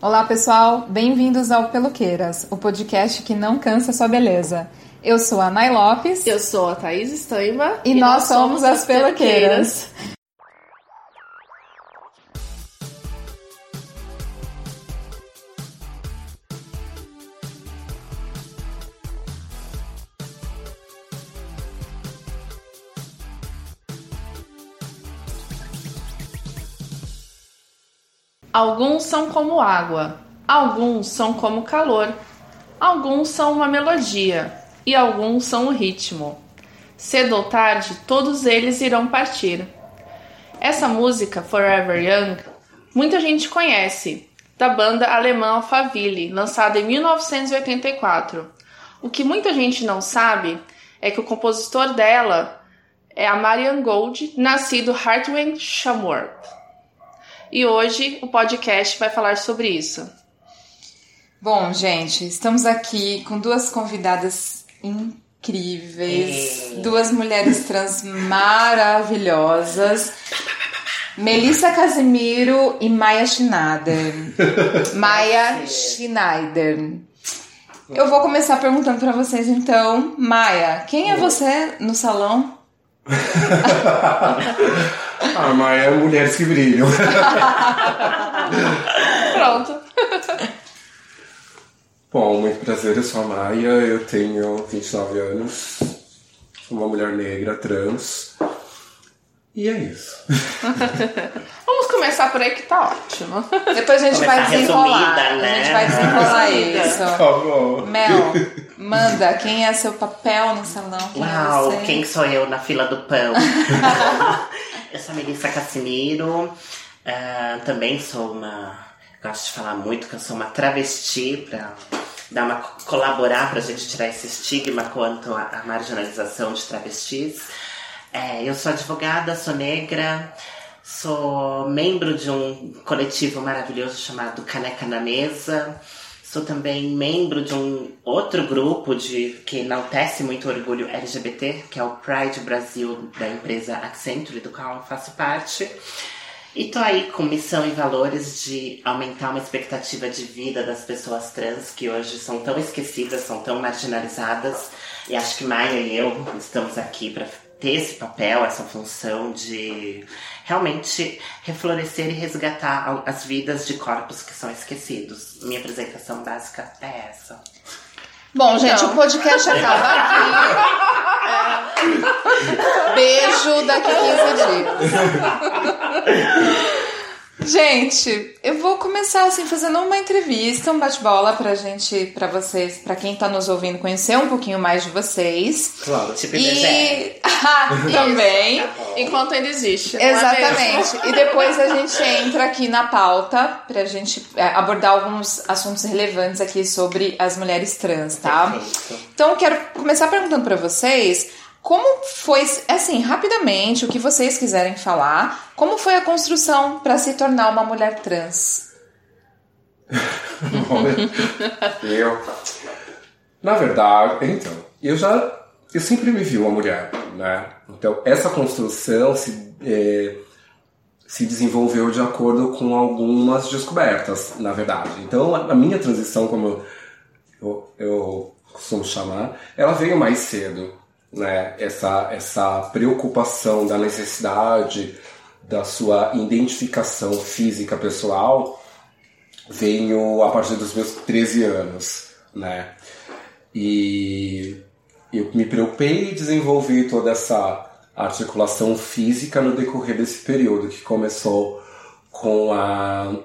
Olá, pessoal. Bem-vindos ao Peloqueiras, o podcast que não cansa sua beleza. Eu sou a Nay Lopes. Eu sou a Thaís Estaima. E, e nós, nós, somos as Peloqueiras. Alguns são como água, alguns são como calor, alguns são uma melodia e alguns são o ritmo. Cedo ou tarde, todos eles irão partir. Essa música, Forever Young, muita gente conhece, da banda alemã Alphaville, lançada em 1984. O que muita gente não sabe é que o compositor dela é a Marian Gold, nascido Hartwig Schamworth e hoje o podcast vai falar sobre isso. Bom, gente, estamos aqui com duas convidadas incríveis, é. duas mulheres trans maravilhosas. Melissa Casimiro e Maia Schneider. Maia Schneider. Eu vou começar perguntando para vocês então, Maia, quem é você no salão? A Maia é Mulheres que Brilham. Pronto. Bom, muito prazer, eu sou a Maia, eu tenho 29 anos, sou uma mulher negra, trans. E é isso. Vamos começar por aí que tá ótimo. Depois a gente vai desenrolar. Né? A gente vai desenrolar isso. Tá bom. Mel, manda, quem é seu papel no salão? Quem é Uau, é quem sou eu na fila do pão? Eu sou Melissa Cassimiro, uh, também sou uma. Gosto de falar muito que eu sou uma travesti para dar uma colaborar para a gente tirar esse estigma quanto à marginalização de travestis. É, eu sou advogada, sou negra, sou membro de um coletivo maravilhoso chamado Caneca na Mesa. Sou também membro de um outro grupo de que enaltece muito orgulho LGBT, que é o Pride Brasil da empresa Accenture, do qual eu faço parte. E tô aí com missão e valores de aumentar uma expectativa de vida das pessoas trans que hoje são tão esquecidas, são tão marginalizadas. E acho que Maia e eu estamos aqui para ter esse papel, essa função de realmente reflorescer e resgatar as vidas de corpos que são esquecidos. Minha apresentação básica é essa. Bom, gente, o podcast acaba aqui. É. Beijo daqui 15 dias. Gente, eu vou começar assim fazendo uma entrevista, um bate-bola pra gente, pra vocês, pra quem tá nos ouvindo conhecer um pouquinho mais de vocês. Claro, tipo e ah, também, tá enquanto ainda existe. Exatamente. e depois a gente entra aqui na pauta pra gente é, abordar alguns assuntos relevantes aqui sobre as mulheres trans, tá? Perfeito. Então, eu quero começar perguntando para vocês como foi, assim, rapidamente, o que vocês quiserem falar, como foi a construção para se tornar uma mulher trans? eu, na verdade, então, eu já, eu sempre me vi uma mulher, né? Então, essa construção se, é, se desenvolveu de acordo com algumas descobertas, na verdade. Então, a, minha transição, como eu, eu, eu costumo chamar, ela veio mais cedo né, essa, essa preocupação da necessidade da sua identificação física pessoal veio a partir dos meus 13 anos, né? E eu me preocupei e desenvolvi toda essa articulação física no decorrer desse período que começou com a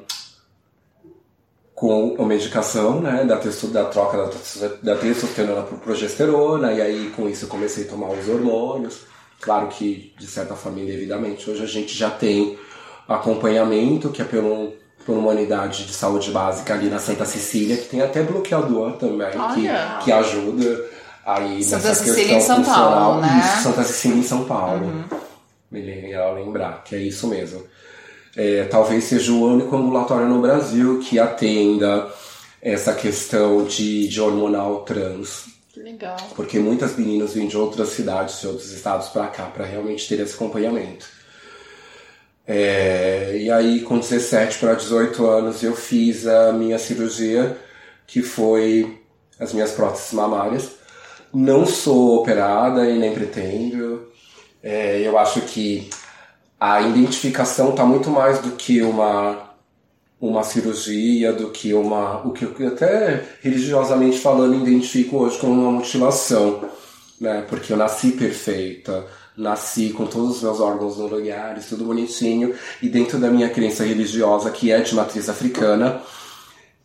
com a medicação, né, da, da troca da, da testosterona por progesterona, e aí com isso eu comecei a tomar os hormônios. Claro que, de certa forma, indevidamente. Hoje a gente já tem acompanhamento, que é pelo, por uma unidade de saúde básica ali na Santa Cecília, que tem até bloqueador também, que, que ajuda aí Santa nessa Cecília questão em São Paulo, né? Isso, Santa Cecília em São Paulo. Uhum. Me lembrar que é isso mesmo é, talvez seja o único ambulatório no Brasil que atenda essa questão de, de hormonal trans. Legal. Porque muitas meninas vêm de outras cidades, de outros estados para cá, para realmente ter esse acompanhamento. É, e aí, com 17 para 18 anos, eu fiz a minha cirurgia, que foi as minhas próteses mamárias. Não sou operada e nem pretendo. É, eu acho que a identificação está muito mais do que uma uma cirurgia, do que uma o que eu até religiosamente falando identifico hoje como uma mutilação, né? Porque eu nasci perfeita, nasci com todos os meus órgãos no lugar, tudo bonitinho, e dentro da minha crença religiosa, que é de matriz africana,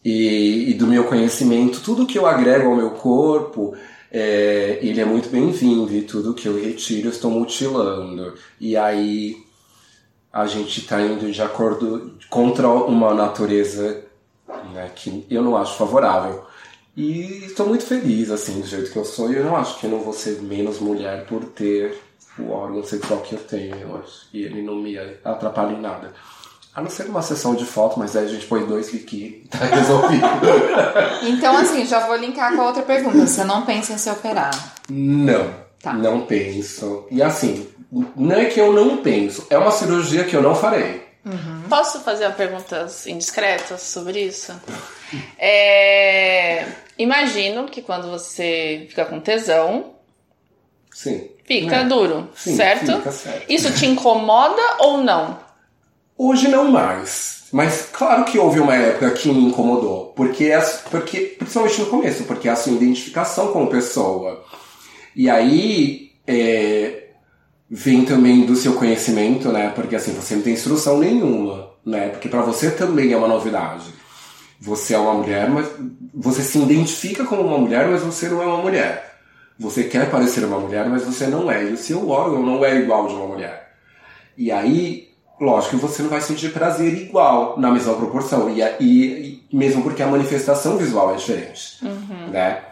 e, e do meu conhecimento, tudo que eu agrego ao meu corpo, é, ele é muito bem-vindo, e tudo que eu retiro eu estou mutilando. E aí a gente está indo de acordo contra uma natureza né, que eu não acho favorável. E estou muito feliz, assim, do jeito que eu sou. E eu não acho que eu não vou ser menos mulher por ter o órgão sexual que eu tenho, eu acho. E ele não me atrapalha em nada. A não ser uma sessão de foto, mas aí a gente põe dois biquíni tá resolvido. então, assim, já vou linkar com a outra pergunta. Você não pensa em se operar? Não. Tá. Não penso. E assim, não é que eu não penso, é uma cirurgia que eu não farei. Uhum. Posso fazer perguntas indiscretas sobre isso? É... Imagino que quando você fica com tesão. Sim. Fica é. duro, Sim, certo? Fica certo? Isso te incomoda ou não? Hoje não mais. Mas claro que houve uma época que me incomodou. Porque, é, porque principalmente no começo, porque é a sua identificação como pessoa. E aí é, vem também do seu conhecimento, né? Porque assim, você não tem instrução nenhuma, né? Porque para você também é uma novidade. Você é uma mulher, mas você se identifica como uma mulher, mas você não é uma mulher. Você quer parecer uma mulher, mas você não é. E o seu órgão não é igual de uma mulher. E aí, lógico que você não vai sentir prazer igual, na mesma proporção. E, e, e mesmo porque a manifestação visual é diferente. Uhum. Né?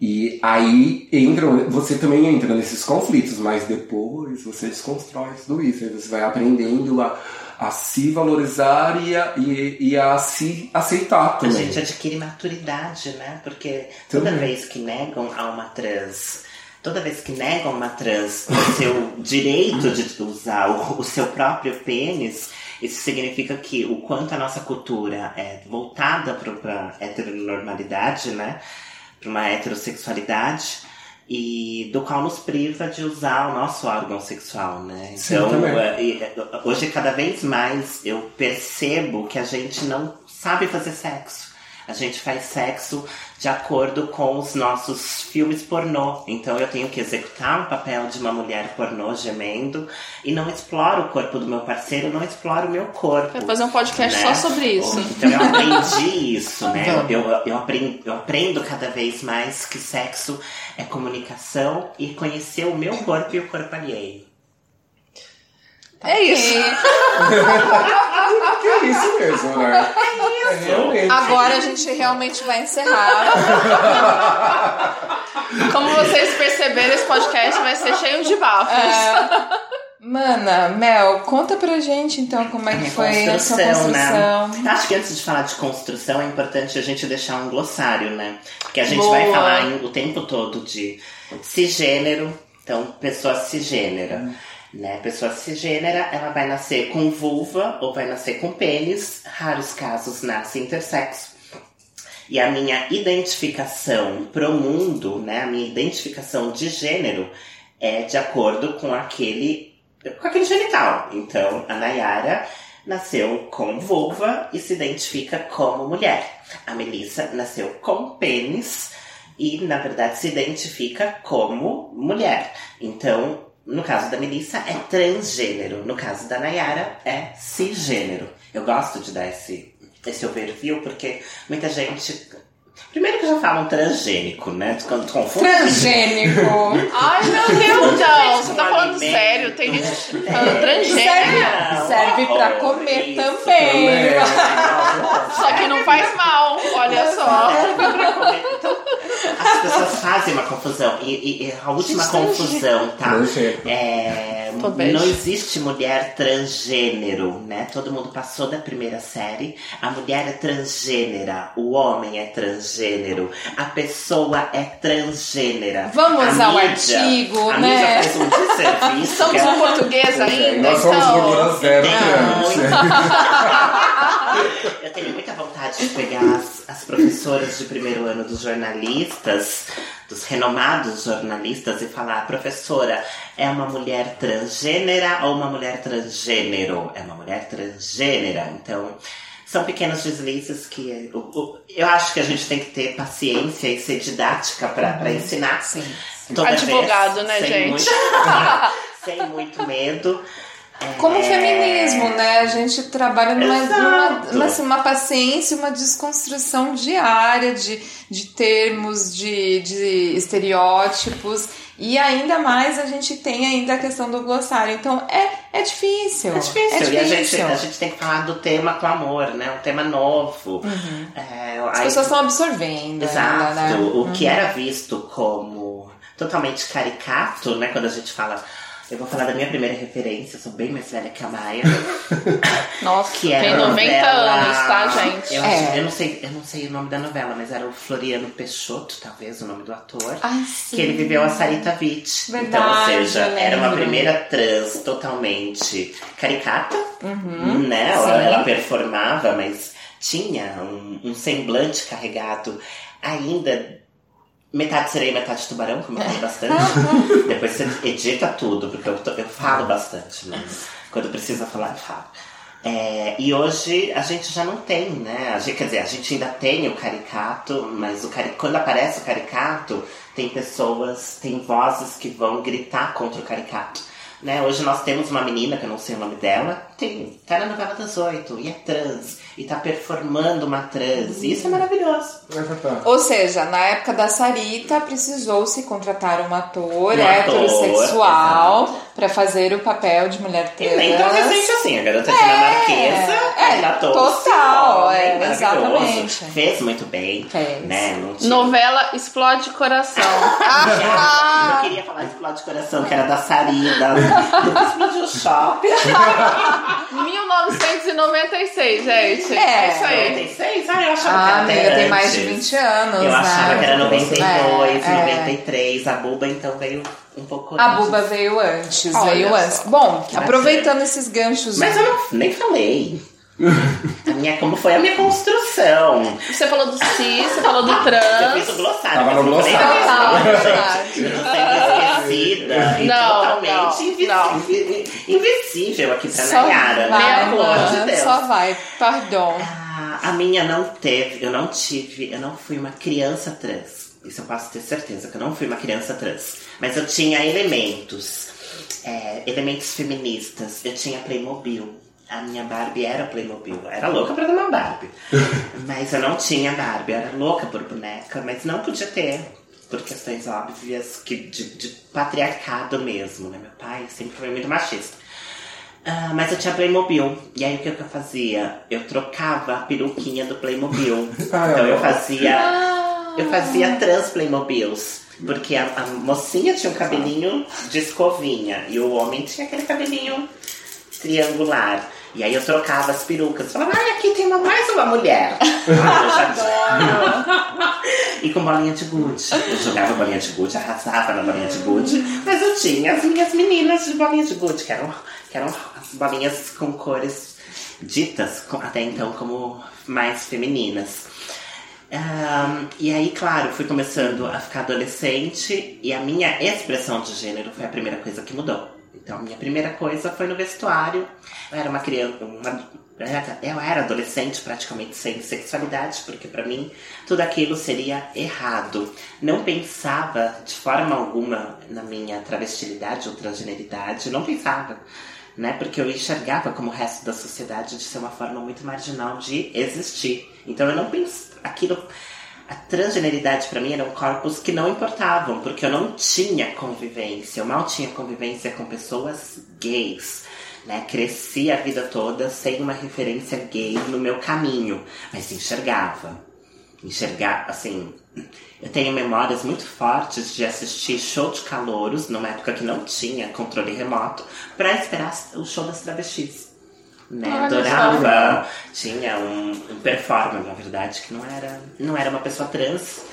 E aí entra, você também entra nesses conflitos, mas depois você desconstrói tudo isso. Aí você vai aprendendo a a se valorizar e a, e, e a se aceitar também. A gente adquire maturidade, né? Porque toda também. vez que negam a uma trans toda vez que negam uma trans o seu direito de usar o, o, seu próprio pênis, isso significa que o quanto a nossa cultura é voltada para a heteronormalidade, né? Uma heterossexualidade, e do qual nos priva de usar o nosso órgão sexual, né? Então, Sim, é, hoje cada vez mais eu percebo que a gente não sabe fazer sexo. A gente faz sexo de acordo com os nossos filmes pornô. Então eu tenho que executar um papel de uma mulher pornô gemendo e não exploro o corpo do meu parceiro, não exploro o meu corpo. Vai fazer um podcast né? só sobre isso. Então eu aprendi isso, né? Eu, eu, eu, aprendo, eu aprendo cada vez mais que sexo é comunicação e conhecer o meu corpo e o corpo alheio. É isso. que é isso mesmo, né? É isso. É Agora a gente realmente vai encerrar. Como vocês perceberam, esse podcast vai ser cheio de bafos. É. Mana, Mel, conta pra gente então como é que foi a sua construção. Né? Acho que antes de falar de construção é importante a gente deixar um glossário, né? Porque a gente Boa. vai falar o tempo todo de cisgênero, então pessoa cisgênera. Hum. Né? Pessoa cisgênera, ela vai nascer com vulva ou vai nascer com pênis, raros casos nasce intersexo. E a minha identificação pro mundo, né, a minha identificação de gênero é de acordo com aquele com aquele genital. Então, a Nayara nasceu com vulva e se identifica como mulher. A Melissa nasceu com pênis e, na verdade, se identifica como mulher. Então, no caso da Melissa, é transgênero. No caso da Nayara, é cisgênero. Eu gosto de dar esse, esse overview porque muita gente Primeiro que já falam transgênico, né? Quando confunde. Transgênico. Ai, meu Deus, não. Você tá falando sério. Tem gente falando transgênico. Serve, serve pra comer também. Só que não faz mal, olha só. Então, as pessoas fazem uma confusão. E, e a última confusão, tá? É, Tô bem. não existe mulher transgênero, né? Todo mundo passou da primeira série. A mulher é transgênera, o homem é transgênero, a pessoa é transgênera. Vamos a ao mídia, artigo, a né? mídia faz um desserviço. É- no português ainda, Nós somos então. zero Não. trans. Eu tenho muita vontade de pegar as, as professoras de primeiro ano dos jornalistas, dos renomados jornalistas, e falar: professora, é uma mulher transgênera ou uma mulher transgênero? É uma mulher transgênera. Então, são pequenos deslizes que o- eu acho que a gente tem que ter paciência e ser didática para ensinar. Sim. Toda Advogado, vez, né, sem gente? Muito, sem muito medo. Como É, feminismo, né? A gente trabalha numa, numa, uma, assim, uma paciência, uma desconstrução diária de, de termos, de, de estereótipos. E ainda mais a gente tem ainda a questão do glossário. Então é, é difícil. É difícil. É E a gente, difícil. a gente tem que falar do tema com amor, né? Um tema novo. É, Uhum. As aí- pessoas estão absorvendo Exato. ainda, né? O que era visto como totalmente caricato, né? Quando a gente fala. Eu vou falar da minha primeira referência, eu sou bem mais velha que a Maia. Nossa, Que era tem a 90 novela- anos, tá, gente? Eu, É. acho- eu não sei, eu não sei o nome da novela, mas era o Floriano Peixoto, talvez, o nome do ator. Ai, sim. Que ele viveu a Sarita Witt. então, ou Verdade, seja, eu era uma primeira trans totalmente caricata, Uhum, né? sim. Ela, ela performava, mas tinha um, um semblante carregado ainda. Metade sereia, metade tubarão, como eu falei bastante. Depois você edita tudo, porque eu, eu falo bastante, mas quando precisa falar, eu falo. É, e hoje a gente já não tem, né? A gente, quer dizer, a gente ainda tem o caricato, mas o cari quando aparece o caricato, tem pessoas, tem vozes que vão gritar contra o caricato. Né? Hoje nós temos uma menina, que eu não sei o nome dela, tem, tá na novela das oito, e é trans, e tá performando uma trans. E isso é maravilhoso. É. Ou seja, na época da Sarita, precisou-se contratar um ator Um ator, heterossexual para fazer o papel de mulher E trans. nem tão recente assim, a garota dinamarquesa é, candidatou-se total, é, maravilhoso. exatamente. Fez muito bem. Fez. Né? Não tinha- Novela Explode Coração. Ah, Eu queria falar Explode Coração, que era da Sarida, do Video Shop. 1996, gente. É. É, isso aí. 96? Ah, eu achava Ah, que era amiga, até tem mais de antes. 20 anos, Eu né? achava que era 92, É, é. 93. A Buba, então, veio um pouco A antes. Buba veio antes, Olha veio só. antes. Bom, Que aproveitando esses ganchos. Mas eu não, nem falei. A minha, como foi a minha construção. Você falou do cis, você falou do Eu fiz trans. o glossário. Tava mas no glossário. Não esquecida e Não, totalmente não, invi- não. invi- invisível aqui pra Só Nayara. vai, né? Pelo amor de Deus. só vai. Pardon. Ah, a minha não teve, eu não tive, eu não fui uma criança trans. Isso eu posso ter certeza, que eu não fui uma criança trans. Mas eu tinha elementos, é, elementos feministas. Eu tinha Playmobil. A minha Barbie era Playmobil. Eu era louca pra ter uma Barbie. mas eu não tinha Barbie. Eu era louca por boneca, mas não podia ter. Por questões óbvias que de, de patriarcado mesmo, né? Meu pai sempre foi muito machista. Ah, mas eu tinha Playmobil. E aí o que, que eu fazia? Eu trocava a peruquinha do Playmobil. Ah, então eu eu- fazia. Eu fazia trans Playmobils. Porque a, a mocinha tinha um cabelinho de escovinha. E o homem tinha aquele cabelinho triangular. E aí eu trocava as perucas. Falava, ai, aqui tem uma, mais uma mulher. Ah, e com bolinha de gude. Eu jogava bolinha de gude, arrasava na bolinha de gude. Mas eu tinha as minhas meninas de bolinha de gude, que eram, que eram as bolinhas com cores ditas até então como mais femininas. Ahn, e aí, claro, fui começando a ficar adolescente e a minha expressão de gênero foi a primeira coisa que mudou. Então, minha primeira coisa foi no vestuário. Eu era uma criança, uma- eu era adolescente praticamente sem sexualidade, porque pra mim tudo aquilo seria errado. Não pensava de forma alguma na minha travestilidade ou transgeneridade, não pensava né? Porque eu enxergava como o resto da sociedade de ser uma forma muito marginal de existir. Então eu não pensava aquilo a transgeneridade para mim eram corpos que não importavam, porque eu não tinha convivência, eu mal tinha convivência com pessoas gays. Né? Cresci a vida toda sem uma referência gay no meu caminho, mas enxergava. enxergar, assim. Eu tenho memórias muito fortes de assistir show de calouros, numa época que não tinha controle remoto, para esperar o show das travestis. Né? Adorava. Tinha um, um performer, na verdade, que não era, não era uma pessoa trans.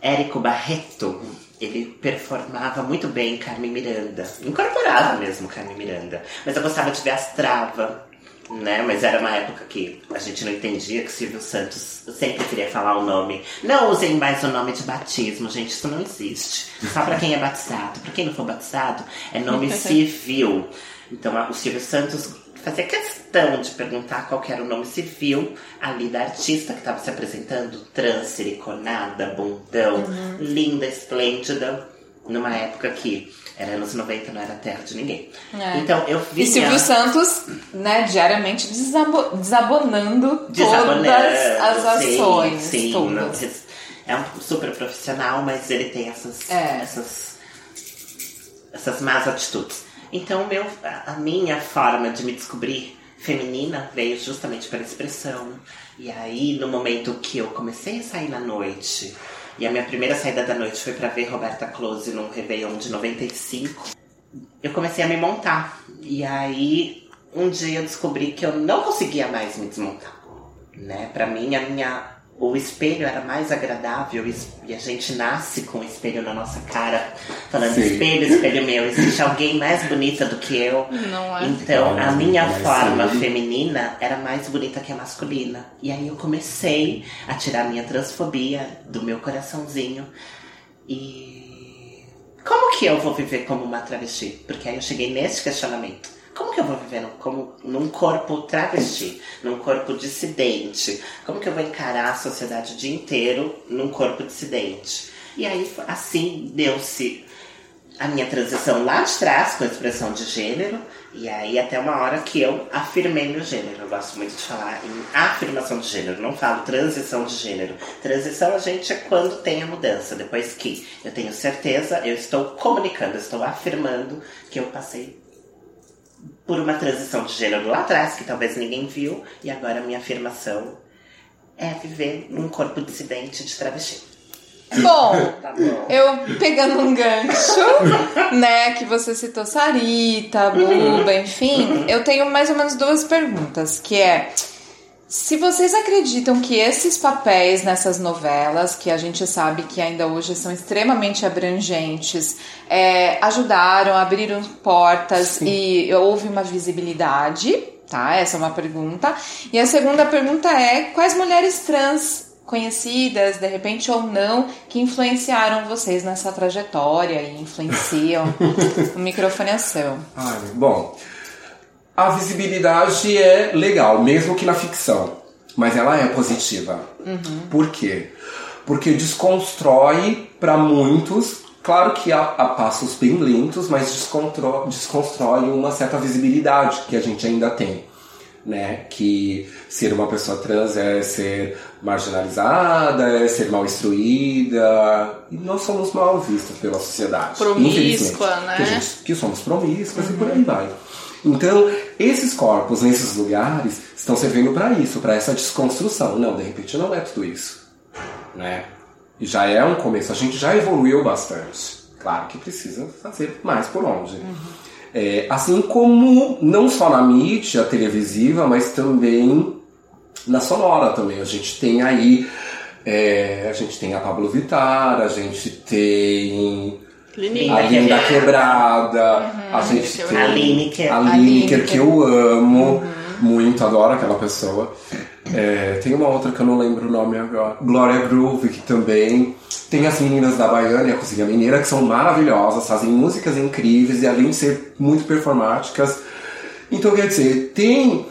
Érico Barreto, ele performava muito bem Carmen Miranda. Incorporava mesmo Carmen Miranda. Mas eu gostava de ver as travas, né? Mas era uma época que a gente não entendia que Silvio Santos sempre queria falar o nome. Não usem mais o nome de batismo, gente, isso não existe. Só para quem é batizado. Para quem não for batizado, é nome civil. Então o Silvio Santos fazia questão de perguntar qual era o nome civil ali da artista que estava se apresentando, trans, siliconada, bundão, uhum. linda, esplêndida, numa época que era anos 90, não era terra de ninguém. É. Então eu vi. E Silvio Santos, né, diariamente desabo desabonando, desabonando todas as ações. Sim, sim não, é um super profissional, mas ele tem essas, é. essas, essas más atitudes. Então, meu, a minha forma de me descobrir feminina veio justamente pela expressão. E aí, no momento que eu comecei a sair na noite, e a minha primeira saída da noite foi para ver Roberta Close num Réveillon de 95, eu comecei a me montar. E aí, um dia eu descobri que eu não conseguia mais me desmontar. Né? Para mim, a minha o espelho era mais agradável e a gente nasce com o espelho na nossa cara, falando Sim. espelho, espelho meu, existe alguém mais bonita do que eu. Não é. Então, a minha forma feminina era mais bonita que a masculina. E aí eu comecei a tirar minha transfobia do meu coraçãozinho e como que eu vou viver como uma travesti? Porque aí eu cheguei nesse questionamento como que eu vou viver num, como, num corpo travesti, num corpo dissidente? Como que eu vou encarar a sociedade o dia inteiro num corpo dissidente? E aí, assim, deu-se a minha transição lá de trás com a expressão de gênero, e aí até uma hora que eu afirmei meu gênero. Eu gosto muito de falar em afirmação de gênero, não falo transição de gênero. Transição a gente é quando tem a mudança, depois que eu tenho certeza, eu estou comunicando, eu estou afirmando que eu passei por uma transição de gênero lá atrás, que talvez ninguém viu, e agora a minha afirmação é viver num corpo dissidente de travesti. Bom, tá bom, eu pegando um gancho, né, que você citou Sarita, Buba, enfim, eu tenho mais ou menos duas perguntas, que é se vocês acreditam que esses papéis nessas novelas, que a gente sabe que ainda hoje são extremamente abrangentes, é, ajudaram, abriram portas Sim. e houve uma visibilidade, tá? Essa é uma pergunta. E a segunda pergunta é: quais mulheres trans conhecidas, de repente ou não, que influenciaram vocês nessa trajetória e influenciam o microfone ação? Ai, bom. A visibilidade é legal, mesmo que na ficção, mas ela é positiva. Uhum. Por quê? Porque desconstrói para muitos, claro que há, há, passos bem lentos, mas desconstrói uma certa visibilidade que a gente ainda tem. Né? Que ser uma pessoa trans é ser marginalizada, é ser mal instruída. E nós somos mal vistos pela sociedade. Promíscua, né? Que, gente, que somos promíscuas uhum. e por aí vai. Então, esses corpos nesses lugares estão servindo para isso, para essa desconstrução. Não, de repente não é tudo isso, né? E já é um começo. A gente já evoluiu bastante. Claro que precisa fazer mais por onde. Uhum. É, assim como não só na mídia televisiva, mas também na sonora também. A gente tem aí é, a gente tem a Pablo Vittar, a gente tem Lineker. A Linda Quebrada. Uhum. A gente tem a Lineker. A Lineker, que eu amo uhum. muito, adoro aquela pessoa. É, tem uma outra que eu não lembro o nome agora. Glória Groove, que também. Tem as meninas da Baiana e a Cozinha Mineira, que são maravilhosas, fazem músicas incríveis e além de ser muito performáticas. Então, quer dizer, tem.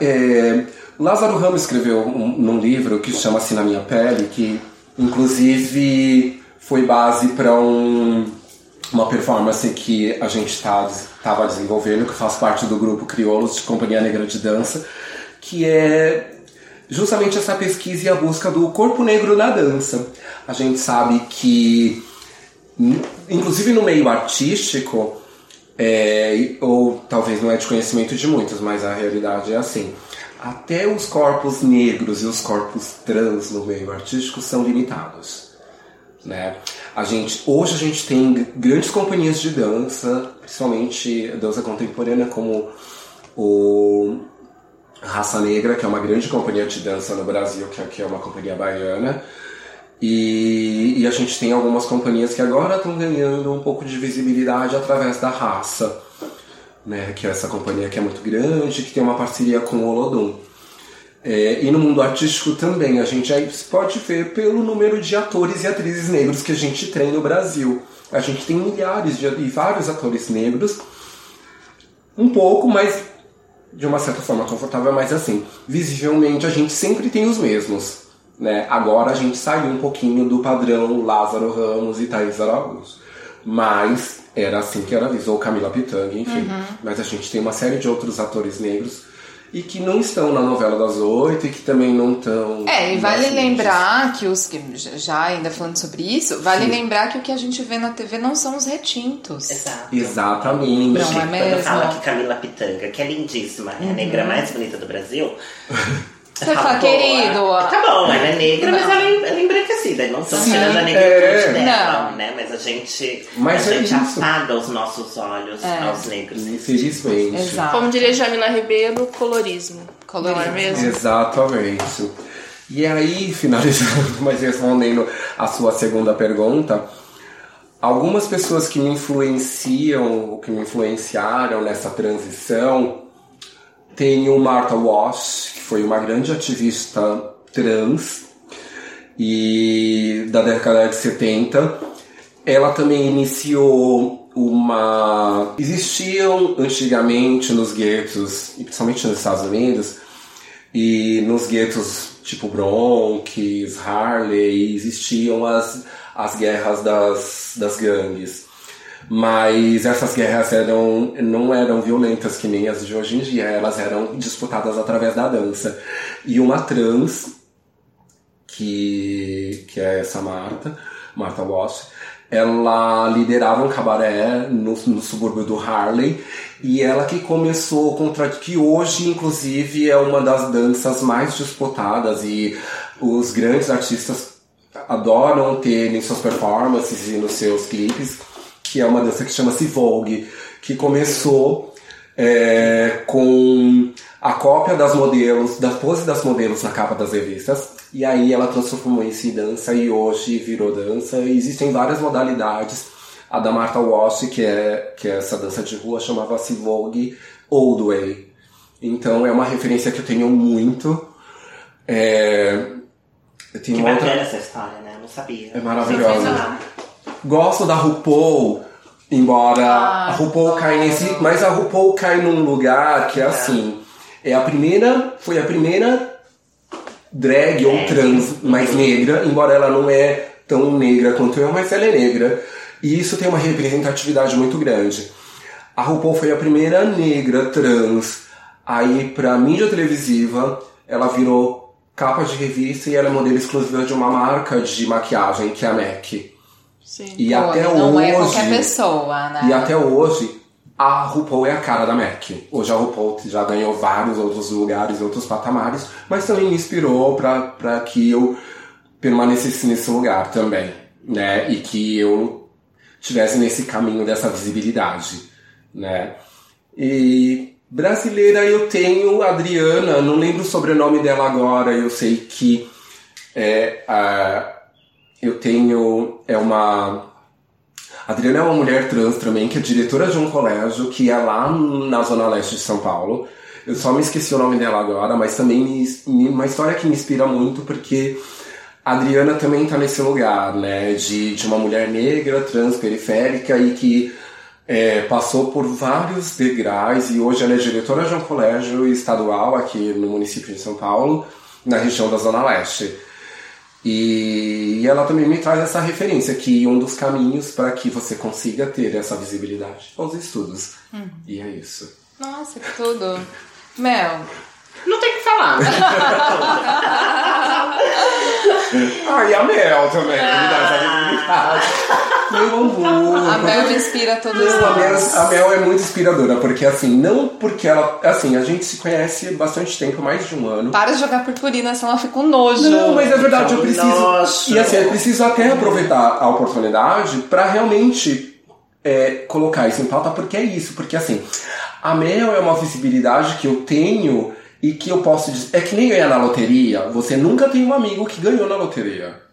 É, Lázaro Ramos escreveu um, num livro que chama-se Na Minha Pele, que inclusive foi base para um, uma performance que a gente estava tá, desenvolvendo, que faz parte do grupo Crioulos de Companhia Negra de Dança, que é justamente essa pesquisa e a busca do corpo negro na dança. A gente sabe que, inclusive no meio artístico, é, ou talvez não é de conhecimento de muitos, mas a realidade é assim. até os corpos negros e os corpos trans no meio artístico são limitados. Né? A gente, hoje a gente tem grandes companhias de dança, principalmente dança contemporânea, como o Raça Negra, que é uma grande companhia de dança no Brasil, que aqui é uma companhia baiana. E, e, a gente tem algumas companhias que agora estão ganhando um pouco de visibilidade através da raça, né? que é essa companhia que é muito grande, que tem uma parceria com o Olodum. É, e no mundo artístico também, a gente aí pode ver pelo número de atores e atrizes negros que a gente tem no Brasil. A gente tem milhares de, e vários atores negros, um pouco, mas de uma certa forma confortável, mas assim, visivelmente a gente sempre tem os mesmos. Né? Agora a gente saiu um pouquinho do padrão Lázaro Ramos e Thaís Araújo. Mas era assim que era visto, ou Camila Pitanga, enfim. Uhum. Mas a gente tem uma série de outros atores negros e que não estão na novela das oito e que também não estão. É, e vale lembrar que os que já ainda falando sobre isso, vale Sim. lembrar que o que a gente vê na TV não são os retintos. Exato. Exatamente. Não é mesmo? Quando fala que Camila Pitanga, que é lindíssima, é a negra uhum. mais bonita do Brasil. Você tá fala, querido. Tá bom, ela é negra, não. mas ela é, ela é embranquecida. Não estamos tirando a negritude é. dela, não. né? Mas a gente, mas a é gente apaga os nossos olhos é. aos negros. Infelizmente. Exato. Como diria Jamila Ribeiro, colorismo. Colorismo. Não é mesmo? Exatamente. E aí, finalizando, mas respondendo a sua segunda pergunta, algumas pessoas que me influenciam, que me influenciaram nessa transição, tem o Martha Wash, que foi uma grande ativista trans e da década de 70. Ela também iniciou uma. Existiam antigamente nos guetos, principalmente nos Estados Unidos, e nos guetos tipo Bronx, Harley, existiam as, as guerras das, das gangues. Mas essas guerras eram, não eram violentas que nem as de hoje em dia, elas eram disputadas através da dança. E uma trans, que, que é essa Marta, Marta Walsh, ela liderava um cabaré no, no subúrbio do Harley e ela que começou contra que hoje inclusive é uma das danças mais disputadas. E os grandes artistas adoram ter em suas performances e nos seus clipes que é uma dança que chama-se Vogue, que começou é, com a cópia das modelos, da pose das modelos na capa das revistas, e aí ela transformou isso em dança e hoje virou dança. E existem várias modalidades. A da Martha Wash, que é, que é essa dança de rua, chamava-se Vogue Old Way. Então é uma referência que eu tenho muito. É, eu tenho que outra... essa história, né? Eu não sabia. É maravilhosa. Gosto da RuPaul, embora ah, a RuPaul cai nesse. Mas a RuPaul cai num lugar que é assim. É a primeira. Foi a primeira drag ou trans mais negra, embora ela não é tão negra quanto eu, mas ela é negra. E isso tem uma representatividade muito grande. A RuPaul foi a primeira negra trans aí pra mídia televisiva. Ela virou capa de revista e ela é modelo exclusiva de uma marca de maquiagem que é a MAC. Sim. E Pô, até não hoje. Não é qualquer pessoa, né? E até hoje, a RuPaul é a cara da MAC. Hoje a RuPaul já ganhou vários outros lugares, outros patamares, mas também me inspirou para que eu permanecesse nesse lugar também, né? E que eu tivesse nesse caminho dessa visibilidade, né? E brasileira eu tenho Adriana, não lembro o sobrenome dela agora, eu sei que é a eu tenho é uma a Adriana é uma mulher trans também, que é diretora de um colégio que é lá na zona leste de São Paulo. Eu só me esqueci o nome dela agora, mas também me, uma história que me inspira muito porque a Adriana também está nesse lugar, né, de, de uma mulher negra, trans, periférica e que é, passou por vários degraus e hoje ela é diretora de um colégio estadual aqui no município de São Paulo, na região da Zona Leste. E, e ela também me traz essa referência que um dos caminhos para que você consiga ter essa visibilidade são os estudos. Hum. E é isso. Nossa, que tudo. Mel. Não tem o que falar. ah, e a Mel também, ah. me dá essa visibilidade. Meu amor. A Mel inspira todos Não, a Mel, a Mel é muito inspiradora, porque assim, não porque ela. Assim, a gente se conhece há bastante tempo, mais de um ano. Para de jogar purpurina, senão ela fica com nojo. Não, mas é verdade, eu Então, preciso. nossa. E assim, eu preciso até aproveitar a oportunidade pra realmente é, colocar isso em pauta, porque é isso, porque assim, a Mel é uma visibilidade que eu tenho e que eu posso dizer. É que nem ganhar na loteria, você nunca tem um amigo que ganhou na loteria.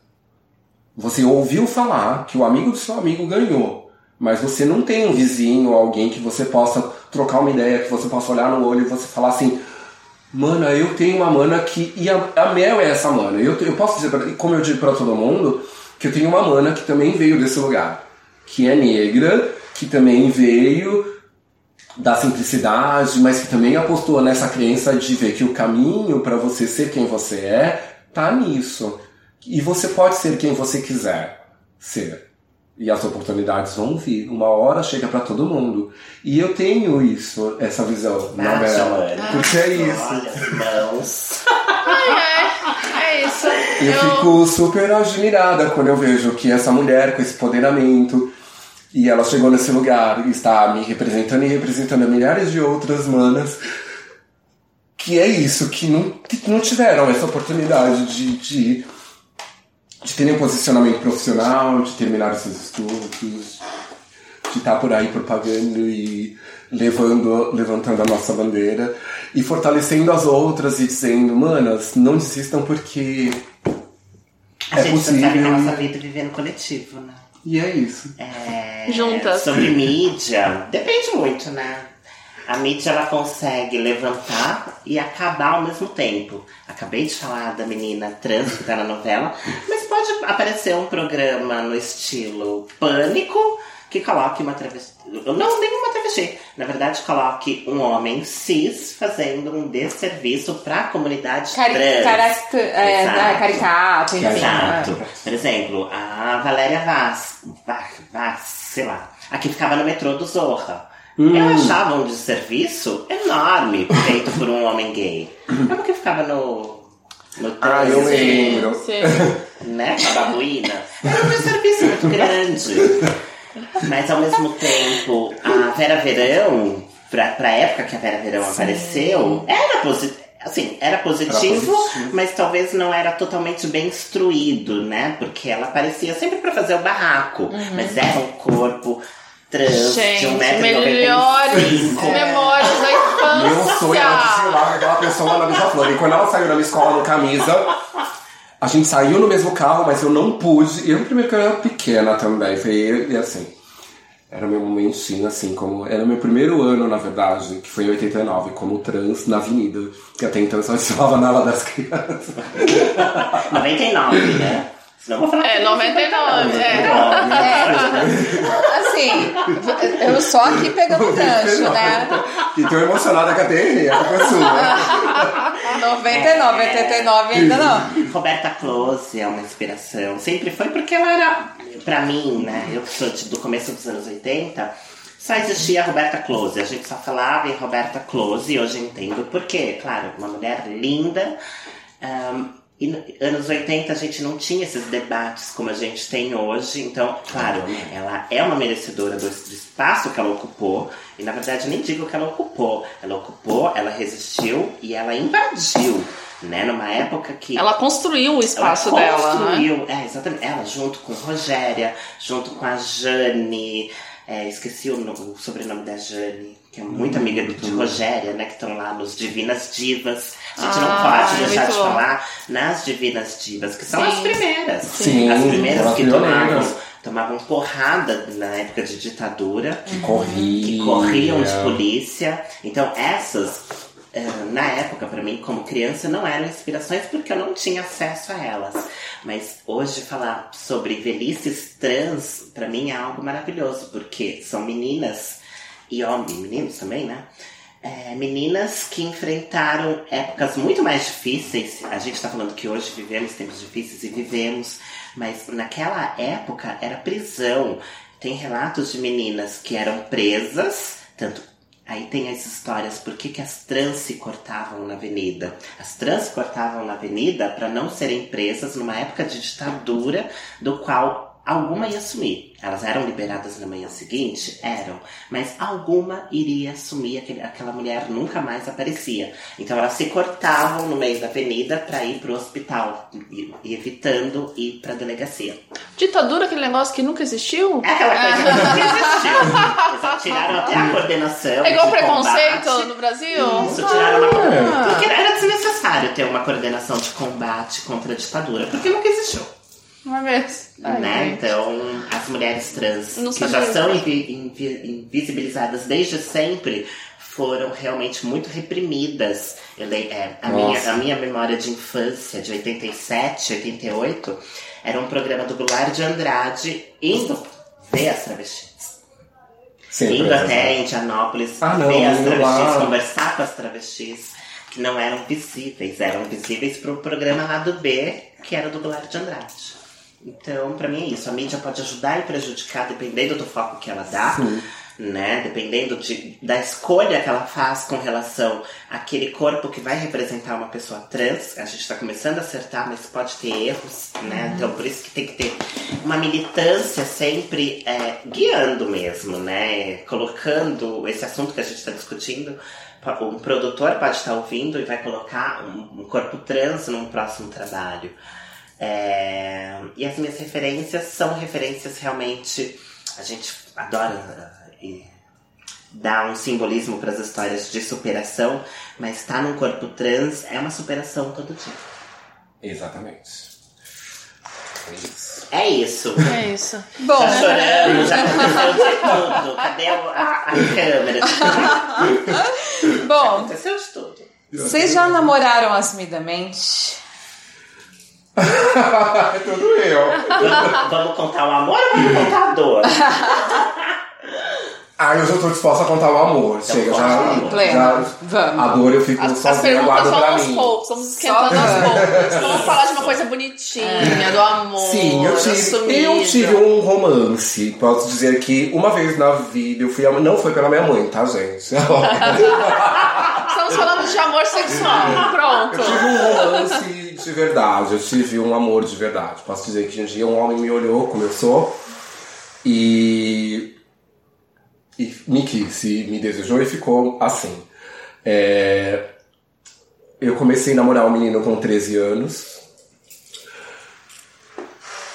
Você ouviu falar que o amigo do seu amigo ganhou, mas você não tem um vizinho, alguém que você possa trocar uma ideia, que você possa olhar no olho e você falar assim: Mana, eu tenho uma mana que. E a, a Mel é essa mana. Eu, eu posso dizer, pra, como eu digo pra todo mundo, que eu tenho uma mana que também veio desse lugar. Que é negra, que também veio da simplicidade, mas que também apostou nessa crença de ver que o caminho para você ser quem você é tá nisso. E você pode ser quem você quiser ser. E as oportunidades vão vir. Uma hora chega para todo mundo. E eu tenho isso, essa visão na Ah, Bela. Joana. Porque é isso. Olha as mãos. É, é isso. Eu fico super admirada quando eu vejo que essa mulher com esse empoderamento e ela chegou nesse lugar e está me representando e representando milhares de outras manas que é isso, que não, que não tiveram essa oportunidade de, de, de terem um posicionamento profissional, de terminar os seus estudos, de estar por aí propagando e levando, levantando a nossa bandeira e fortalecendo as outras e dizendo, manas, não desistam porque A é gente sabe que a possível. nossa vida viver no coletivo, né? E é isso. É, Juntas. Sobre mídia, depende muito, né? A mídia ela consegue levantar e acabar ao mesmo tempo. Acabei de falar da menina trans que tá na novela, mas pode aparecer um programa no estilo Pânico que coloque uma travesti. Não, nenhuma travesti. Na verdade, coloque um homem cis fazendo um desserviço pra comunidade Cari trans. caract- é, Exato. é, caricato, enfim. Exato. né? Por exemplo, a Valéria Vaz, Vaz, Vaz, sei lá, a que ficava no metrô do Zorra. Eu achava um desserviço enorme feito por um homem gay. É porque ficava no. no Ah, eu lembro. Sim. Né? Com a babuína. Era um desserviço muito grande. Mas ao mesmo tempo, a Vera Verão, pra, pra época que a Vera Verão apareceu, era positivo. Assim, era positivo, positivo. mas talvez não era totalmente bem instruído, né? Porque ela aparecia sempre pra fazer o barraco. Mas era um corpo trans de Gente, 1,95m. melhores memórias da infância. Meu sonho era desfilar com aquela pessoa na Beija-Flor. E quando ela saiu da minha escola no camisa, a gente saiu no mesmo carro, mas eu não pude. Eu, primeiro que eu era pequena também. Foi eu, e assim. Era meu momentinho, assim, como. Era meu primeiro ano, na verdade, que foi em 89, como trans na avenida. Que até então eu só desfilava na ala das crianças. 99, né? Senão eu vou falar É, que 99, é. É, assim, eu só aqui pegando o gancho, né? E tô emocionada que até errei, a culpa é sua. 99, 89 ainda não. Roberta Close é uma inspiração. Sempre foi porque ela era, pra mim, né? Eu que sou do começo dos anos 80, só existia a Roberta Close. A gente só falava em Roberta Close e hoje eu entendo por quê. Claro, uma mulher linda. ahn, e nos anos 80 a gente não tinha esses debates como a gente tem hoje. Então, claro, ela é uma merecedora do, espaço que ela ocupou. E na verdade nem digo que ela ocupou. Ela ocupou, ela resistiu e ela invadiu. Né? Numa época que Ela construiu o espaço ela dela, né? construiu, é, exatamente. Ela junto com Rogéria, junto com a Jane, é, esqueci o, o sobrenome da Jane, que é muito amiga de Rogéria, né? Que estão lá nos Divinas Divas. A gente não Ah, pode é deixar de falar nas Divinas Divas, que são Sim. as primeiras. Sim, as primeiras as que pioneiras. tomavam, tomavam porrada na época de ditadura Que corria. que corriam de polícia. Então essas, na época, pra mim, como criança, não eram inspirações porque eu não tinha acesso a elas. Mas hoje falar sobre velhices trans, pra mim é algo maravilhoso, porque são meninas e homens, meninos também, né? É, meninas que enfrentaram épocas muito mais difíceis. A gente tá falando que hoje vivemos tempos difíceis e vivemos, mas naquela época era prisão. Tem relatos de meninas que eram presas, tanto aí tem as histórias por que, que as trans se cortavam na avenida. As trans se cortavam na avenida para não serem presas numa época de ditadura do qual alguma ia sumir. Elas eram liberadas na manhã seguinte? Eram. Mas alguma iria sumir, aquele, aquela mulher nunca mais aparecia. Então elas se cortavam no meio da avenida para ir pro hospital, evitando ir pra delegacia. Ditadura, aquele negócio que nunca existiu? É aquela coisa que nunca existiu. Eles tiraram até a coordenação. É igual preconceito combate. no Brasil? Isso, tiraram uma É. Porque era desnecessário ter uma coordenação de combate contra a ditadura, porque nunca existiu. Uma vez. Ai, né? Então, as mulheres trans Não que já são invi- invi- invisibilizadas desde sempre foram realmente muito reprimidas. Eu é, a, Nossa. minha, a minha memória de infância, de 87, 88, era um programa do Goulart de Andrade indo ver as travestis. Sempre. indo é, até Indianópolis Ah, não, ver as travestis, lá. conversar com as travestis que não eram visíveis, eram visíveis para o programa lá do B, que era do Goulart de Andrade. Então, para mim é isso. A mídia pode ajudar e prejudicar dependendo do foco que ela dá, né? Dependendo de, da escolha que ela faz com relação àquele corpo que vai representar uma pessoa trans. A gente está começando a acertar, mas pode ter erros, né? Então, por isso que tem que ter uma militância sempre é, guiando mesmo, né? Colocando esse assunto que a gente está discutindo. Um produtor pode estar ouvindo e vai colocar um, um corpo trans num próximo trabalho. É, e as minhas referências são referências realmente. A gente adora uh, e dar um simbolismo para as histórias de superação, mas estar num corpo trans é uma superação todo dia. Exatamente. É isso. É isso. É isso. Bom, Já choramos, já aconteceu de tudo. Cadê a, a, a câmera? Já bom, aconteceu de tudo. vocês já namoraram assumidamente? É tudo eu. Vamos, contar o amor ou vamos contar a dor? Ah, eu já tô disposta a contar o amor. Chega, conta já. já Vamos. A dor eu fico As, as sozinha, perguntas guardo pra aos mim. poucos, vamos esquentando Só- aos poucos. Vamos falar de uma coisa bonitinha, do amor. Sim, eu tive, eu tive um romance. Posso dizer que uma vez na vida eu fui. Não foi pela minha mãe, tá, gente? Estamos falando de amor sexual. Eu Pronto. tive um romance de verdade, eu tive um amor de verdade. Posso dizer que um dia um homem me olhou sou e, e me quis, e me desejou e ficou assim. É, eu comecei a namorar um menino com 13 anos.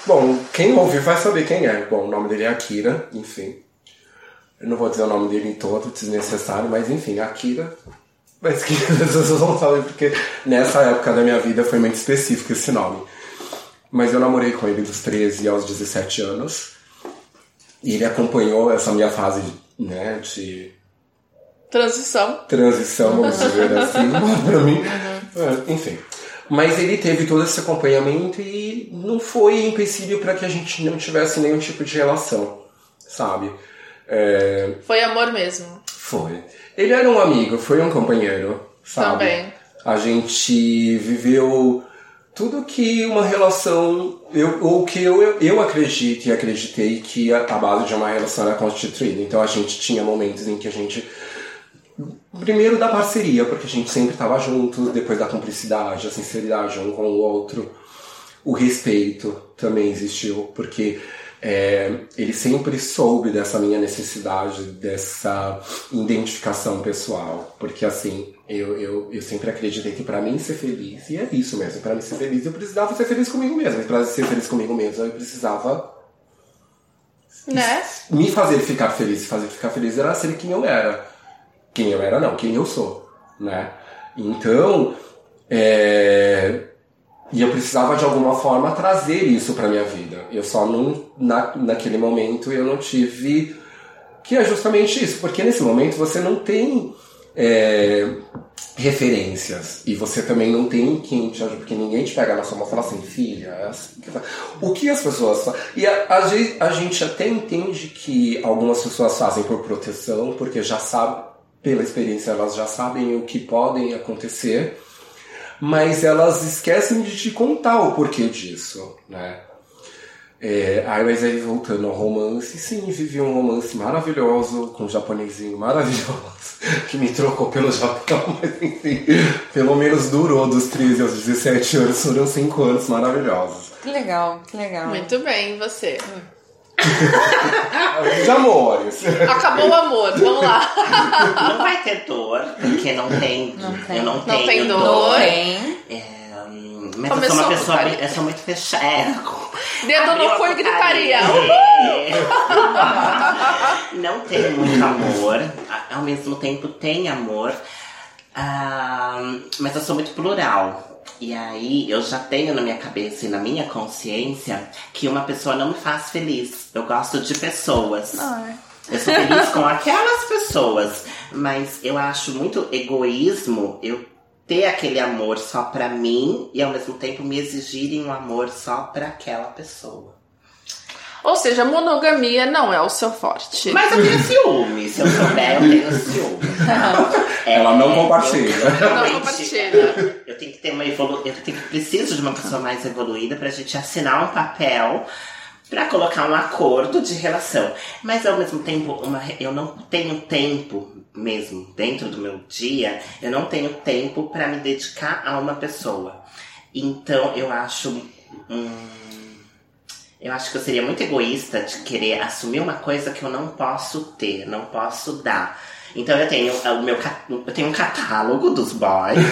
Bom, quem ouvir vai saber quem é. Bom, o nome dele é Akira, enfim. Eu não vou dizer o nome dele em todo, desnecessário, mas enfim, Akira. Mas que as pessoas vão saber, porque nessa época da minha vida foi muito específico esse nome. Mas eu namorei com ele dos 13 aos 17 anos. E ele acompanhou essa minha fase né, de Transição. transição, vamos dizer assim, pra mim. É, Enfim. Mas ele teve todo esse acompanhamento e não foi empecilho para que a gente não tivesse nenhum tipo de relação, sabe? É, Foi amor mesmo. Foi. Ele era um amigo, foi um companheiro, sabe? Também. A gente viveu tudo que uma relação, eu, ou que eu, eu, eu acredito e acreditei que a, a base de uma relação era constituída. Então a gente tinha momentos em que a gente Primeiro da parceria, porque a gente sempre estava junto, depois da cumplicidade, a sinceridade um com o outro. O respeito também existiu, porque é, ele sempre soube dessa minha necessidade, dessa identificação pessoal. Porque assim, eu, eu, eu sempre acreditei que para mim ser feliz, e é isso mesmo, para mim ser feliz, eu precisava ser feliz comigo mesmo. E para ser feliz comigo mesmo, eu precisava Né? me fazer ficar feliz, fazer ficar feliz era ser quem eu era. Quem eu era não, quem eu sou, né? Então, é... e eu precisava de alguma forma trazer isso pra minha vida. Eu só não, na, naquele momento eu não tive, que é justamente isso, porque nesse momento você não tem é, referências e você também não tem quem te porque ninguém te pega na sua mão e fala assim, filha, é assim que vai." o que as pessoas fazem? E a, gente, a gente até entende que algumas pessoas fazem por proteção, porque já sabem, pela experiência, elas já sabem o que podem acontecer, mas elas esquecem de te contar o porquê disso, né? É, aí, mas aí voltando ao romance, sim, vivi um romance maravilhoso, com um japonesinho maravilhoso, que me trocou pelo Japão, mas enfim, pelo menos durou dos 13 aos 17 anos, foram 5 anos maravilhosos. Que legal, que legal. Muito bem, e você? De amores. Acabou o amor, vamos lá. Não vai ter dor, porque não tem. Não tem. Eu não, Não tenho tem dor. dor. É, hum, mas Começou eu sou uma pessoa eu sou muito fechada. É, Dedo no cu e gritaria. É. Não tem muito amor, ao mesmo tempo tem amor, ah, mas eu sou muito plural. E aí eu já tenho na minha cabeça e na minha consciência que uma pessoa não me faz feliz. Eu gosto de pessoas. Eu sou feliz com aquelas pessoas, mas eu acho muito egoísmo eu ter aquele amor só pra mim e ao mesmo tempo me exigirem um amor só pra aquela pessoa. Ou seja, monogamia não é o seu forte. Mas eu tenho ciúme, se eu souber, eu tenho ciúme. É, Ela não compartilha. eu Não compartilha. Eu tenho que ter uma evolu... Eu tenho que preciso de uma pessoa mais evoluída pra gente assinar um papel pra colocar um acordo de relação. Mas ao mesmo tempo, uma... eu não tenho tempo mesmo dentro do meu dia, eu não tenho tempo pra me dedicar a uma pessoa. Então eu acho hum, eu acho que eu seria muito egoísta de querer assumir uma coisa que eu não posso ter, não posso dar. Então eu tenho o meu eu tenho um catálogo dos boys.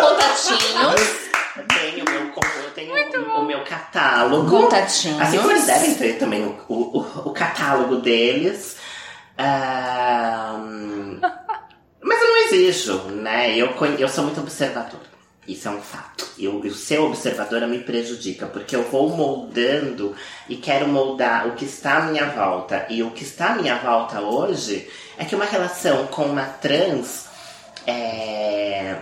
Contatinhos. Eu tenho o meu, eu tenho o, o meu catálogo. Contatinhos. Assim como eles devem ter também o, o, o catálogo deles. Ahn, mas eu não exijo, né? Eu, eu sou muito observadora. Isso é um fato. Eu, eu ser observadora me prejudica, porque eu vou moldando e quero moldar o que está à minha volta. E o que está à minha volta hoje é que uma relação com uma trans é,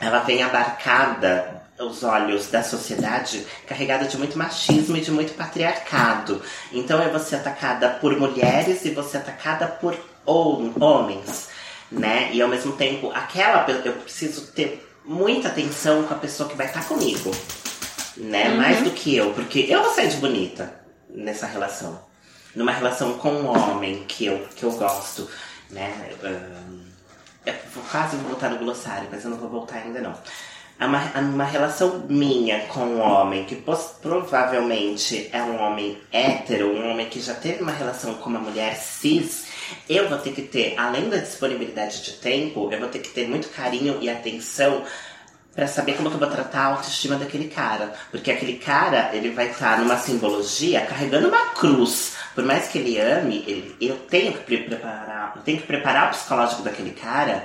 ela vem abarcada os olhos da sociedade carregada de muito machismo e de muito patriarcado. Então é você atacada por mulheres e você atacada por hom- homens, né? E ao mesmo tempo, aquela eu preciso ter muita atenção com a pessoa que vai estar comigo, né? Mais do que eu, porque eu vou sair de bonita nessa relação. Numa relação com um homem que eu, que eu gosto, né? Ahn, eu vou quase voltar no glossário, mas eu não vou voltar ainda não. Uma, uma relação minha com um homem que provavelmente é um homem hétero, um homem que já teve uma relação com uma mulher cis, eu vou ter que ter, além da disponibilidade de tempo, eu vou ter que ter muito carinho e atenção Pra saber como que eu vou tratar a autoestima daquele cara. Porque aquele cara, ele vai estar numa simbologia carregando uma cruz. Por mais que ele ame, ele- eu tenho que pre- preparar, eu tenho que preparar o psicológico daquele cara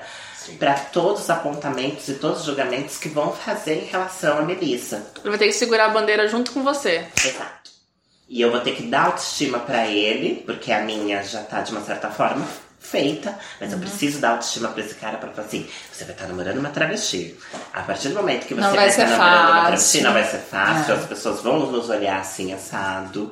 pra todos os apontamentos e todos os julgamentos que vão fazer em relação a Melissa. Ele vai ter que segurar a bandeira junto com você. Exato. E eu vou ter que dar autoestima pra ele, porque a minha já tá de uma certa forma feita, mas Uhum. eu preciso dar autoestima pra esse cara pra falar assim: você vai estar namorando uma travesti. A partir do momento que você Não vai vai estar namorando uma travesti, não vai ser fácil, É. as pessoas vão nos olhar assim assado.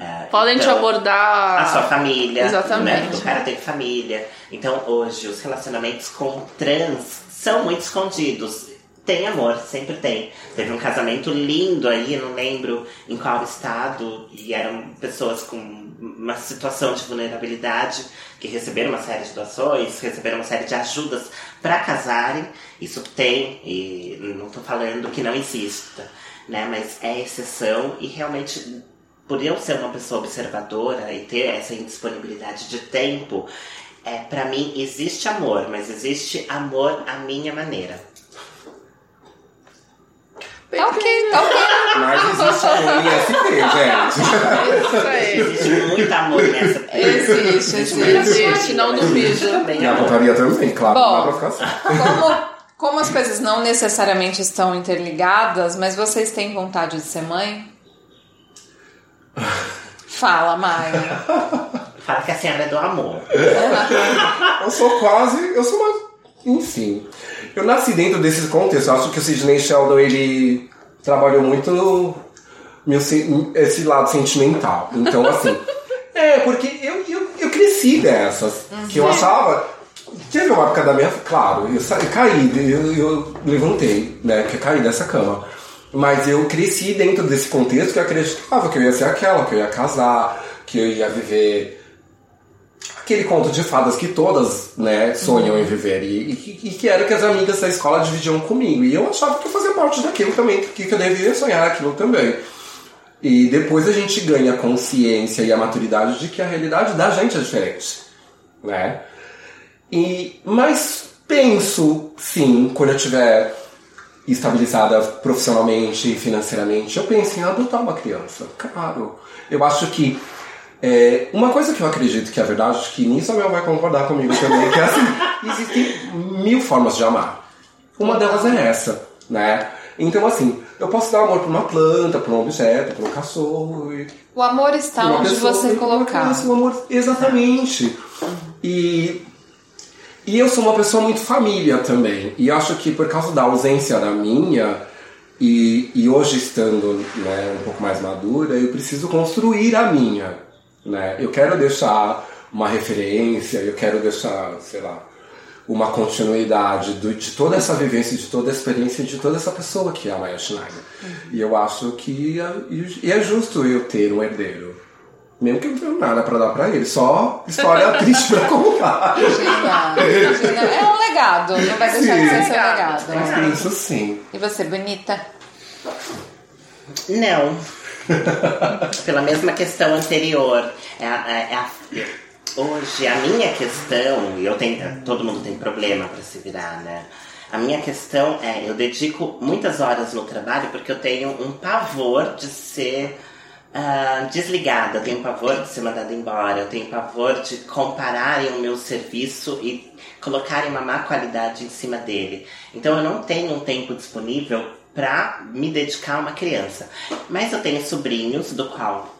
É, Podem te então, abordar. a sua família, Exatamente. né? O cara tem família. Então hoje os relacionamentos com trans são muito escondidos. Tem amor, sempre tem. Teve um casamento lindo aí, não lembro em qual estado, e eram pessoas com uma situação de vulnerabilidade que receberam uma série de doações, receberam uma série de ajudas para casarem. Isso tem, e não tô falando que não exista, né? Mas é exceção e realmente por eu ser uma pessoa observadora e ter essa indisponibilidade de tempo, é, para mim existe amor, mas existe amor à minha maneira. Tá ok, tá ok. Mas existe um IST, gente. Isso aí. Existe muito amor nessa. Existe, existe. Existe, não duvido. Também E a putaria também, claro. Bom. não dá pra ficar assim. Como, como as coisas não necessariamente estão interligadas, mas vocês têm vontade de ser mãe? Fala, Maia. Fala que a senhora é do amor. Eu sou quase. Eu sou uma. Enfim. Eu nasci dentro desse contexto. Eu acho que o Sidney Sheldon ele trabalhou muito meu, se- esse lado sentimental. Então, assim. é, porque eu, eu, eu cresci dessas. Que eu achava. Teve uma época da minha. Claro, eu, sa- eu caí, eu, eu levantei, né? Que eu caí dessa cama. Mas eu cresci dentro desse contexto que eu acreditava que eu ia ser aquela, que eu ia casar, que eu ia viver aquele conto de fadas que todas né, sonham em viver e, e, e, que era que as amigas da escola dividiam comigo. E eu achava que eu fazia parte daquilo também, que eu devia sonhar aquilo também. E depois a gente ganha a consciência e a maturidade de que a realidade da gente é diferente, né? E, mas penso, sim, quando eu tiver estabilizada profissionalmente e financeiramente, eu penso em adotar uma criança. Claro. Eu acho que é, uma coisa que eu acredito que é verdade, que nisso a Mel vai concordar comigo também, que é assim, existem mil formas de amar. Uma delas é essa, né? Então, assim, eu posso dar amor para uma planta, para um objeto, para um cachorro. O amor está onde pessoa, você colocar. Criança, o amor, exatamente. E, e eu sou uma pessoa muito família também. E acho que por causa da ausência da minha, e, e hoje estando né, um pouco mais madura, eu preciso construir a minha. Né? Eu quero deixar uma referência, eu quero deixar, sei lá, uma continuidade do, de toda essa vivência, de toda a experiência de toda essa pessoa que é a Maya Schneider. Uhum. E eu acho que é, e é justo eu ter um herdeiro. Mesmo que eu não tenha nada para dar para ele, só história triste para contar. Imagina, É um legado, não vai deixar sim. de ser seu legado. Mas isso sim. E você, bonita? Não. Pela mesma questão anterior. É a, é, é a, hoje, a minha questão, e eu tenho, todo mundo tem problema para se virar, né? A minha questão é, eu dedico muitas horas no trabalho porque eu tenho um pavor de ser uh, desligada, eu tenho pavor de ser mandada embora, eu tenho pavor de compararem o meu serviço e colocarem uma má qualidade em cima dele. Então eu não tenho um tempo disponível para me dedicar a uma criança. Mas eu tenho sobrinhos, do qual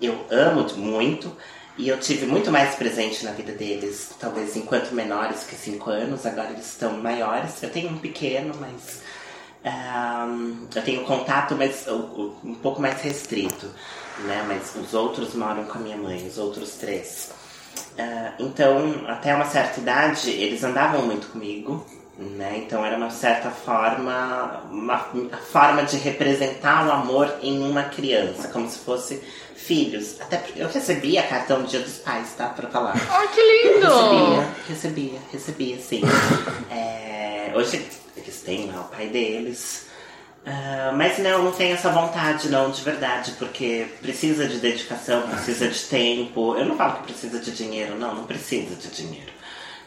eu amo muito, e eu tive muito mais presente na vida deles, talvez enquanto menores que 5 anos, agora eles estão maiores. Eu tenho um pequeno, mas um, eu tenho contato mas, um pouco mais restrito, né? Mas os outros moram com a minha mãe, os outros três. Uh, então, até uma certa idade, eles andavam muito comigo, né? Então era uma certa forma, uma, forma de representar o amor em uma criança, como se fosse filhos. Até eu recebia cartão do Dia dos Pais, tá? Pra falar. Ai, que lindo! Recebia, recebia, recebia, sim. é, hoje eles têm lá o pai deles. Uh, mas não, não tem essa vontade não, de verdade, porque precisa de dedicação, precisa de tempo. Eu não falo que precisa de dinheiro, não, não precisa de dinheiro.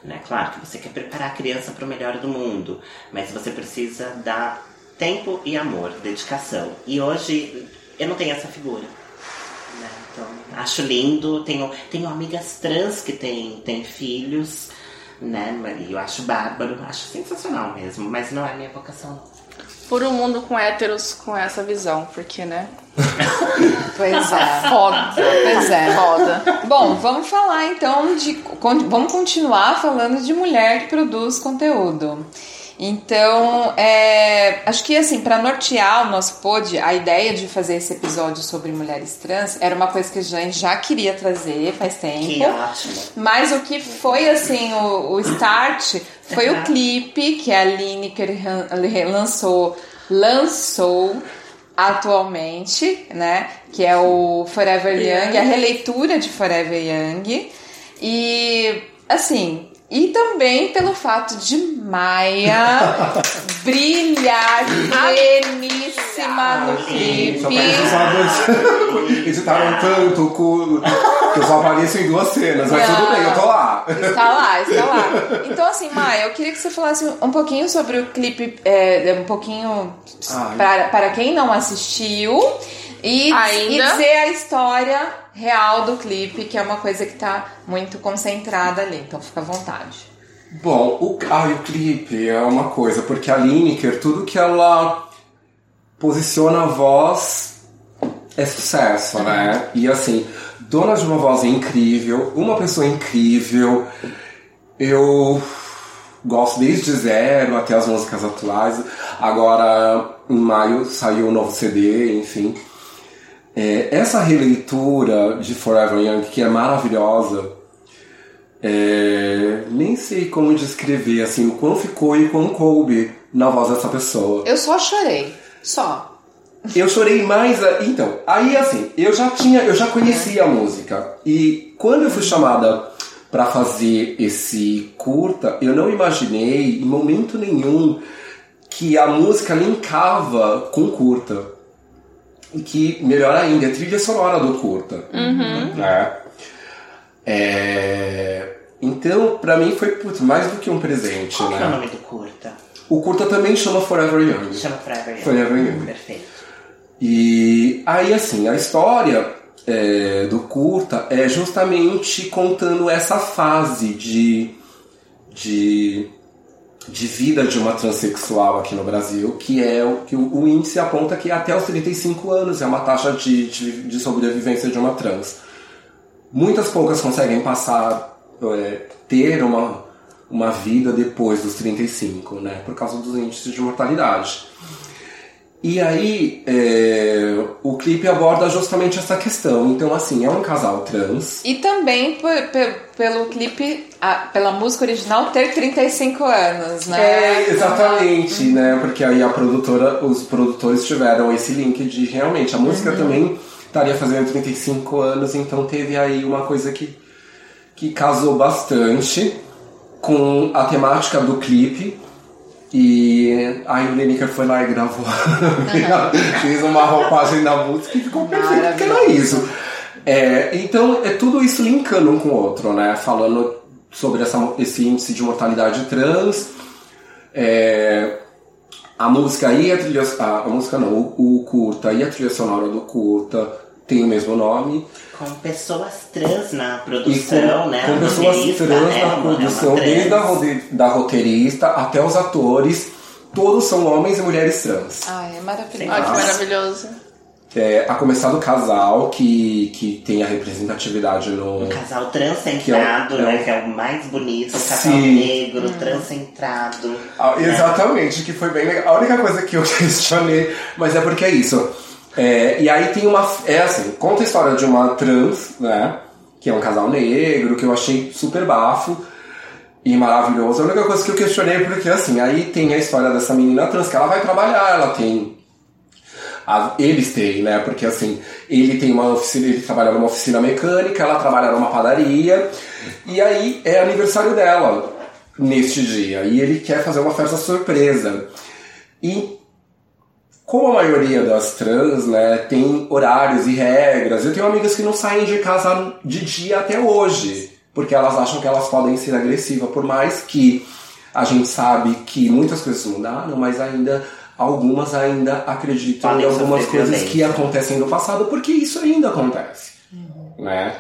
Né? Claro que você quer preparar a criança para o melhor do mundo, mas você precisa dar tempo e amor, dedicação. E hoje eu não tenho essa figura. Né? Então, acho lindo. Tenho, tenho amigas trans que têm, têm filhos, né? E eu acho bárbaro, acho sensacional mesmo, mas não é minha vocação por um mundo com héteros com essa visão, porque, né? Pois é. Foda. Pois é. Foda. Bom, vamos falar então de. Vamos continuar falando de mulher que produz conteúdo. Então, é, acho que assim, para nortear o nosso pod, a ideia de fazer esse episódio sobre mulheres trans era uma coisa que a gente já queria trazer faz tempo. Que ótimo. Mas o que foi assim, o, o start foi o clipe que a Lineker lançou, lançou atualmente, né? Que é o Forever Young, a releitura de Forever Young. E assim, e também pelo fato de Maia brilhar pleníssima no clipe. editaram tanto que eu só apareço em duas cenas, mas Não, tudo bem, eu tô lá. Está lá, está lá. Então, assim, Maia, eu queria que você falasse um pouquinho sobre o clipe, é, um pouquinho para, para quem não assistiu. E, e dizer a história real do clipe, que é uma coisa que tá muito concentrada ali. Então fica à vontade. Bom, o, ah, o clipe é uma coisa, porque a Lineker, tudo que ela posiciona a voz é sucesso, né? E assim, dona de uma voz incrível, uma pessoa incrível. Eu gosto desde zero até as músicas atuais. Agora, em maio, saiu um novo CD, enfim. É, essa releitura de Forever Young, que é maravilhosa, é, nem sei como descrever assim, o quão ficou e o quão coube na voz dessa pessoa. Eu só chorei. Só. Eu chorei mais. A... Então, aí assim, eu já tinha, eu já conhecia a música. E quando eu fui chamada para fazer esse curta, eu não imaginei em momento nenhum que a música linkava com curta. E que, melhor ainda, a trilha sonora do curta. Uhum. Né? É... Então, pra mim foi putz, mais do que um presente, Qual né? é o nome do curta? O curta também chama Forever Young. Chama Forever Young. Forever Young. Perfeito. E aí, assim, a história é, do curta é justamente contando essa fase de, de, de vida de uma transexual aqui no Brasil, que é o que o, índice aponta que até os 35 anos é uma taxa de, de, de sobrevivência de uma trans. Muitas poucas conseguem passar, é, ter uma, uma vida depois dos 35, né? Por causa dos índices de mortalidade. E aí, é, o clipe aborda justamente essa questão. Então, assim, é um casal trans. E também pe- pe- pelo clipe, a- pela música original, ter 35 anos, né? É, exatamente, né? Porque aí a produtora, os produtores tiveram esse link de realmente a música também estaria fazendo 35 anos, então teve aí uma coisa que, que casou bastante com a temática do clipe. E o Lineker foi lá e gravou. Fez uma roupagem da música e ficou perfeito, porque era isso. É, então é tudo isso linkando um com o outro, né? Falando sobre essa, esse índice de mortalidade trans. É, a música e a trilha. A, a música não, o, o curta e a trilha sonora do curta tem o mesmo nome. Com pessoas trans na produção, com, né? com A pessoas trans né? na Uma- é produção, trans. desde a da roteirista até os atores, todos são homens e mulheres trans. Ai, é maravilhoso. Olha que maravilhoso. É, a começar do casal, que, que tem a representatividade no. Um casal transcentrado, Que é o- é o- né? Que é o mais bonito, um casal Sim. negro, transcentrado. Ah, exatamente, que foi bem legal. A única coisa que eu questionei, mas é porque é isso. É, e aí tem uma. É assim, conta a história de uma trans, né? Que é um casal negro, que eu achei super bafo e maravilhoso. A única coisa que eu questionei é porque, assim, aí tem a história dessa menina trans que ela vai trabalhar, ela tem. a- eles têm, né? Porque assim, ele tem uma oficina, ele trabalha numa oficina mecânica, ela trabalha numa padaria, e aí é aniversário dela neste dia, e ele quer fazer uma festa surpresa. E como a maioria das trans, né, tem horários e regras, eu tenho amigas que não saem de casa de dia até hoje, porque elas acham que elas podem ser agressivas, por mais que a gente sabe que muitas coisas mudaram, mas ainda algumas ainda acreditam Podem em algumas coisas que violência. acontecem no passado, porque isso ainda acontece, né?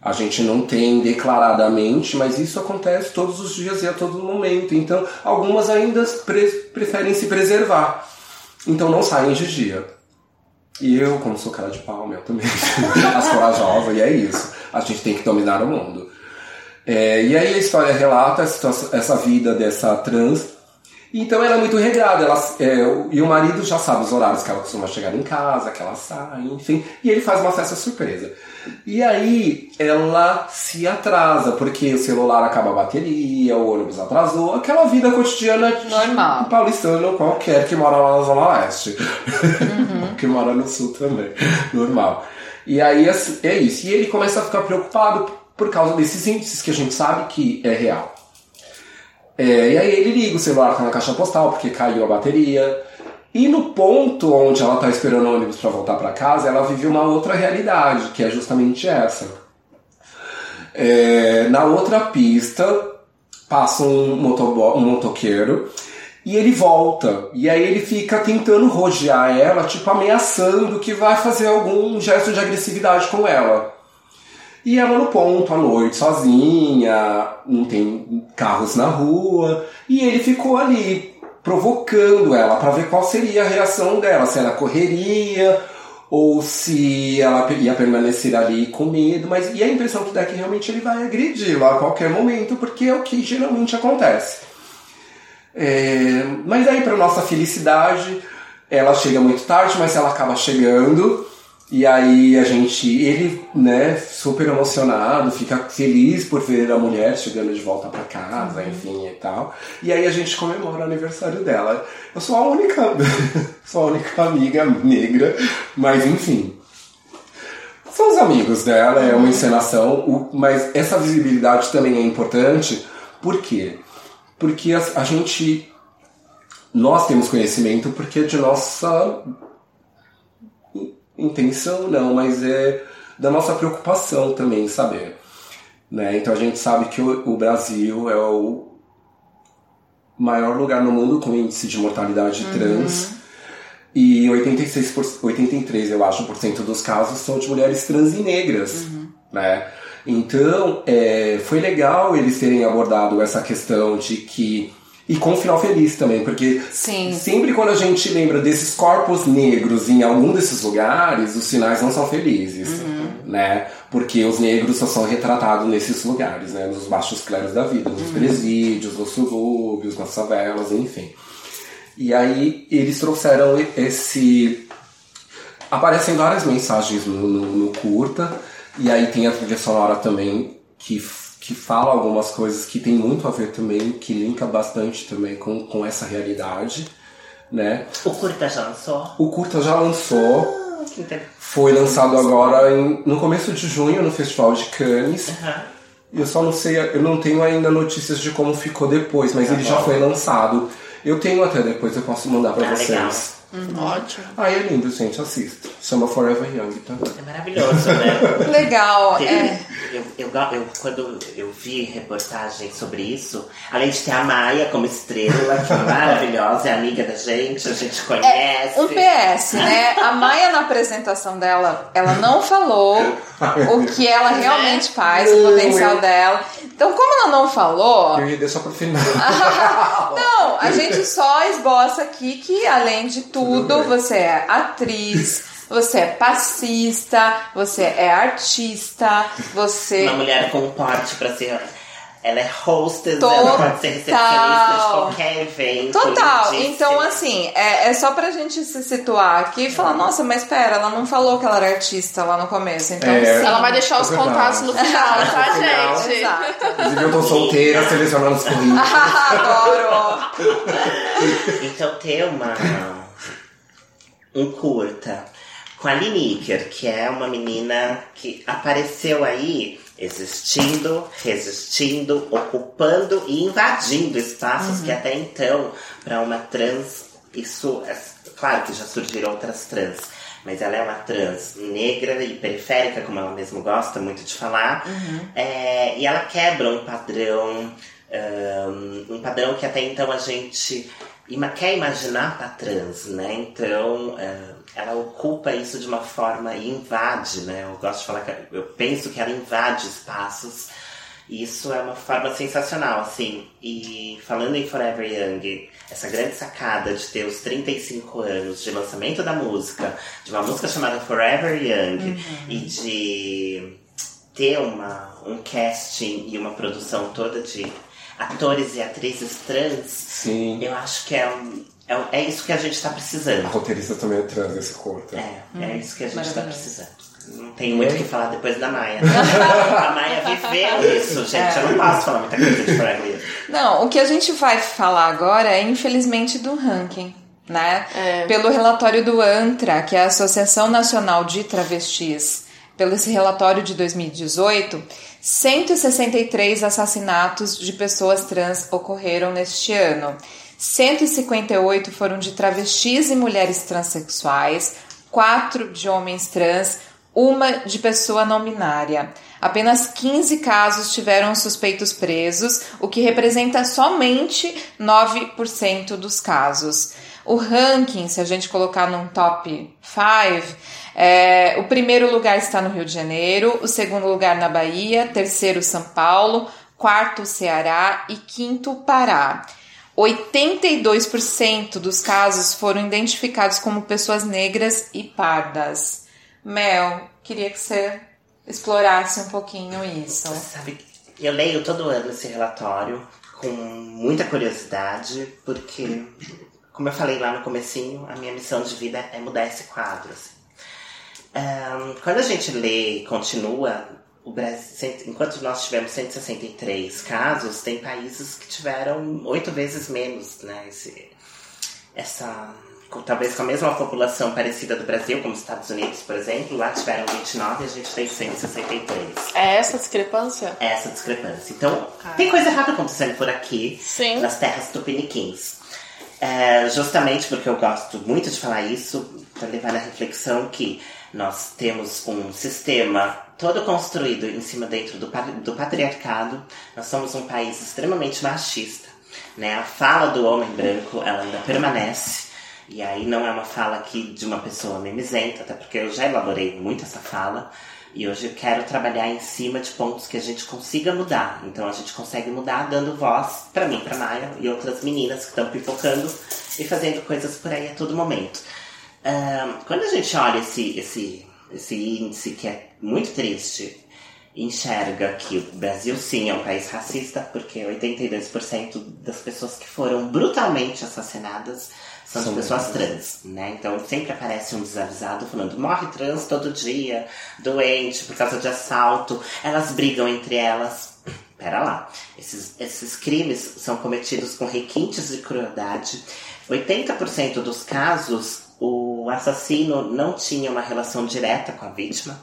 A gente não tem declaradamente, mas isso acontece todos os dias e a todo momento. Então, algumas ainda pre- preferem se preservar. Então não saem de dia. E eu, como sou cara de pau, meu também, as corajosas, e é isso. A gente tem que dominar o mundo. É, e aí a história relata essa vida dessa trans. Então ela é muito regrada, ela, é, e o marido já sabe os horários que ela costuma chegar em casa, que ela sai, enfim. E ele faz uma festa surpresa. E aí ela se atrasa, porque o celular acaba a bateria, o ônibus atrasou, aquela vida cotidiana de Normal. paulistano qualquer que mora lá na Zona Leste. Ou que mora no Sul também. Normal. E aí assim, é isso. E ele começa a ficar preocupado por causa desses índices que a gente sabe que é real. É, e aí ele liga o celular tá na caixa postal porque caiu a bateria. E no ponto onde ela tá esperando o ônibus para voltar para casa, ela vive uma outra realidade, que é justamente essa. É, na outra pista, passa um, um motoqueiro e ele volta. E aí ele fica tentando rodear ela, tipo ameaçando que vai fazer algum gesto de agressividade com ela. E ela no ponto, à noite, sozinha, não tem carros na rua. E ele ficou ali, provocando ela, para ver qual seria a reação dela. Se ela correria, ou se ela ia permanecer ali com medo. Mas e a impressão que dá é que realmente ele vai agredi-la a qualquer momento, porque é o que geralmente acontece. É, mas aí, para nossa felicidade, ela chega muito tarde, mas ela acaba chegando. E aí a gente, ele, né, super emocionado, fica feliz por ver a mulher chegando de volta para casa, uhum. enfim e tal. E aí a gente comemora o aniversário dela. Eu sou a única, sou a única amiga negra, mas enfim. São os amigos dela, é uma encenação, mas essa visibilidade também é importante, por quê? Porque a, a gente, nós temos conhecimento porque é de nossa intenção não, mas é da nossa preocupação também saber. Né? Então a gente sabe que o, o Brasil é o maior lugar no mundo com índice de mortalidade uhum. trans. E 86 por, 83, eu acho, por cento dos casos são de mulheres trans e negras. Uhum. Né? Então, é, foi legal eles terem abordado essa questão de que e com um final feliz também, porque Sim. sempre quando a gente lembra desses corpos negros em algum desses lugares, os sinais não são felizes, uhum. né? Porque os negros só são retratados nesses lugares, né? Nos baixos cleros da vida, nos uhum. presídios, nos subúrbios, nas favelas, enfim. E aí eles trouxeram esse... Aparecem várias mensagens no, no, no curta, e aí tem a trilha sonora também que que fala algumas coisas que tem muito a ver também, que linka bastante também com, com essa realidade, né? O curta já lançou? O curta já lançou. Ah, Foi lançado agora em, no começo de junho no Festival de Cannes. Uhum. Eu só não sei, eu não tenho ainda notícias de como ficou depois, mas tá ele bom. já foi lançado. Eu tenho até depois, eu posso mandar para ah, vocês. Legal. Uhum. Ótimo. Ah, é lindo, gente, assista. Chama Forever Young também. É maravilhoso, né? Legal. é. eu, eu, eu, quando eu vi reportagem sobre isso, além de ter a Maia como estrela, que é maravilhosa, é amiga da gente, a gente conhece. É, um PS, né? A Maia na apresentação dela, ela não falou o que ela realmente faz, o potencial dela. Então, como ela não falou. Eu ia deixar pro final. não, a gente só esboça aqui que, além de tudo, você é atriz. Você é passista, você é artista, você. Uma mulher com porte pra ser ela é hostess, Total. ela pode ser recepcionista de qualquer evento. Total. Então, assim, é, é só pra gente se situar aqui e falar, nossa, mas pera, ela não falou que ela era artista lá no começo. Então, é, ela vai deixar os é contatos no final, tá, gente? Exato. Inclusive, eu tô solteira, selecionando os currículos. Adoro! então, ter uma... um curta com a Liniker, que é uma menina que apareceu aí existindo, resistindo, ocupando e invadindo espaços uhum. que até então, para uma trans, isso é claro que já surgiram outras trans, mas ela é uma trans negra e periférica, como ela mesmo gosta muito de falar, uhum. é, e ela quebra um padrão, um, um padrão que até então a gente quer imaginar para trans, né? Então, uh, ela ocupa isso de uma forma e invade, né? Eu gosto de falar que eu penso que ela invade espaços. E isso é uma forma sensacional, assim. E falando em Forever Young, essa grande sacada de ter os 35 anos de lançamento da música, de uma música chamada Forever Young, uhum. e de ter uma, um casting e uma produção toda de atores e atrizes trans, Sim. eu acho que é um é, é isso que a gente está precisando. A roteirista também é trans esse curta. É, hum, é isso que a gente está precisando. Não tem muito o que falar depois da Maia. a Maia viveu isso, gente. É. Eu não posso falar muita coisa de Fraglia. Não, o que a gente vai falar agora é, infelizmente, do ranking. Né? É. Pelo relatório do ANTRA, que é a Associação Nacional de Travestis, pelo esse relatório de 2018, 163 assassinatos de pessoas trans ocorreram neste ano. 158 foram de travestis e mulheres transexuais, 4 de homens trans, uma de pessoa não binária. Apenas 15 casos tiveram suspeitos presos, o que representa somente 9% dos casos. O ranking, se a gente colocar num top 5, é, o primeiro lugar está no Rio de Janeiro, o segundo lugar na Bahia, terceiro São Paulo, quarto Ceará e quinto Pará. 82% dos casos foram identificados como pessoas negras e pardas. Mel, queria que você explorasse um pouquinho isso. Sabe, eu leio todo ano esse relatório com muita curiosidade, porque, como eu falei lá no comecinho, a minha missão de vida é mudar esse quadro. Assim. Um, quando a gente lê e continua, o Brasil, enquanto nós tivemos 163 casos, tem países que tiveram oito vezes menos, né? Esse, essa, talvez com a mesma população parecida do Brasil, como os Estados Unidos, por exemplo, lá tiveram 29 e a gente tem 163. É essa discrepância? É essa discrepância. Então, tem coisa errada acontecendo por aqui, Sim. nas terras tupiniquins. É, justamente porque eu gosto muito de falar isso, para levar na reflexão que nós temos um sistema todo construído em cima dentro do, do patriarcado. Nós somos um país extremamente machista. Né? A fala do homem branco ela ainda permanece. E aí não é uma fala aqui de uma pessoa mimizenta, até porque eu já elaborei muito essa fala. E hoje eu quero trabalhar em cima de pontos que a gente consiga mudar. Então a gente consegue mudar dando voz para mim, para Maia e outras meninas que estão pipocando e fazendo coisas por aí a todo momento. Um, quando a gente olha esse, esse, esse índice que é muito triste, enxerga que o Brasil sim é um país racista, porque 82% das pessoas que foram brutalmente assassinadas são, são pessoas trans, né? Então sempre aparece um desavisado falando morre trans todo dia, doente por causa de assalto, elas brigam entre elas. Pera lá, esses, esses crimes são cometidos com requintes de crueldade. 80% dos casos o assassino não tinha uma relação direta com a vítima.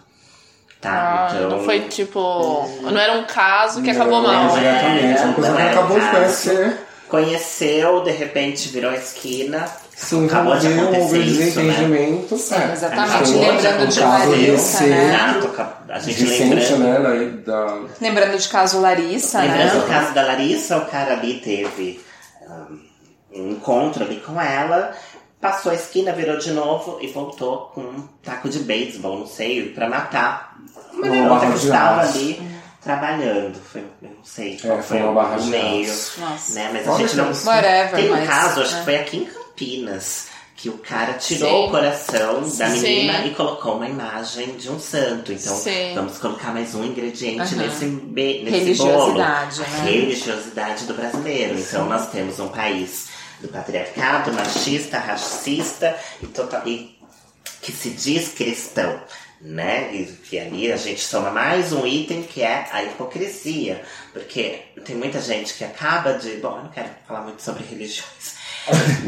Tá, ah, então... Não foi tipo. Não era um caso que não, acabou mal. Exatamente, é uma coisa que acabou de conhecer. Conheceu, de repente virou a esquina. Sim, acabou de acontecer desentendimento. Isso, né? Sim, exatamente. Lembrando de Larissa, né? A gente lembrando, né? Da... Lembrando de caso Larissa, lembrando né? Lembrando do caso da Larissa, o cara ali teve um encontro ali com ela passou a esquina, virou de novo e voltou com um taco de beisebol, não sei, para matar uma garota que estava ali trabalhando. Foi, não sei qual é, foi, uma barra o meio. Nossa. Né? Mas a gente não. Whatever, Tem um mas, caso, acho é. que foi aqui em Campinas. Que o cara tirou Sim. o coração da Sim. menina e colocou uma imagem de um santo. Então, Sim. vamos colocar mais um ingrediente nesse, be- nesse bolo. Religiosidade, A né? religiosidade do brasileiro. Então, nós temos um país do patriarcado, machista, racista e, total, e que se diz cristão, né? E que ali a gente soma mais um item que é a hipocrisia, porque tem muita gente que acaba de, bom, eu não quero falar muito sobre religiões,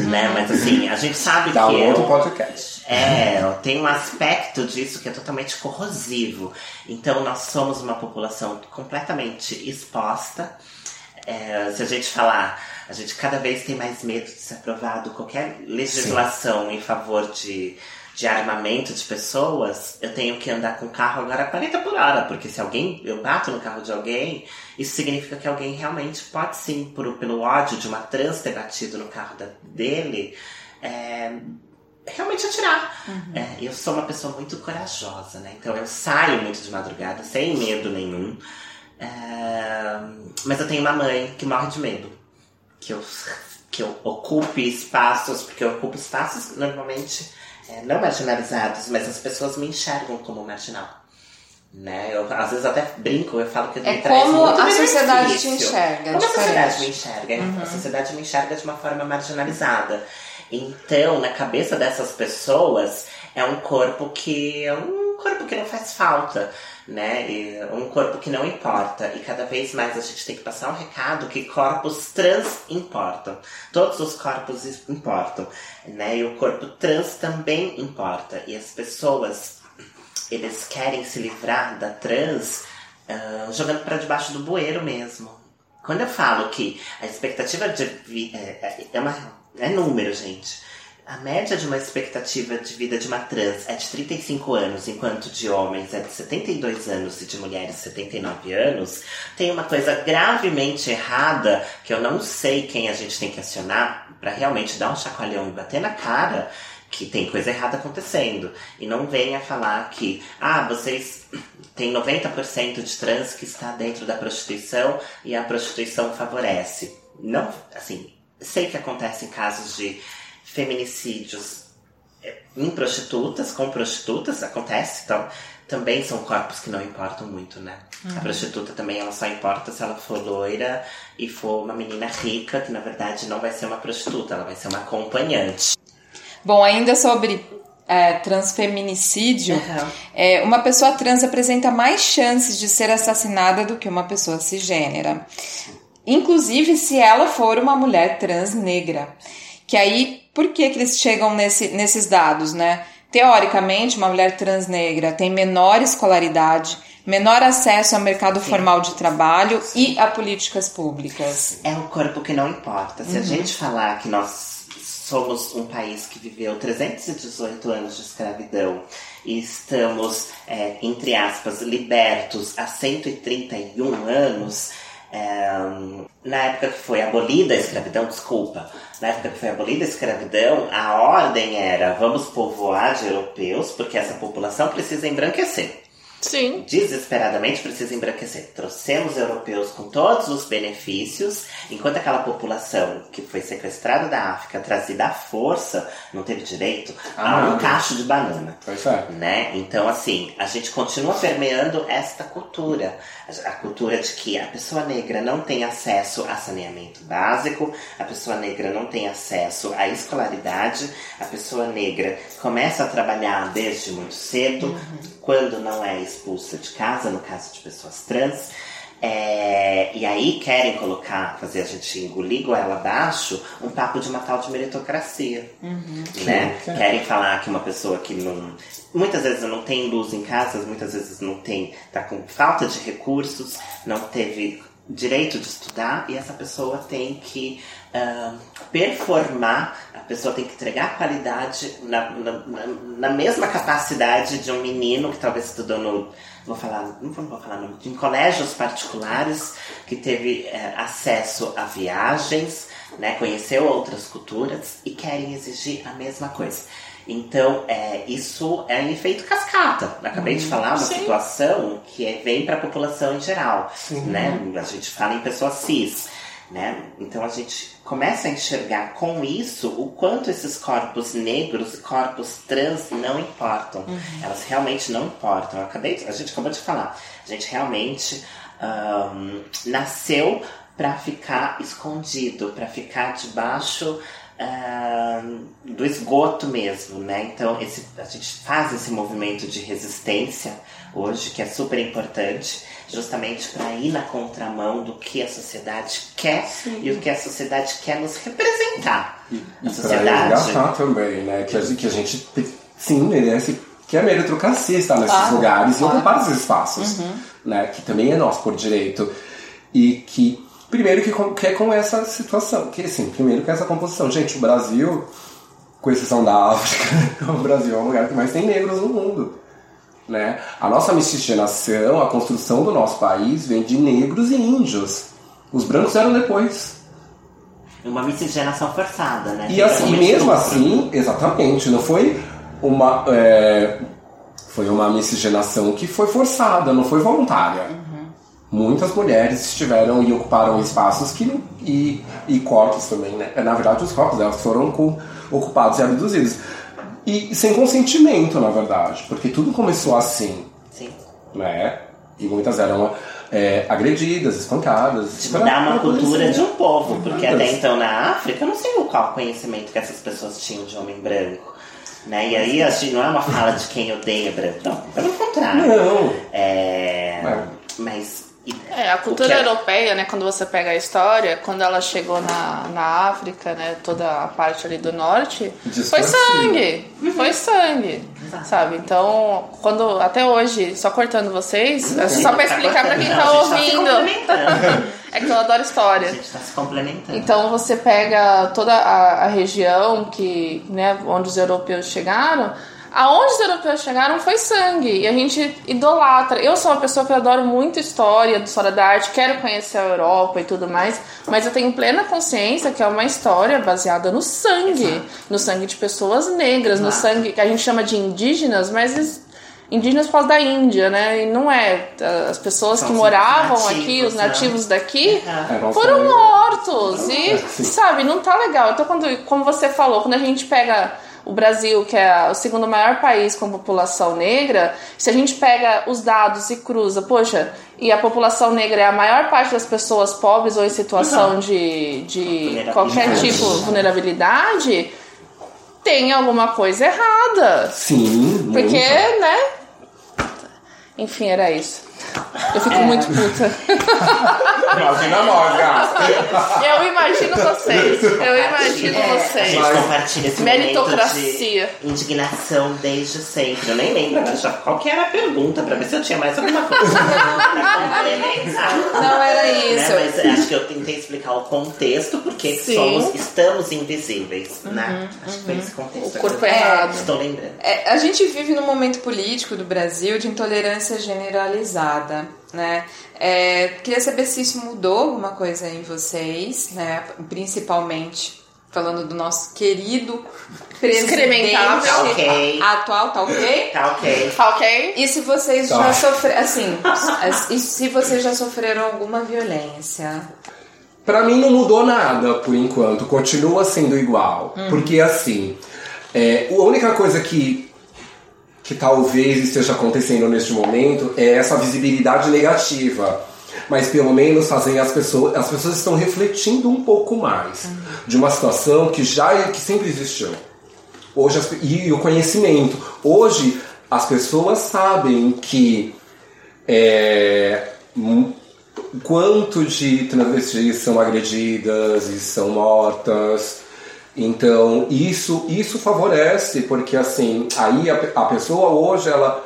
né? Mas assim, a gente sabe Dá que um outro podcast. é, tem um aspecto disso que é totalmente corrosivo. Então, nós somos uma população completamente exposta. É, se a gente falar, a gente cada vez tem mais medo de ser aprovado qualquer legislação em favor de, de armamento de pessoas. Eu tenho que andar com o carro agora a 40 por hora, porque se alguém, eu bato no carro de alguém, isso significa que alguém realmente pode sim, por, pelo ódio de uma trans ter batido no carro da- dele, é, realmente atirar. É, eu sou uma pessoa muito corajosa, né? Então eu saio muito de madrugada, sem medo nenhum. É, mas eu tenho uma mãe que morre de medo. Que eu, que eu ocupe espaços, porque eu ocupo espaços normalmente é, não marginalizados, mas as pessoas me enxergam como marginal. Né? Eu, às vezes até brinco, eu falo que É me traz como muito a sociedade benefício. te enxerga, Como a sociedade diferente. me enxerga. A sociedade me enxerga de uma forma marginalizada. Então, na cabeça dessas pessoas, é um corpo que é um corpo que não faz falta, né? Um corpo que não importa. E cada vez mais a gente tem que passar um recado que corpos trans importam. Todos os corpos importam, né? E o corpo trans também importa. E as pessoas, eles querem se livrar da trans ah, jogando para debaixo do bueiro mesmo. Quando eu falo que a expectativa de vida é, é, uma, é número, gente. A média de uma expectativa de vida de uma trans é de 35 anos, enquanto de homens é de 72 anos e de mulheres 79 anos, tem uma coisa gravemente errada que eu não sei quem a gente tem que acionar para realmente dar um chacoalhão e bater na cara que tem coisa errada acontecendo. E não venha falar que, ah, vocês têm 90% de trans que está dentro da prostituição e a prostituição favorece. Não, assim, sei que acontecem casos de feminicídios é, em prostitutas, com prostitutas, acontece, então também são corpos que não importam muito, né? A prostituta também ela só importa se ela for loira e for uma menina rica, que na verdade não vai ser uma prostituta, ela vai ser uma acompanhante. Bom, ainda sobre é, transfeminicídio, uhum. é, uma pessoa trans apresenta mais chances de ser assassinada do que uma pessoa cisgênera. Inclusive se ela for uma mulher trans negra. Que aí, por que, que eles chegam nesse, nesses dados, né? Teoricamente, uma mulher trans negra tem menor escolaridade, menor acesso ao mercado Sim. formal de trabalho Sim. e a políticas públicas. É o corpo que não importa. Se uhum. a gente falar que nós somos um país que viveu 318 anos de escravidão e estamos, é, entre aspas, libertos há 131 anos, é, na época que foi abolida a escravidão, desculpa, na época que foi abolida a escravidão, a ordem era vamos povoar de europeus porque essa população precisa embranquecer. Sim. Desesperadamente precisa embranquecer. Trouxemos europeus com todos os benefícios, enquanto aquela população que foi sequestrada da África, trazida à força, não teve direito ah, a um cacho de banana. Pois é. Né? Então, assim, a gente continua permeando esta cultura. A cultura de que a pessoa negra não tem acesso a saneamento básico, a pessoa negra não tem acesso à escolaridade, a pessoa negra começa a trabalhar desde muito cedo, uhum. quando não é expulsa de casa, no caso de pessoas trans. É, e aí querem colocar, fazer a gente engolir goela abaixo, um papo de uma tal de meritocracia. Uhum. Né? Sim, querem falar que uma pessoa que não. Muitas vezes não tem luz em casa, muitas vezes não tem. tá com falta de recursos, não teve direito de estudar e essa pessoa tem que uh, performar, a pessoa tem que entregar qualidade na, na, na, mesma capacidade de um menino que talvez estudou no. Vou falar, não vou falar no, em colégios particulares, que teve uh, acesso a viagens, né, conheceu outras culturas e querem exigir a mesma coisa. Então, é, isso é um efeito cascata. Acabei de hum, falar uma Sim. situação que é, vem para a população em geral. Né? A gente fala em pessoas cis. Né? Então a gente começa a enxergar com isso o quanto esses corpos negros e corpos trans não importam. Uhum. Elas realmente não importam. Acabei de, a gente acabou de falar. A gente realmente um, nasceu para ficar escondido, para ficar debaixo uh, do esgoto mesmo, né? Então esse, a gente faz esse movimento de resistência hoje, que é super importante, justamente para ir na contramão do que a sociedade quer Sim. e o que a sociedade quer nos representar. E, e para resgatar também, né? Que a, que a gente sim merece que a meritocracia está nesses ah, lugares e ocupar esses espaços, uhum. né? Que também é nosso por direito e que Primeiro que, que é com essa situação, que assim, primeiro com essa composição. Gente, o Brasil, com exceção da África, o Brasil é o lugar que mais tem negros no mundo. Né? A nossa miscigenação, a construção do nosso país vem de negros e índios. Os brancos eram depois. Uma miscigenação forçada, né? E assim, mesmo assim, exatamente, não foi uma. É, foi uma miscigenação que foi forçada, não foi voluntária muitas mulheres estiveram e ocuparam espaços que e, e corpos também, né? Na verdade, os corpos delas foram ocupados e abduzidos. E sem consentimento, na verdade, porque tudo começou assim. Sim. Né? E muitas eram é, agredidas, espancadas. Tipo, dá uma cultura de um povo, porque até então na África eu não sei qual conhecimento que essas pessoas tinham de homem branco. Né? E aí, assim, não é uma fala de quem odeia branco, não, pelo contrário. Não. É, é. Mas é, a cultura é... europeia, né, quando você pega a história, quando ela chegou na, na África, né, toda a parte ali do norte, foi sangue, uhum. foi sangue, sabe? Então, quando, até hoje, só cortando vocês, é só pra explicar pra quem tá, tá ouvindo, é que eu adoro história. A gente tá se complementando. Então, você pega toda a, a região que, né, onde os europeus chegaram, Aonde os europeus chegaram foi sangue. E a gente idolatra. Eu sou uma pessoa que adoro muito história, história da arte, quero conhecer a Europa e tudo mais. Mas eu tenho plena consciência que é uma história baseada no sangue. Exato. No sangue de pessoas negras, Exato. no sangue que a gente chama de indígenas, mas indígenas por causa da Índia, né? E não é. As pessoas São que moravam nativos, aqui, os né? nativos né? daqui, é, foram mortos. E, sabe, não tá legal. Então, quando, como você falou, quando a gente pega o Brasil, que é o segundo maior país com população negra, se a gente pega os dados e cruza, poxa, e a população negra é a maior parte das pessoas pobres ou em situação de, de qualquer tipo de vulnerabilidade, tem alguma coisa errada. Sim, Porque, muita. né? Enfim, era isso. Eu fico muito puta. Imagina nós, gata. Eu imagino vocês. Eu imagino É, A vocês. gente compartilha esse Meritocracia. momento de indignação desde sempre. Eu nem lembro já qual que era a pergunta, pra ver se eu tinha mais alguma coisa pra complementar. Não era isso. Né? Mas acho que eu tentei explicar o contexto, porque Sim. somos, estamos invisíveis, né? Acho que foi esse contexto. O corpo Agora é errado. Estou lembrando. É, a gente vive num momento político do Brasil de intolerância generalizada, né? É, queria saber se isso mudou alguma coisa em vocês, né? Principalmente falando do nosso querido presidente Excrementável. Tá ok. atual, tá ok? Tá ok. Tá ok? E se vocês Tá. já sofreram, assim, se vocês já sofreram alguma violência? Pra mim não mudou nada por enquanto, continua sendo igual. Porque assim, é, a única coisa que, que talvez esteja acontecendo neste momento é essa visibilidade negativa. Mas pelo menos fazem as pessoas. As pessoas estão refletindo um pouco mais de uma situação que já que sempre existiu. Hoje as pe- e o conhecimento. Hoje as pessoas sabem que é, mu- quanto de travestis são agredidas e são mortas. Então isso isso favorece porque assim aí a, a pessoa hoje ela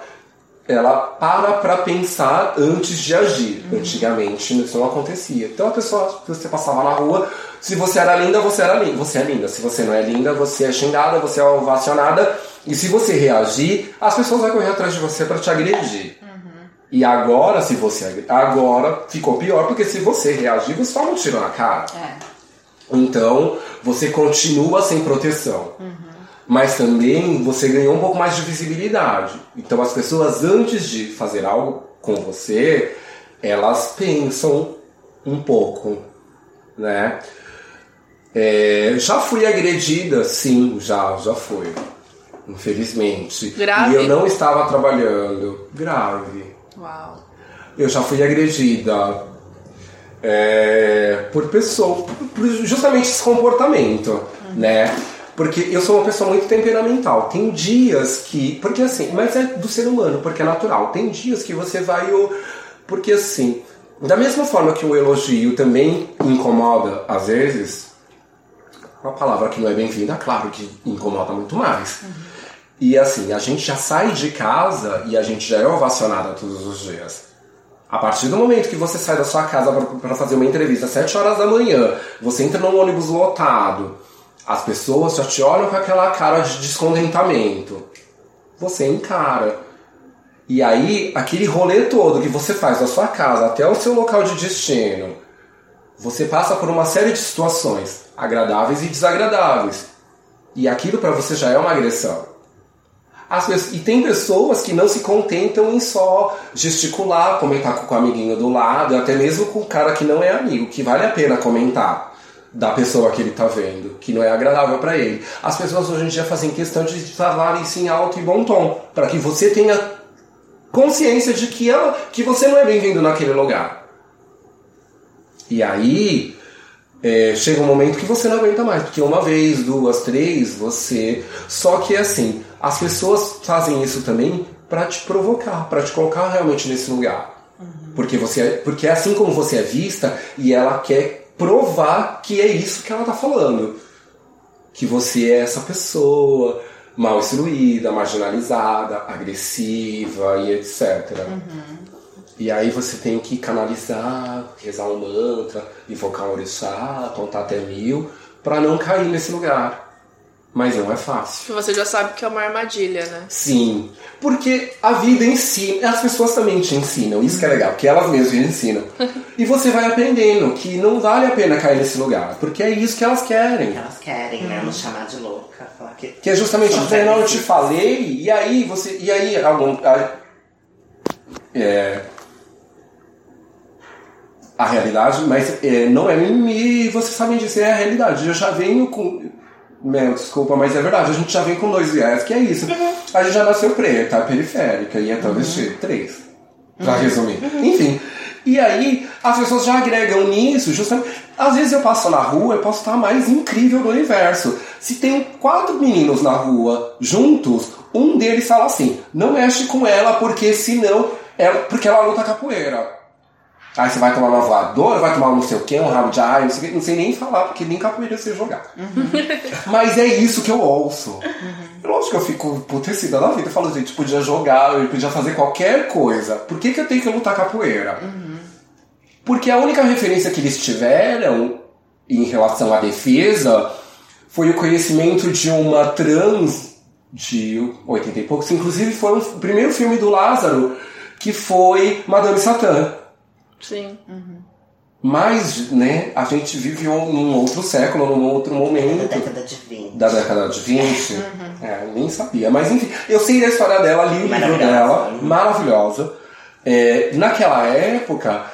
ela para para pensar antes de agir. Antigamente isso não acontecia. Então a pessoa você passava na rua se você era linda você era linda você é linda. Se você não é linda você é xingada você é ovacionada e se você reagir as pessoas vão correr atrás de você para te agredir. E agora, se você. Agora ficou pior, porque se você reagir, você toma um tiro na cara. É. Então, você continua sem proteção. Mas também você ganhou um pouco mais de visibilidade. Então, as pessoas, antes de fazer algo com você, elas pensam um pouco, né? É, já fui agredida, sim, já, já fui. Infelizmente. Grave? E eu não estava trabalhando. Grave. Uau. Eu já fui agredida é, por pessoa, por justamente esse comportamento, né? Porque eu sou uma pessoa muito temperamental. Tem dias que. Porque assim, mas é do ser humano, porque é natural. Tem dias que você vai. Porque assim, da mesma forma que o elogio também incomoda às vezes, uma palavra que não é bem-vinda, claro que incomoda muito mais. E assim, a gente já sai de casa e a gente já é ovacionada todos os dias. A partir do momento que você sai da sua casa para fazer uma entrevista às 7 horas da manhã, você entra num ônibus lotado, as pessoas já te olham com aquela cara de descontentamento. Você encara. E aí, aquele rolê todo que você faz da sua casa até o seu local de destino, você passa por uma série de situações agradáveis e desagradáveis. E aquilo para você já é uma agressão. As pessoas- e tem pessoas que não se contentam em só gesticular, comentar com o amiguinho do lado, até mesmo com o cara que não é amigo, que vale a pena comentar da pessoa que ele tá vendo, que não é agradável para ele. As pessoas hoje em dia fazem questão de falarem em alto e bom tom, para que você tenha consciência de que, ela, que você não é bem-vindo naquele lugar. E aí é, chega um momento que você não aguenta mais, porque uma vez, duas, três, você. Só que assim, as pessoas fazem isso também para te provocar, para te colocar realmente nesse lugar. Porque você é, porque é assim como você é vista e ela quer provar que é isso que ela tá falando. Que você é essa pessoa mal instruída, marginalizada, agressiva e etc. E aí você tem que canalizar, rezar um mantra, invocar um orixá, contar até mil, pra não cair nesse lugar. Mas não é fácil. Que você já sabe que é uma armadilha, né? Sim, porque a vida ensina, as pessoas também te ensinam, isso que é legal, porque elas mesmas te ensinam. E você vai aprendendo que não vale a pena cair nesse lugar, porque é isso que elas querem. Elas querem, né? Nos chamar de louca. Falar que. Que é justamente dizer, não, eu te falei, e aí você. E aí algum. A, é, a realidade, mas é, não é mimimi, e você sabe disso, é a realidade. Eu já venho com. Meu, desculpa, mas é verdade, a gente já vem com dois viés, que é isso. A gente já nasceu preta, periférica e é travesti, três. Pra resumir. Enfim. E aí as pessoas já agregam nisso, justamente. Às vezes eu passo na rua, eu posso estar mais incrível do universo. Se tem quatro meninos na rua juntos, um deles fala assim: não mexe com ela porque senão ela, porque ela luta capoeira. Aí você vai tomar uma voadora, vai tomar um não sei o que, um rabo de ar, não sei, não sei nem falar, porque nem capoeira você jogar. Uhum. Mas é isso que eu ouço. Uhum. Lógico que eu fico putecida na vida. Eu falo, gente, podia jogar, eu podia fazer qualquer coisa. Por que, que eu tenho que lutar capoeira? Uhum. Porque a única referência que eles tiveram em relação à defesa foi o conhecimento de uma trans de 80 e poucos. Inclusive foi o primeiro filme do Lázaro, que foi Madame Satã. Sim. Uhum. Mas, né, a gente vive um, num outro século, num outro momento. Da década de 20. Da década de 20. Uhum. É, nem sabia. Mas enfim, eu sei da história dela, li o livro dela, maravilhosa. É, naquela época,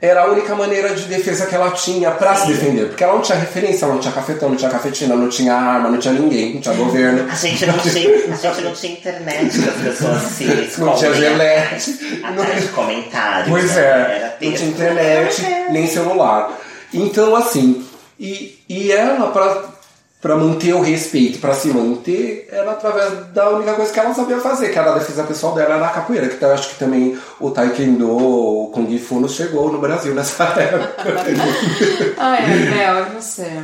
era a única maneira de defesa que ela tinha para se defender. Porque ela não tinha referência, ela não tinha cafetão, não tinha cafetina, não tinha arma, não tinha ninguém, não tinha governo. A gente não tinha, a gente não tinha internet as pessoas se Não tinha gelete. Atrás de comentários. Pois né? é, não tinha internet, nem celular. Então, assim, e, e ela, pra, para manter o respeito, para se manter, era através da única coisa que ela sabia fazer, que era a defesa pessoal dela, era a capoeira, que eu acho que também o Taekwondo, o Kung Fu não chegou no Brasil nessa época. Ai, Bel, e você?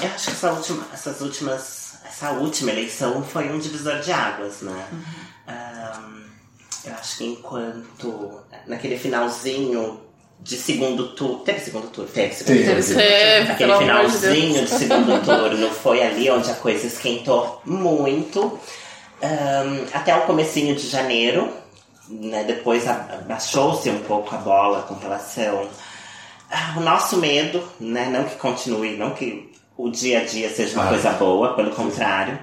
Eu acho que essa última, essas últimas, essa última eleição foi um divisor de águas, né? Uhum. Um, eu acho que enquanto naquele finalzinho de segundo turno. Teve segundo turno? Teve segundo turno. Teve, Aquele finalzinho de, segundo turno foi ali onde a coisa esquentou muito. Um, até o comecinho de janeiro. Né, depois abaixou-se um pouco a bola com relação ao nosso medo, né, não que continue, não que o dia a dia seja uma ah. coisa boa, pelo contrário,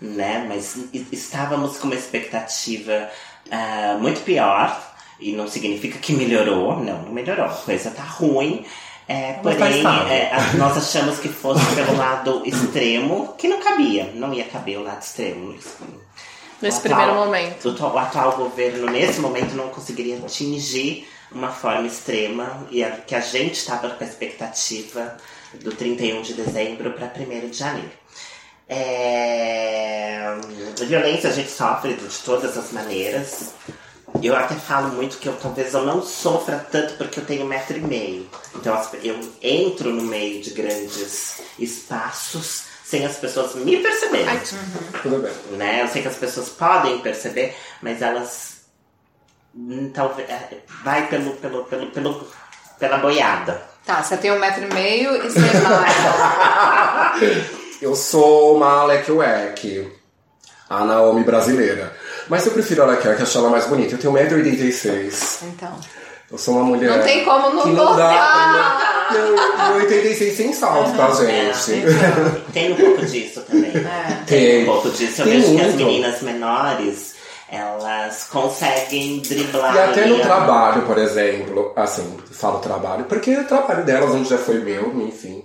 né, mas estávamos com uma expectativa uh, muito pior e não significa que melhorou, não, não melhorou. A coisa tá ruim. É, porém, é, nós achamos que fosse pelo lado extremo, que não cabia, não ia caber o lado extremo. Nesse primeiro momento. O, o, atual governo, nesse momento, não conseguiria atingir uma forma extrema e a, que a gente estava com a expectativa do 31 de dezembro para 1 de janeiro. É, violência a gente sofre de todas as maneiras. Eu até falo muito que eu talvez eu não sofra tanto porque eu tenho um metro e meio. Então eu entro no meio de grandes espaços sem as pessoas me perceberem. Uhum. Tudo bem. Né? Eu sei que as pessoas podem perceber, mas elas hum, talvez é, vai pelo, pelo, pelo, pelo, pela boiada. Tá, você tem um metro e meio e você vai. eu sou uma Alec Weck, a Naomi brasileira. Mas eu prefiro a Laquer, que acho ela mais bonita. Eu tenho 1,86m. Então. Eu sou uma mulher. Não tem como não, que não dá. Não, 86 sem salto, tá, gente? É, tem um pouco disso também. É. Tem. um pouco disso. Eu tem vejo muito. que as meninas menores elas conseguem driblar. E até no trabalho, por exemplo, assim, falo trabalho, porque o trabalho delas, onde já foi meu, enfim,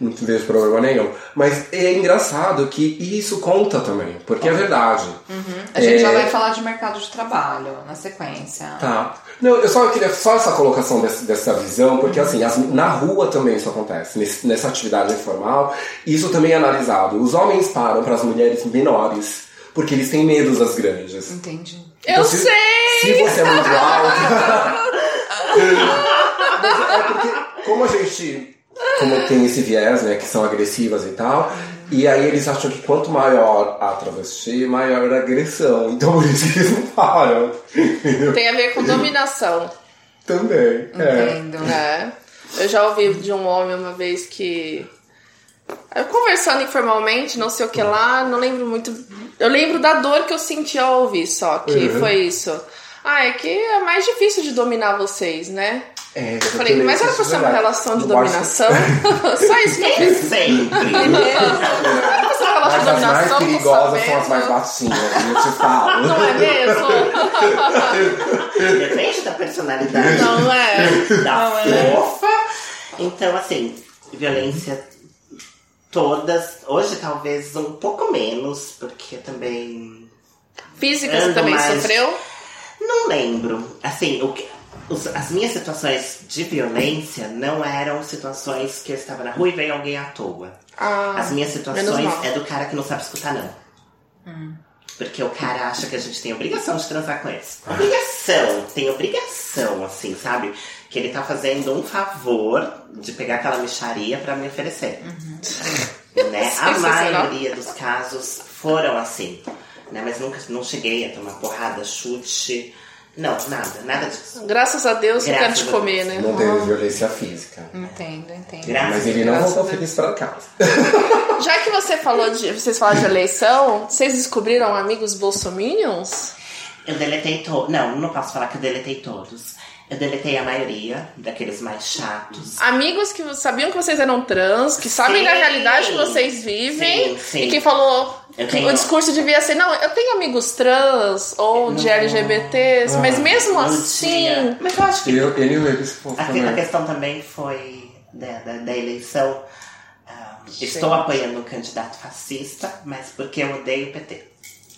não vejo problema nenhum. Mas é engraçado que isso conta também, porque é verdade. Uhum. A gente é... já vai falar de mercado de trabalho na sequência. Tá. Não, eu só queria só essa colocação desse, dessa visão, porque uhum. assim, as, na rua também isso acontece, nesse, nessa atividade informal, isso também é analisado. Os homens param para as mulheres menores, porque eles têm medo das grandes. Entendi. Então, eu se, sei! Se você é muito alto. é porque, como a gente como tem esse viés, né, que são agressivas e tal. E aí eles acham que quanto maior a travesti, maior a agressão. Então por isso que eles não param. Tem a ver com dominação. Também. É. Entendo. É. Eu já ouvi de um homem uma vez que. Eu conversando informalmente, não sei o que lá, não lembro muito. Eu lembro da dor que eu senti ao ouvir só, que uhum. foi isso. Ah, é que é mais difícil de dominar vocês, né? É, eu falei, mas era pra ser uma relação de dominação? Só isso que eu pensei. Sempre. Era pra ser uma relação de dominação? As mais perigosas são as mais baixinhas, eu te falo. Não é mesmo? Depende da personalidade. Não é. Da Não é. fofa. Então, assim, violência todas. Hoje talvez um pouco menos, porque também. Física você também mais... sofreu? Não lembro. Assim, o que os- as minhas situações de violência não eram situações que eu estava na rua e veio alguém à toa. Ah, As minhas situações é do cara que não sabe escutar, não. Porque o cara acha que a gente tem obrigação de transar com eles. Obrigação, tem obrigação, assim, sabe? Que ele tá fazendo um favor de pegar aquela micharia pra me oferecer. Né? A maioria dos casos foram assim. Né? Mas nunca não cheguei a tomar porrada, chute. Não, nada, nada disso. Graças a Deus eu quero Graças te comer, né? Não teve violência física. Entendo, entendo. Graças Mas ele não Graças voltou feliz pra casa. Já que você falou de. Vocês falaram de eleição, vocês descobriram amigos bolsominions? Eu deletei todos. Não, não posso falar que eu deletei todos. Eu deletei a maioria daqueles mais chatos. Amigos que sabiam que vocês eram trans, que sabem da realidade que vocês vivem Sim, sim. e que falou tenho- o discurso devia ser, não, eu tenho amigos trans ou de Não. LGBTs, mas mesmo Não assim, tinha. Mas eu acho que Eu, ele e esse povo a, a questão também foi da, da, da eleição. ah, estou apoiando um candidato fascista, mas porque eu odeio o PT.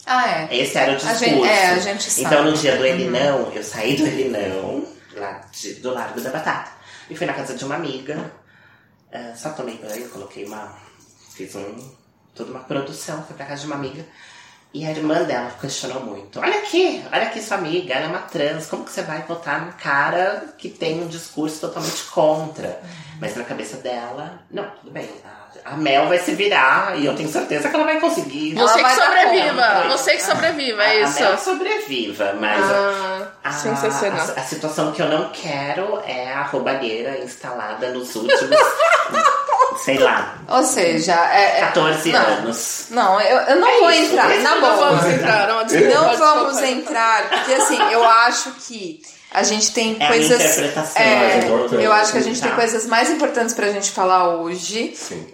Ah, é. Esse era o A discurso. gente- é, a gente sabe. Então no dia do ele não, eu saí do ele não, lá de- do Largo da Batata. E fui na casa de uma amiga. ah, só tomei banho, coloquei uma. Fiz um, toda uma produção, fui pra casa de uma amiga. E a irmã dela questionou muito. Olha aqui, olha aqui sua amiga, ela é uma trans. Como que você vai votar num cara que tem um discurso totalmente contra? Mas na cabeça dela, não, tudo bem. A, Mel vai se virar e eu tenho certeza que ela vai conseguir. você que vai dar sobreviva, você que sobreviva, é A Mel isso. sobreviva, mas Ah, a, sensacional. a, a situação que eu não quero é a roubalheira instalada nos últimos, sei lá, Ou seja, é. é- 14 não, anos. Não, eu, eu não É vou isso, entrar, na não Não boa. vamos entrar, não, desculpa, Não pode vamos soltar. entrar, porque assim, eu acho que a gente tem É a coisas. interpretação, é, importante, eu acho que a gente tá? tem coisas mais importantes pra gente falar hoje. Sim.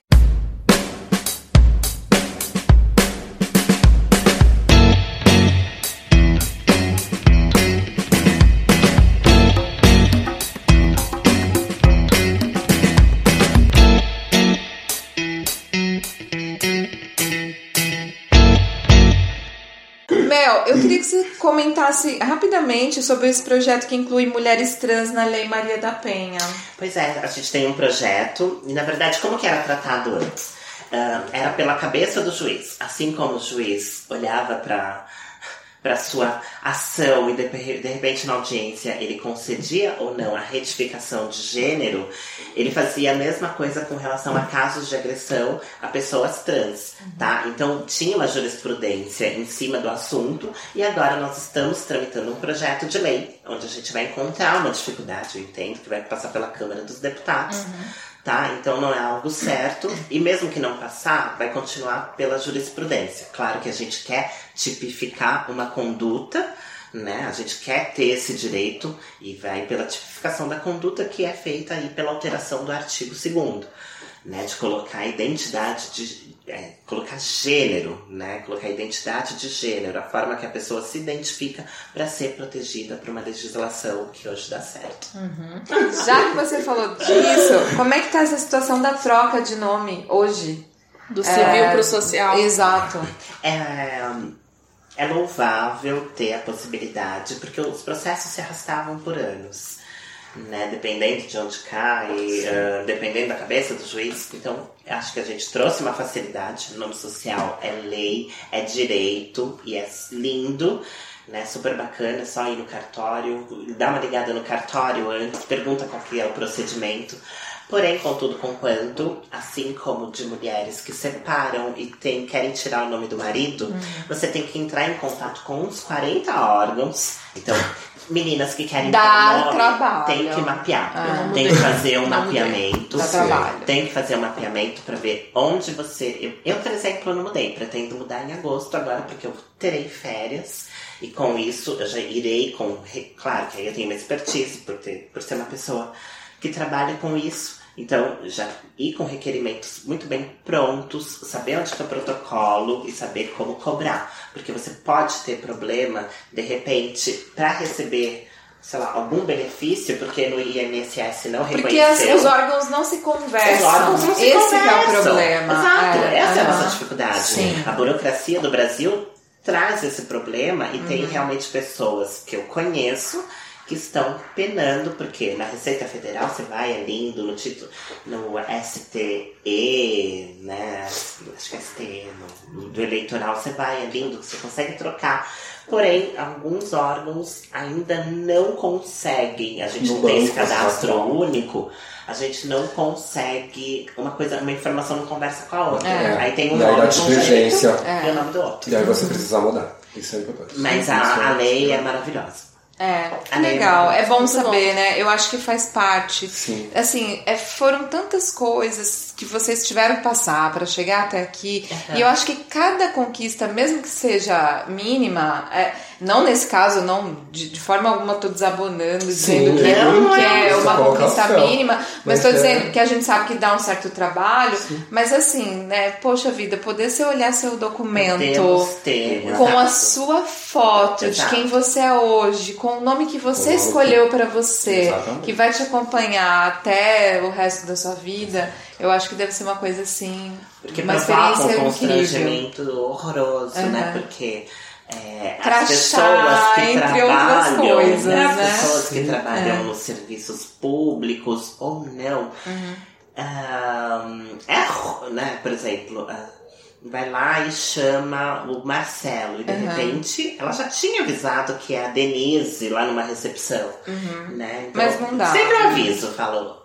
Queria que você comentasse rapidamente sobre esse projeto que inclui mulheres trans na Lei Maria da Penha. Pois é, a gente tem um projeto, e na verdade, como que era tratado antes? Ah, era pela cabeça do juiz. Assim como o juiz olhava para para sua ação e de, de repente na audiência ele concedia ou não a retificação de gênero, ele fazia a mesma coisa com relação a casos de agressão a pessoas trans, tá? Então tinha uma jurisprudência em cima do assunto e agora nós estamos tramitando um projeto de lei onde a gente vai encontrar uma dificuldade, eu entendo, que vai passar pela Câmara dos Deputados. Tá? Então não é algo certo. E mesmo que não passar, vai continuar pela jurisprudência. Claro que a gente quer tipificar uma conduta, né? A gente quer ter esse direito e vai pela tipificação da conduta que é feita aí pela alteração do artigo 2 né? De colocar identidade de. é, colocar gênero, né? Colocar identidade de gênero, a forma que a pessoa se identifica para ser protegida por uma legislação que hoje dá certo. Já que você falou disso, como é que tá essa situação da troca de nome hoje? Do civil É, pro social. Exato. É, é louvável ter a possibilidade, porque os processos se arrastavam por anos, né? Dependendo de onde cai, ah, dependendo da cabeça do juiz. Então, acho que a gente trouxe uma facilidade. O nome social é lei, é direito e é lindo. Né, super bacana, é só ir no cartório, dá uma ligada no cartório antes, pergunta qual que é o procedimento. Porém, contudo, conquanto, assim como de mulheres que separam e tem, querem tirar o nome do marido, você tem que entrar em contato com uns 40 órgãos. Então, meninas que querem Dá nome, trabalho. tem que mapear. Ah. tem que fazer um Não mapeamento. Dá trabalho. Tem que fazer um mapeamento para ver onde você. Eu, eu, por exemplo, não mudei. Pretendo mudar em agosto agora, porque eu terei férias. E com isso eu já irei com. Claro que aí eu tenho uma expertise por, ter, por ser uma pessoa que trabalha com isso. Então, já ir com requerimentos muito bem prontos, saber onde está o protocolo e saber como cobrar. Porque você pode ter problema, de repente, para receber, sei lá, algum benefício, porque no INSS não Porque reconheceu. os órgãos não se conversam. Os órgãos não se Esse que é o conversam. problema. Exato, É, essa é a aham. nossa dificuldade. Sim. A burocracia do Brasil traz esse problema e Uhum. tem realmente pessoas que eu conheço que estão penando, porque na Receita Federal você vai ali no título, no STE, né? Acho que é STE, no, do eleitoral, você vai ali, você consegue trocar. Porém, alguns órgãos ainda não conseguem. A gente No não tem esse banco, cadastro único. A gente não consegue. Uma coisa, uma informação não conversa com a outra. É. Aí tem um nome um divergência. e o nome do outro. E aí você precisa mudar. Isso é importante. Mas a, a lei é maravilhosa. É, A lei legal. é É bom saber, né? Eu acho que faz parte. Sim. Assim, é, foram tantas coisas que vocês tiveram que passar para chegar até aqui. Uhum. E eu acho que cada conquista, mesmo que seja mínima, é, não nesse caso, não de, de forma alguma tô desabonando, dizendo que, não, que é é uma conquista mínima, mas tô é- dizendo que a gente sabe que dá um certo trabalho. Mas assim, né? Poxa vida, poder você olhar seu documento Temos, temos. com a exato. sua foto Exato. de quem você é hoje, com o nome que você escolheu para você, Exatamente. que vai te acompanhar até o resto da sua vida, eu acho que deve ser uma coisa assim, Porque uma um experiência incrível. constrangimento horroroso, né? Uhum. Porque é, Crachá, as pessoas que entre outras trabalham, coisas, né? As né? pessoas que trabalham É. nos serviços públicos ou não. Uhum. Ahn, é, né? Por exemplo, ah, vai lá e chama o Marcelo e de Uhum. repente ela já tinha avisado que é a Denise lá numa recepção, né? Então, Uhum. Mas não dá. Sempre aviso, falo,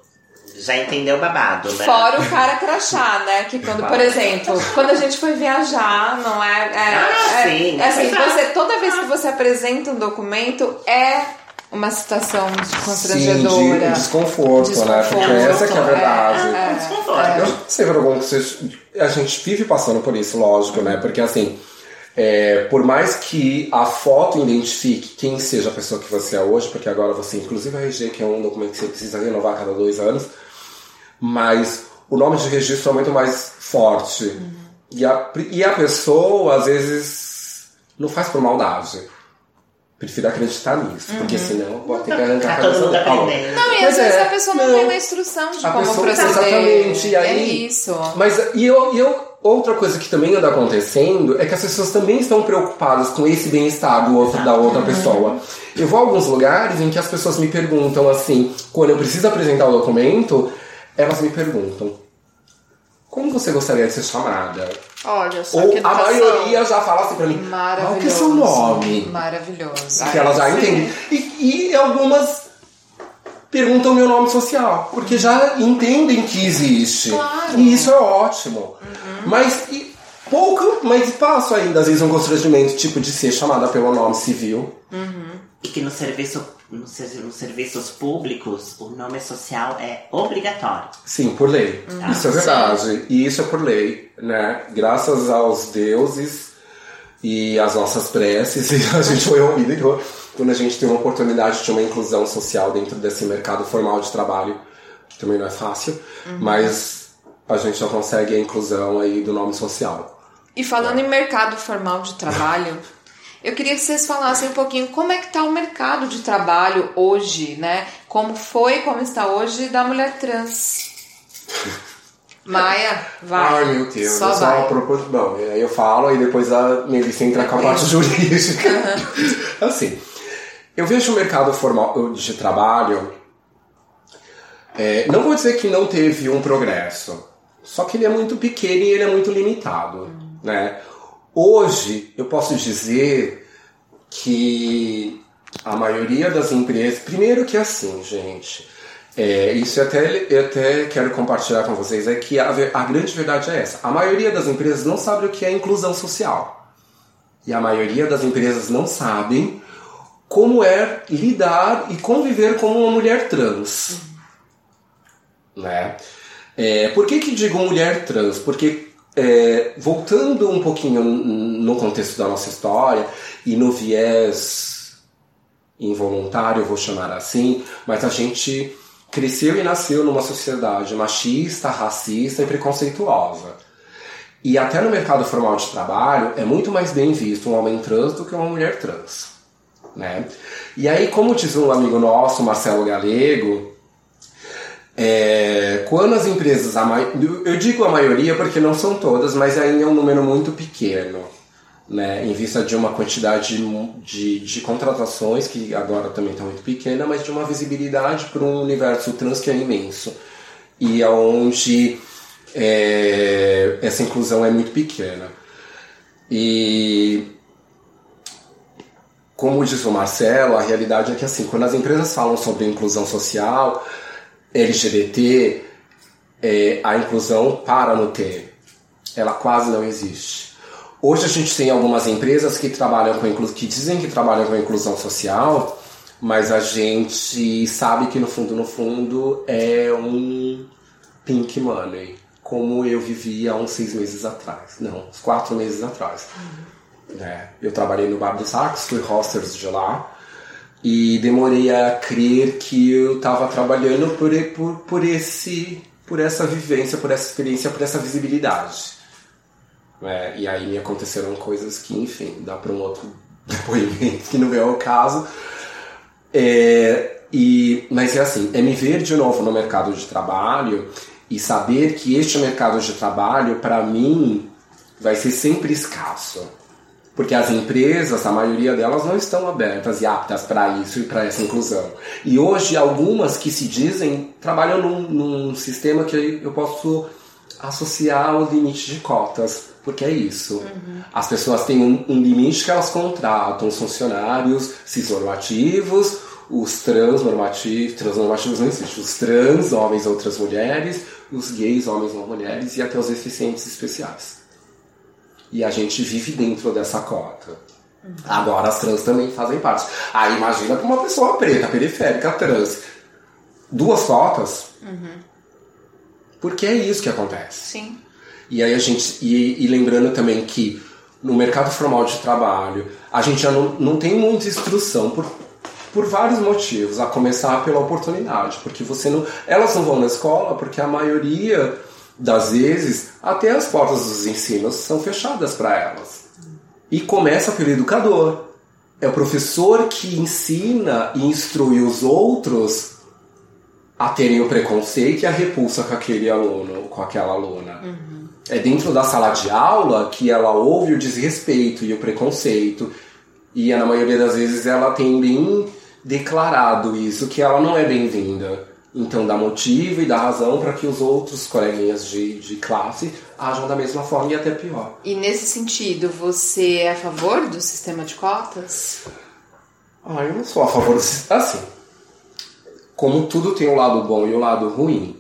já entendeu o babado, né? Fora o cara crachá, né? Que quando, por exemplo, quando a gente foi viajar, não é. é, Ah, é- sim. é assim, você, toda vez que você apresenta um documento, é uma situação de constrangedora. Sim, de desconforto, né? Porque Desconforto, essa que é a verdade. é, é. Desconforto. Eu sei, Vergonha, que vocês, a gente vive passando por isso, lógico, né? Porque assim, é, por mais que a foto identifique quem seja a pessoa que você é hoje, porque agora você, inclusive, a RG, que é um documento que você precisa renovar a cada dois anos, mas o nome de registro é muito mais forte. E, a, e a pessoa, às vezes, não faz por maldade. Prefiro acreditar nisso, porque senão pode ter que arrancar Tá a todo cabeça do pau. Não, e às vezes é, a pessoa não, não. tem uma instrução de A como pessoa- proceder. exatamente, e É aí- isso. Mas e eu, e eu, outra coisa que também anda acontecendo é que as pessoas também estão preocupadas com esse bem-estar do outro, da outra pessoa. Eu vou a alguns lugares em que as pessoas me perguntam assim, quando eu preciso apresentar o documento, elas me perguntam: como você gostaria de ser chamada? Olha só Ou que a maioria já fala assim pra mim: qual Maravilhoso. que é seu nome? Maravilhoso. que elas já entendem. E, e algumas perguntam meu nome social, porque já entendem que existe. Claro. E isso é ótimo. Mas e, pouco, mas passo ainda, às vezes, um constrangimento, tipo, de ser chamada pelo nome civil. E que no serviço, no ser- nos serviços públicos o nome social é obrigatório. Sim, por lei. Isso é verdade. E isso é por lei, né? Graças aos deuses e às nossas preces, a gente foi ouvido então, quando a gente tem uma oportunidade de uma inclusão social dentro desse mercado formal de trabalho, que também não é fácil, mas a gente já consegue a inclusão aí do nome social. E falando em mercado formal de trabalho, eu queria que vocês falassem um pouquinho como é que está o mercado de trabalho hoje, né? Como foi, como está hoje da mulher trans. Maia, vai. Ai, meu Deus, Só eu só propor... Bom, eu falo e depois a Melissa entra com a parte jurídica. assim, eu vejo o mercado formal de trabalho. é, não vou dizer que não teve um progresso, só que ele é muito pequeno e ele é muito limitado. Né? Hoje, eu posso dizer que a maioria das empresas. Primeiro que é assim, gente. É, isso eu até, eu até quero compartilhar com vocês é que a, a grande verdade é essa. A maioria das empresas não sabe o que é inclusão social. E a maioria das empresas não sabem como é lidar e conviver como uma mulher trans. Né? É, por que, que digo mulher trans? Porque, é, voltando um pouquinho no contexto da nossa história e no viés involuntário, vou chamar assim, mas a gente cresceu e nasceu numa sociedade machista, racista e preconceituosa. E até no mercado formal de trabalho é muito mais bem visto um homem trans do que uma mulher trans. Né? E aí, como diz um amigo nosso, Marcelo Galego, é, quando as empresas, eu digo a maioria porque não são todas, mas ainda é um número muito pequeno. né, em vista de uma quantidade de, de contratações, que agora também está muito pequena, mas de uma visibilidade para um universo trans que é imenso. E aonde é, essa inclusão é muito pequena. E como diz o Marcelo, a realidade é que assim, quando as empresas falam sobre inclusão social, LGBT, é, a inclusão para no T. Ela quase não existe. Hoje a gente tem algumas empresas que trabalham com que dizem que trabalham com inclusão social, mas a gente sabe que no fundo, no fundo, é um pink money, como eu vivia há uns seis meses atrás, não, uns quatro meses atrás. Uhum. É, eu trabalhei no Bar do Sax, fui hosters de lá, e demorei a crer que eu estava trabalhando por, por, por, esse, por essa vivência, por essa experiência, por essa visibilidade. É, e aí me aconteceram coisas que, enfim, dá para um outro depoimento, que não é o caso. É, e, mas é assim, é me ver de novo no mercado de trabalho e saber que este mercado de trabalho, para mim, vai ser sempre escasso. Porque as empresas, a maioria delas, não estão abertas e aptas para isso e para essa inclusão. E hoje, algumas que se dizem trabalham num, num sistema que eu posso associar ao limite de cotas porque é isso. Uhum. As pessoas têm um, um, limite que elas contratam, os funcionários cisnormativos, os transnormativos, transnormativos não existem, os trans, homens ou outras mulheres, os gays, homens ou mulheres, e até os deficientes especiais. E a gente vive dentro dessa cota. Uhum. Agora as trans também fazem parte. Aí imagina para uma pessoa preta, periférica, trans. Duas cotas. Uhum. Porque é isso que acontece. Sim. E aí a gente. E, e, lembrando também que no mercado formal de trabalho a gente já não, não tem muita instrução por, por vários motivos, a começar pela oportunidade, porque você não. Elas não vão na escola porque a maioria das vezes até as portas dos ensinos são fechadas para elas. E começa pelo educador. É o professor que ensina e instrui os outros a terem o preconceito e a repulsa com aquele aluno, com aquela aluna. Uhum é dentro da sala de aula que ela ouve o desrespeito e o preconceito. E na maioria das vezes ela tem bem declarado isso, que ela não é bem-vinda. Então dá motivo e dá razão para que os outros coleguinhas de, de classe ajam da mesma forma e até pior. E nesse sentido, você é a favor do sistema de cotas? Ah, eu não sou a favor do sistema. Assim, como tudo tem um lado bom e um lado ruim,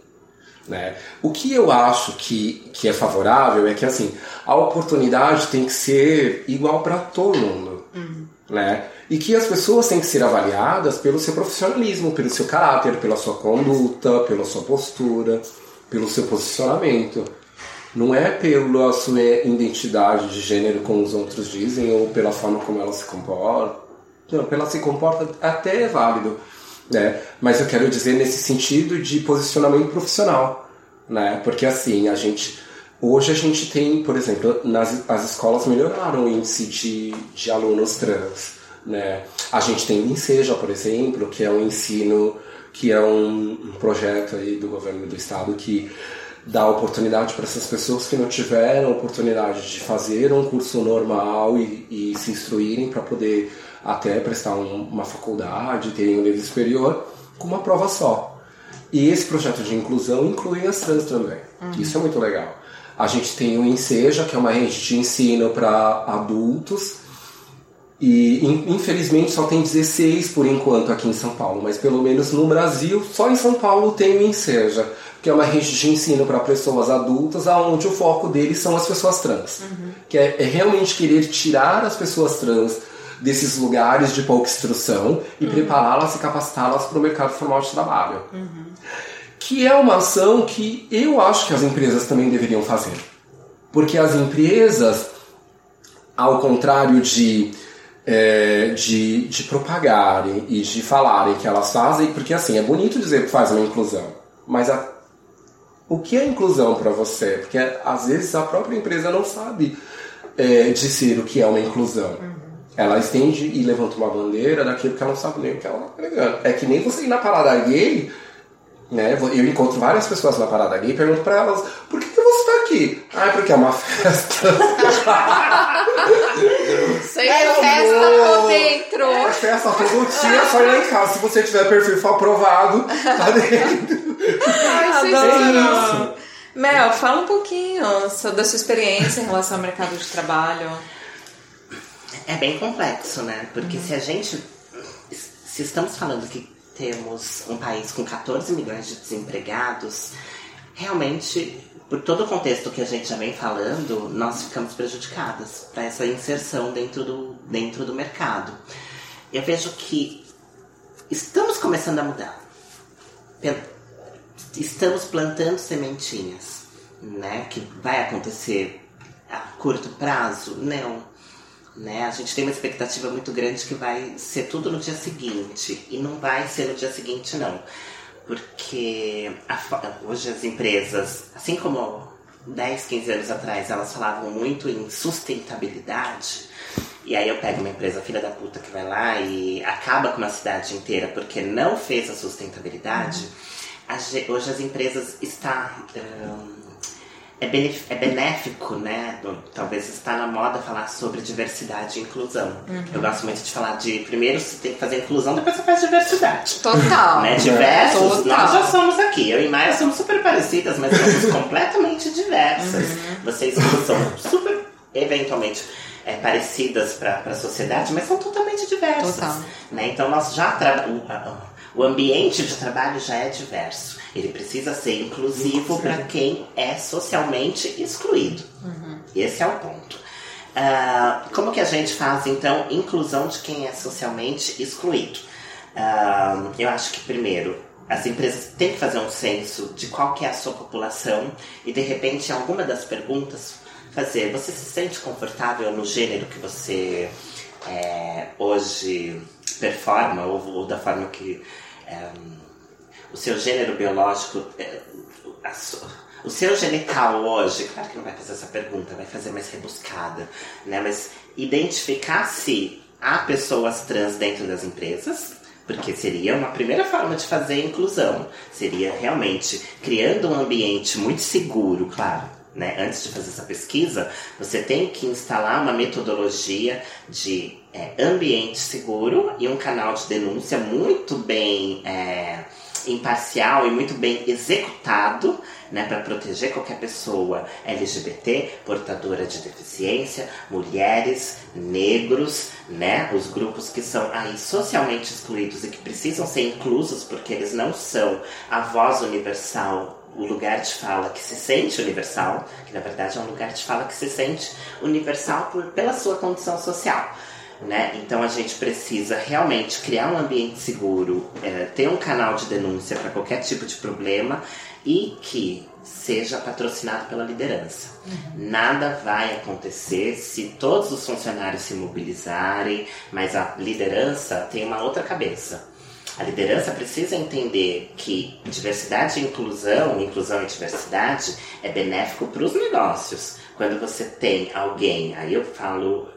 né? O que eu acho que, que é favorável é que assim a oportunidade tem que ser igual para todo mundo. Uhum. Né? E que as pessoas têm que ser avaliadas pelo seu profissionalismo, pelo seu caráter, pela sua conduta, pela sua postura, pelo seu posicionamento. Não é pela sua identidade de gênero, como os outros dizem, ou pela forma como ela se comporta. Não, pela se comporta até é válido né? Mas eu quero dizer nesse sentido de posicionamento profissional, né? Porque assim, a gente hoje a gente tem, por exemplo, nas as escolas melhoraram o índice de, de alunos trans, né? A gente tem o Enseja, por exemplo, que é um ensino que é um, um projeto aí do governo do estado que dá oportunidade para essas pessoas que não tiveram oportunidade de fazer um curso normal e, e se instruírem para poder até prestar um, uma faculdade, terem um nível superior, com uma prova só. E esse projeto de inclusão inclui as trans também. Uhum. Isso é muito legal. A gente tem o Enseja, que é uma rede de ensino para adultos, e infelizmente só tem 16 por enquanto aqui em São Paulo, mas pelo menos no Brasil, só em São Paulo tem o Enseja, que é uma rede de ensino para pessoas adultas, onde o foco deles são as pessoas trans. Uhum. Que é, é realmente querer tirar as pessoas trans desses lugares de pouca instrução e uhum. prepará-las e capacitá-las para o mercado formal de trabalho. Uhum. Que é uma ação que eu acho que as empresas também deveriam fazer. Porque as empresas, ao contrário de, é, de, de propagarem e de falarem que elas fazem, porque assim, é bonito dizer que faz uma inclusão, mas a, o que é inclusão para você? Porque às vezes a própria empresa não sabe é, dizer o que é uma inclusão. Uhum. Ela estende e levanta uma bandeira daquilo que ela não sabe nem o que ela está pregando. É que nem você ir na parada gay, né? Eu encontro várias pessoas na parada gay e pergunto para elas: por que, que você aqui? Ah, é porque é uma festa. Sei É É, festa amor. por dentro. É festa todo dia, só lá em casa. Se você tiver perfil aprovado, tá dentro. Ai, Adoro. Mel, fala um pouquinho sobre da sua experiência em relação ao mercado de trabalho. É bem complexo, né? Porque se a gente. Se estamos falando que temos um país com 14 milhões de desempregados, realmente, por todo o contexto que a gente já vem falando, nós ficamos prejudicadas para essa inserção dentro do, dentro do mercado. Eu vejo que estamos começando a mudar. Estamos plantando sementinhas, né? Que vai acontecer a curto prazo? Não né? A gente tem uma expectativa muito grande que vai ser tudo no dia seguinte. E não vai ser no dia seguinte, não. Porque a hoje as empresas, assim como 10, 15 anos atrás, elas falavam muito em sustentabilidade. E aí eu pego uma empresa filha da puta que vai lá e acaba com uma cidade inteira porque não fez a sustentabilidade. Ge- hoje as empresas estão benef- é benéfico, né? Talvez está na moda falar sobre diversidade e inclusão. Eu gosto muito de falar de primeiro você tem que fazer inclusão, depois você faz diversidade. Total. Né? Diversos, Total. nós já somos aqui. Eu e Maia somos super parecidas, mas somos completamente diversas. Vocês são super, eventualmente, é, parecidas para a sociedade, mas são totalmente diversas. Total. Né? Então nós já o ambiente de trabalho já é diverso. Ele precisa ser inclusivo para quem é socialmente excluído. Esse é o ponto. Ah, como que a gente faz então inclusão de quem é socialmente excluído? Ah, eu acho que primeiro as empresas têm que fazer um censo de qual que é a sua população e de repente em alguma das perguntas fazer você se sente confortável no gênero que você é, hoje performa ou, ou da forma que é, o seu gênero biológico, é, a su- o seu genital hoje, claro que não vai fazer essa pergunta, vai fazer mais rebuscada, né? Mas identificar se há pessoas trans dentro das empresas, porque seria uma primeira forma de fazer a inclusão. Seria realmente criando um ambiente muito seguro, claro. Né? Antes de fazer essa pesquisa, você tem que instalar uma metodologia de é, ambiente seguro e um canal de denúncia muito bem é, imparcial e muito bem executado né, para proteger qualquer pessoa LGBT, portadora de deficiência, mulheres, negros, né, os grupos que são aí socialmente excluídos e que precisam ser inclusos porque eles não são a voz universal o lugar de fala que se sente universal, que na verdade é um lugar de fala que se sente universal por, pela sua condição social. Né? Então a gente precisa realmente criar um ambiente seguro, é, ter um canal de denúncia para qualquer tipo de problema e que seja patrocinado pela liderança. Nada vai acontecer se todos os funcionários se mobilizarem, mas a liderança tem uma outra cabeça. A liderança precisa entender que diversidade e inclusão, inclusão e diversidade, é benéfico para os negócios. Quando você tem alguém, aí eu falo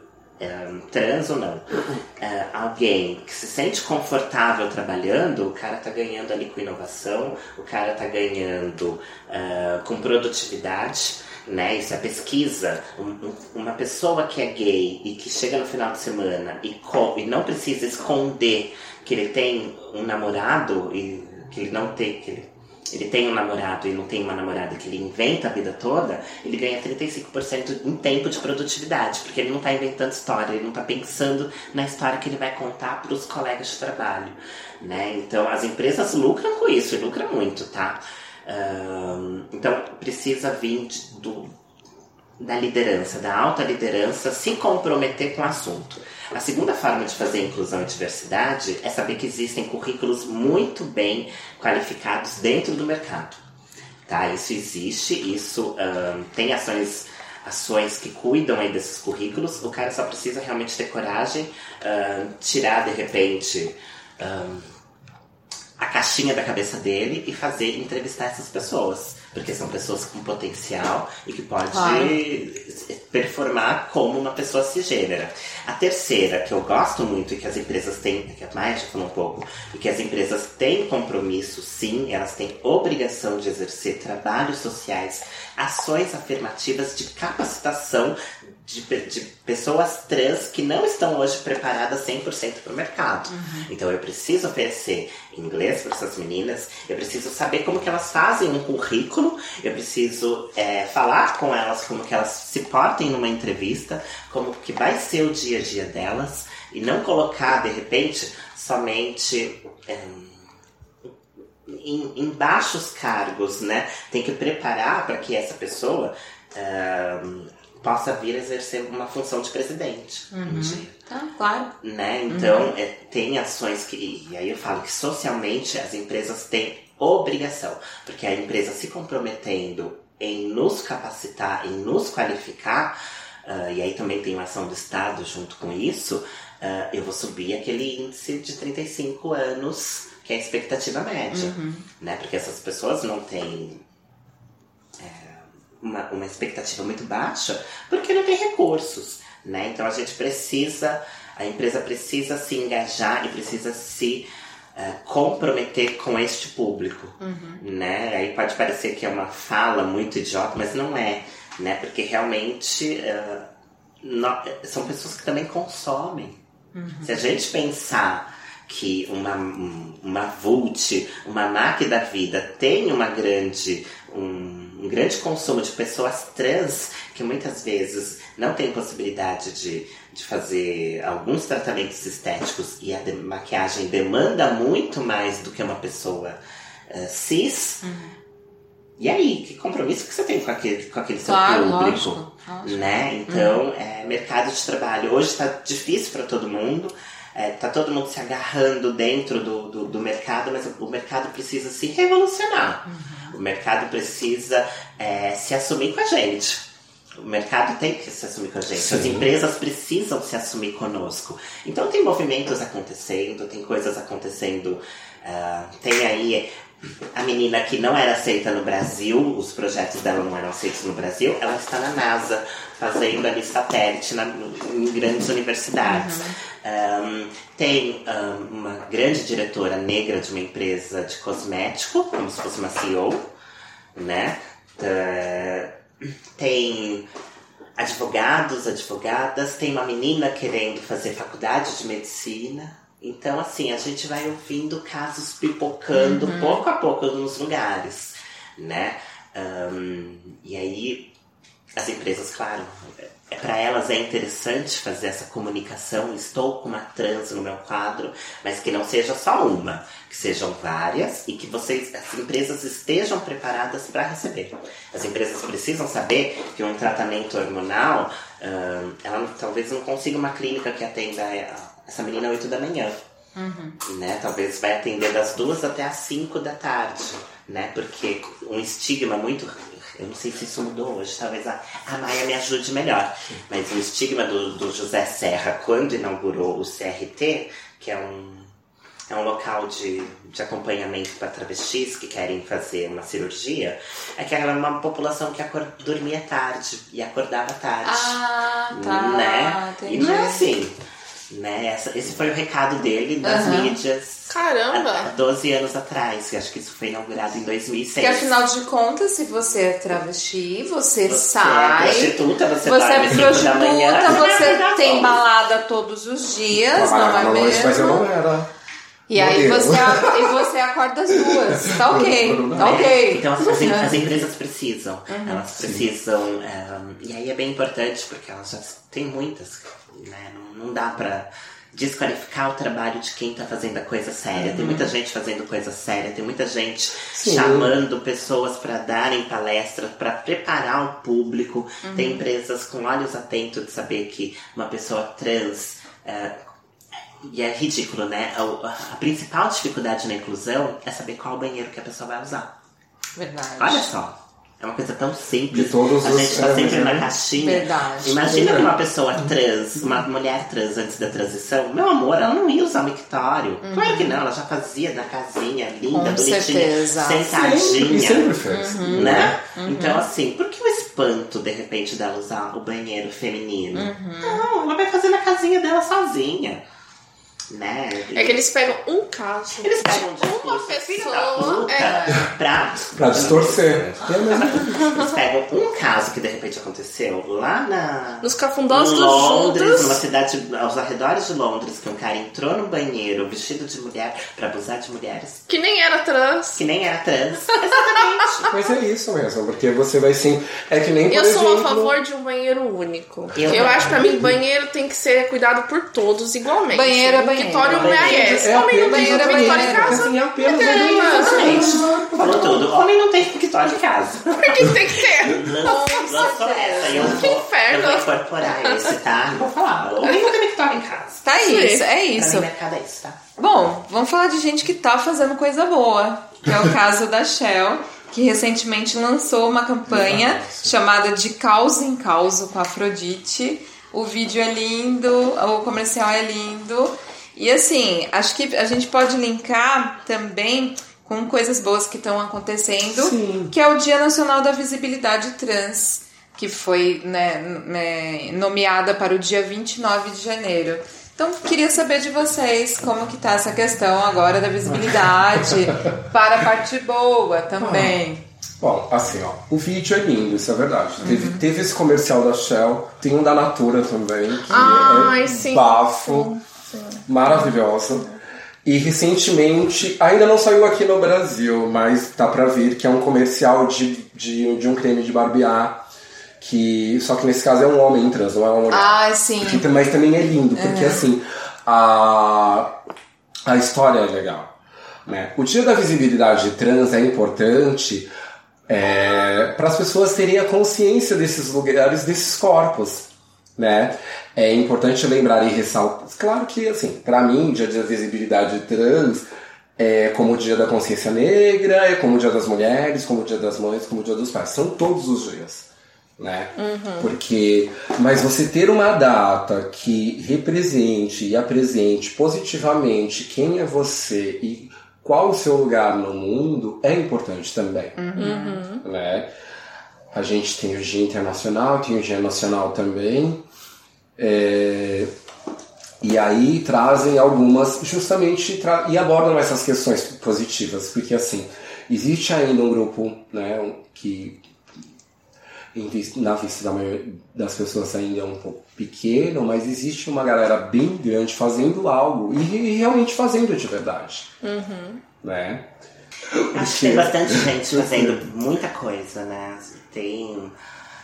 um, trans ou não, uh, alguém que se sente confortável trabalhando, o cara tá ganhando ali com inovação, o cara tá ganhando uh, com produtividade, né? Isso é pesquisa. Um, um, uma pessoa que é gay e que chega no final de semana e, e não precisa esconder que ele tem um namorado e que ele não tem, que ele, ele tem um namorado e não tem uma namorada que ele inventa a vida toda, ele ganha 35% em tempo de produtividade, porque ele não está inventando história, ele não está pensando na história que ele vai contar para os colegas de trabalho, né? Então as empresas lucram com isso, e lucram muito, tá? Um, então precisa vir do, da liderança, da alta liderança, se comprometer com o assunto. A segunda forma de fazer inclusão e diversidade é saber que existem currículos muito bem qualificados dentro do mercado. Tá? Isso existe, isso um, tem ações, ações que cuidam aí desses currículos. O cara só precisa realmente ter coragem, um, tirar de repente um, a caixinha da cabeça dele e fazer entrevistar essas pessoas porque são pessoas com potencial e que pode Claro. performar como uma pessoa cisgênera. A terceira, que eu gosto muito e que as empresas têm, que a Maia já falou um pouco, e que as empresas têm compromisso, sim, elas têm obrigação de exercer trabalhos sociais, ações afirmativas de capacitação de, de pessoas trans que não estão hoje preparadas 100% para o mercado. Então eu preciso oferecer inglês para essas meninas, eu preciso saber como que elas fazem um currículo, eu preciso é, falar com elas como que elas se portem numa entrevista, como que vai ser o dia a dia delas. E não colocar de repente somente é, em, em baixos cargos, né? Tem que preparar para que essa pessoa ahn, possa vir a exercer uma função de presidente um dia Tá, claro. né? Então, é, tem ações que. E aí eu falo que socialmente as empresas têm obrigação, porque a empresa se comprometendo em nos capacitar, em nos qualificar, ah, e aí também tem uma ação do Estado junto com isso, ah, eu vou subir aquele índice de 35 anos, que é a expectativa média, né? Porque essas pessoas não têm uma, uma expectativa muito baixa porque não tem recursos, né? Então a gente precisa, a empresa precisa se engajar e precisa se eh, comprometer com este público, né? Aí pode parecer que é uma fala muito idiota, mas não é, né? Porque realmente nó- são pessoas que também consomem. Se a gente pensar que uma, um- uma Vult, uma MAC da vida tem uma grande, um, um grande consumo de pessoas trans que muitas vezes não tem possibilidade de, de fazer alguns tratamentos estéticos e a de- maquiagem demanda muito mais do que uma pessoa eh, cis. E aí, que compromisso que você tem com aquele, com aquele seu Claro, público? lógico, lógico. né? Então, é, mercado de trabalho hoje está difícil para todo mundo. É, tá todo mundo se agarrando dentro do, do, do mercado, mas o mercado precisa se revolucionar. O mercado precisa é, se assumir com a gente. O mercado tem que se assumir com a gente. As Sim. empresas precisam se assumir conosco. Então tem movimentos acontecendo, tem coisas acontecendo. ah, tem aí a menina que não era aceita no Brasil, os projetos dela não eram aceitos no Brasil, ela está na NASA fazendo ali satélite na- em grandes universidades. Ahn, tem ahn, uma grande diretora negra de uma empresa de cosmético, como se fosse uma CEO, né? Tem advogados, advogadas, tem uma menina querendo fazer faculdade de medicina. Então, assim, a gente vai ouvindo casos pipocando pouco a pouco nos lugares, né? Ahn, e aí, as empresas, claro, é para elas é interessante fazer essa comunicação. Estou com uma trans no meu quadro, mas que não seja só uma, que sejam várias e que vocês, as empresas estejam preparadas para receber. As empresas precisam saber que um tratamento hormonal, ahn, ela talvez não consiga uma clínica que atenda a- essa menina às 8 da manhã. Né? Talvez vai atender das duas até as 5 da tarde, né? Porque um estigma muito. Eu não sei se isso mudou hoje, talvez a, a Maia me ajude melhor. Mas o estigma do, do José Serra, quando inaugurou o CRT, que é um, é um local de, de acompanhamento para travestis que querem fazer uma cirurgia, é que era uma população que acor- dormia tarde e acordava tarde Ah, tá. né? Entendi. E não é assim. Né? Essa- esse foi o recado dele das Aham. mídias Caramba! há 12 anos atrás. que Acho que isso foi inaugurado em 2006. Porque afinal de contas, se você é travesti, você, você sai. é prostituta, você, Você é prostituta, manhã, você vai tem balada todos os dias, não é na noite, mas eu mesmo? não era. E aí você, a- e você acorda as duas. Tá ok, tá ok. Então as, as- Uhum. as empresas precisam. Elas precisam. ehm, e aí é bem importante, porque elas já têm muitas. Né? Não, não dá pra desqualificar o trabalho de quem tá fazendo a coisa séria. Tem muita gente fazendo coisa séria, tem muita gente Sim. chamando pessoas para darem palestras, para preparar o público. Tem empresas com olhos atentos de saber que uma pessoa trans. eh, e é ridículo, né? A, a principal dificuldade na inclusão é saber qual banheiro que a pessoa vai usar. Verdade. Olha só. É uma coisa tão simples. De todos a os- gente tá é, sempre na caixinha. Verdade. Imagina Verdade. uma pessoa trans, uma mulher trans antes da transição. Meu amor, ela não ia usar mictório. Claro que não, ela já fazia na casinha, linda, Com bonitinha, certeza. Sempre, sentadinha. sempre fez. Né? Então, assim, por que o espanto, de repente, dela usar o banheiro feminino? Não, ela vai fazer na casinha dela sozinha. Né? É que eles pegam um caso. Eles pegam um uma pessoa, é. pra, Pra distorcer. Eles pegam um caso que de repente aconteceu lá na. Nos cafundós em dos Londres, outros. numa cidade aos arredores de Londres, que um cara entrou no banheiro vestido de mulher pra abusar de mulheres Que nem era trans. que nem era trans. Exatamente. Mas é isso mesmo, porque você vai sim. É que nem Eu sou exemplo, a favor de um banheiro único. Eu Eu, acho que pra mim banheiro tem que ser cuidado por todos igualmente. Banheiro é banheiro. Victória merece. É Homem não tem é Victória em casa. Assim, é apenas Exatamente. Falou tudo. Homem não tem escritório em casa. Por que tem que ter? Lançou essa eu Que vou, inferno. eu vou incorporar esse, tá? Vou falar. Homem não tem escritório em casa. Tá isso, é isso. mercado é isso, tá? Bom, vamos falar de gente que tá fazendo coisa boa, que é o caso da Shell, que recentemente lançou uma campanha chamada de Caos em Causo com Afrodite. O vídeo é lindo, o comercial é lindo. E assim, acho que a gente pode linkar também com coisas boas que estão acontecendo, Sim. que é o Dia Nacional da Visibilidade Trans, que foi né, né, nomeada para o dia 29 de janeiro. Então, queria saber de vocês como que tá essa questão agora da visibilidade para a parte boa também. Bom, assim, ó, o vídeo é lindo, isso é verdade. Teve, teve esse comercial da Shell, tem um da Natura também, que Ai, é sim. bafo, maravilhosa. E recentemente, ainda não saiu aqui no Brasil, mas tá pra vir, que é um comercial de, de, de um creme de barbear, que só que nesse caso é um homem trans, não é uma mulher. Ah, sim. Que- mas também é lindo, porque assim, a, a história é legal. Né? O Dia da Visibilidade Trans é importante para as pessoas terem a consciência desses lugares, desses corpos. Né? É importante lembrar e ressaltar. Claro que, assim, para mim, Dia da Visibilidade Trans é como o Dia da Consciência Negra, é como o Dia das Mulheres, como o Dia das Mães, como o Dia dos Pais. São todos os dias né? Porque, mas você ter uma data que represente e apresente positivamente quem é você e qual o seu lugar no mundo é importante também, né? A gente tem o Dia Internacional, tem o Dia Nacional também, é, e aí trazem algumas, justamente, tra e abordam essas questões positivas, porque assim, existe ainda um grupo, né, que na vista da maioria das pessoas ainda é um pouco pequeno, mas existe uma galera bem grande fazendo algo e, e realmente fazendo de verdade. Né? Acho que tem bastante gente fazendo muita coisa, né? Tem,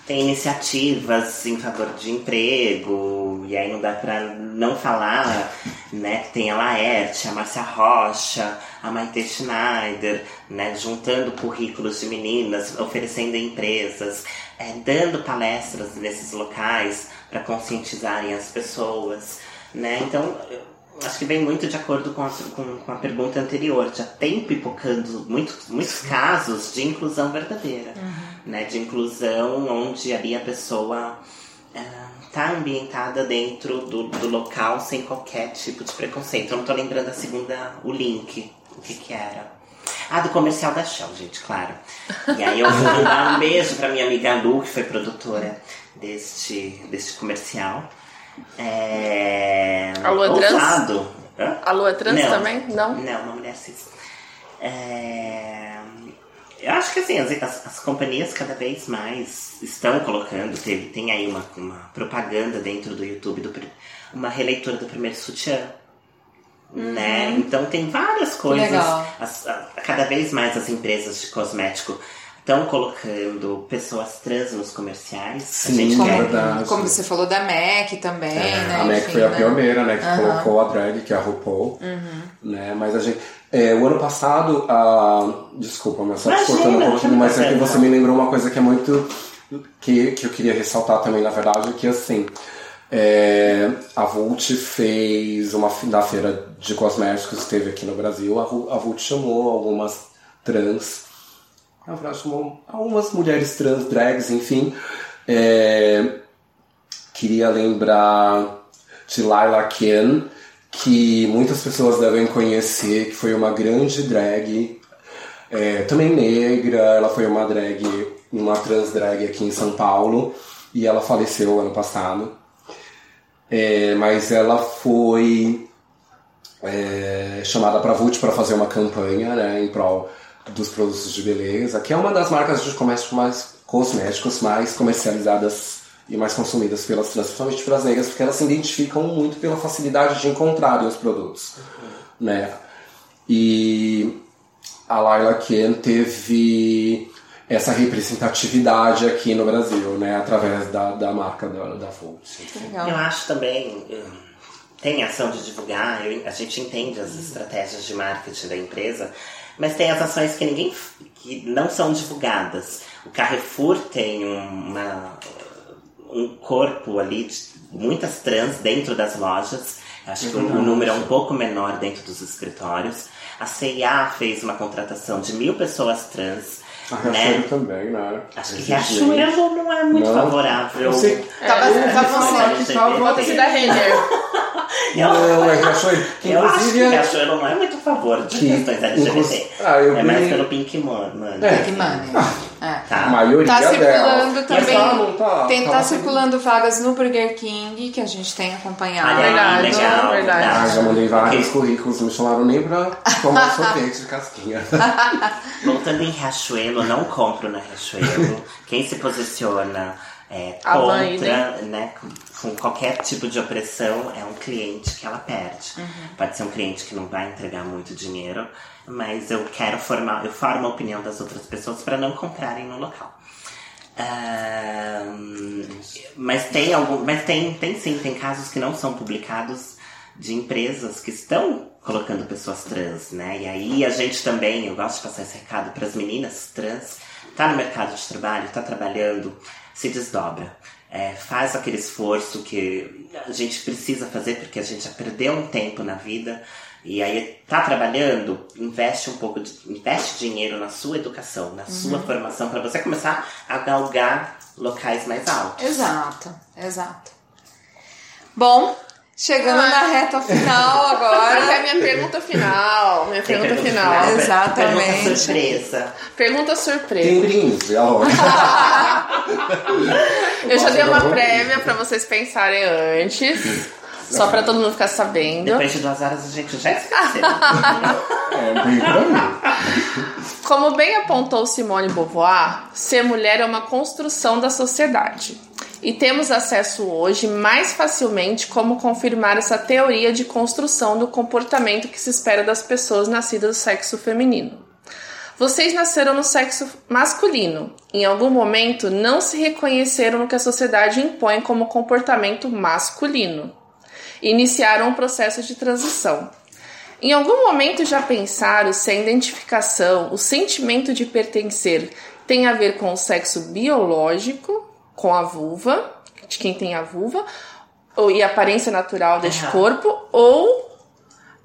tem iniciativas em favor de emprego, e aí não dá pra não falar, né? Tem a Laerte, a Márcia Rocha, a Maite Schneider, né? Juntando currículos de meninas, oferecendo empresas, é, dando palestras nesses locais para conscientizarem as pessoas, né? Então, acho que vem muito de acordo com a, com, com a pergunta anterior. Já tem pipocando muitos, muitos casos de inclusão verdadeira, né? De inclusão onde ali a pessoa está ambientada dentro do, do local sem qualquer tipo de preconceito. Eu não tô lembrando a segunda, o link, o que que era. Ah, do comercial da Shell, gente, claro. E aí eu vou mandar um beijo pra minha amiga Lu, que foi produtora deste, deste comercial. É... A Lu é trans? Hã? A Lu é trans Não. também? Não? Não, uma mulher cis. É... Eu acho que assim, as, as, as companhias cada vez mais estão colocando, teve, tem aí uma, uma propaganda dentro do YouTube, do, uma releitura do primeiro sutiã. Né? Então tem várias coisas. As- cada vez mais as empresas de cosmético estão colocando pessoas trans nos comerciais. Sim, a gente é verdade. Como você falou da MAC também, né? a Mac Enfim, foi a né? pioneira, né? Que colocou a drag, que é a RuPaul. Né? Mas a gente. é, o ano passado, a. Desculpa, mas só te cortando um pouquinho, mas é que você me lembrou uma coisa que é muito. Que, que eu queria ressaltar também, na verdade, que assim. é, a Vult fez uma na feira de cosméticos que teve aqui no Brasil, a, a Vult chamou algumas trans na verdade, algumas mulheres trans, drags, enfim. É, queria lembrar de Laila Ken, que muitas pessoas devem conhecer, que foi uma grande drag, é, também negra, ela foi uma drag, uma trans drag aqui em São Paulo, e ela faleceu ano passado. É, mas ela foi é, chamada para a para fazer uma campanha né, em prol dos produtos de beleza, que é uma das marcas de comércio mais cosméticos mais comercializadas e mais consumidas pelas trans, principalmente pelas negras, porque elas se identificam muito pela facilidade de encontrarem os produtos, uhum. né? E a Laila Ken teve essa representatividade aqui no Brasil, né? Através da, da marca da, da Volt. Eu acho também hum, tem ação de divulgar, a gente entende as estratégias de marketing da empresa, mas tem as ações que ninguém que não são divulgadas. O Carrefour tem uma, um corpo ali de muitas trans dentro das lojas. Acho que o, o número é um pouco menor dentro dos escritórios. A CIA fez uma contratação de mil pessoas trans a né? também, né? Acho que Riachuelo não é muito não. favorável. Você... É, tá, é, tá você. Volta-se da Renner. Não, é Riachuelo. Que, eu acho que Riachuelo não é muito a favor de que, questões LGBT. Ah, eu é mais pelo Pink Money. É. Pink Money. É. Tá. A maioria tá circulando dela. também. Tá, tá, tem, tá, tá circulando vagas no Burger King, que a gente tem acompanhado. Ah, verdade, legal, verdade. Ah, já mandei vários okay. currículos, não me chamaram nem pra tomar sorvete de casquinha. Voltando em Riachuelo, não compro na Riachuelo. Quem se posiciona é, contra, né, com qualquer tipo de opressão, é um cliente que ela perde. Uhum. Pode ser um cliente que não vai entregar muito dinheiro, mas eu quero formar, eu formo a opinião das outras pessoas para não comprarem no local. Mas tem algum, mas tem, tem sim, tem casos que não são publicados de empresas que estão colocando pessoas trans, né? E aí a gente também, eu gosto de passar esse recado para as meninas trans, tá no mercado de trabalho, tá trabalhando, se desdobra. É, faz aquele esforço que a gente precisa fazer porque a gente já perdeu um tempo na vida e aí tá trabalhando, investe um pouco, de, investe dinheiro na sua educação, na uhum. sua formação para você começar a galgar locais mais altos. Exato, exato. Bom, Chegando ah. na reta final agora. Essa é a minha pergunta final. Minha pergunta, pergunta final. final. Exatamente. Pergunta surpresa. Pergunta surpresa. Tem brinde, Eu já dei uma prévia para vocês pensarem antes. Só para todo mundo ficar sabendo. Depois de duas horas a gente já esqueceu. é, bem pra mim. Como bem apontou Simone Beauvoir, ser mulher é uma construção da sociedade e temos acesso hoje mais facilmente como confirmar essa teoria de construção do comportamento que se espera das pessoas nascidas do sexo feminino. Vocês nasceram no sexo masculino. Em algum momento não se reconheceram no que a sociedade impõe como comportamento masculino. Iniciaram um processo de transição. Em algum momento já pensaram se a identificação, o sentimento de pertencer tem a ver com o sexo biológico com a vulva, de quem tem a vulva, ou, e a aparência natural deste uhum. corpo, ou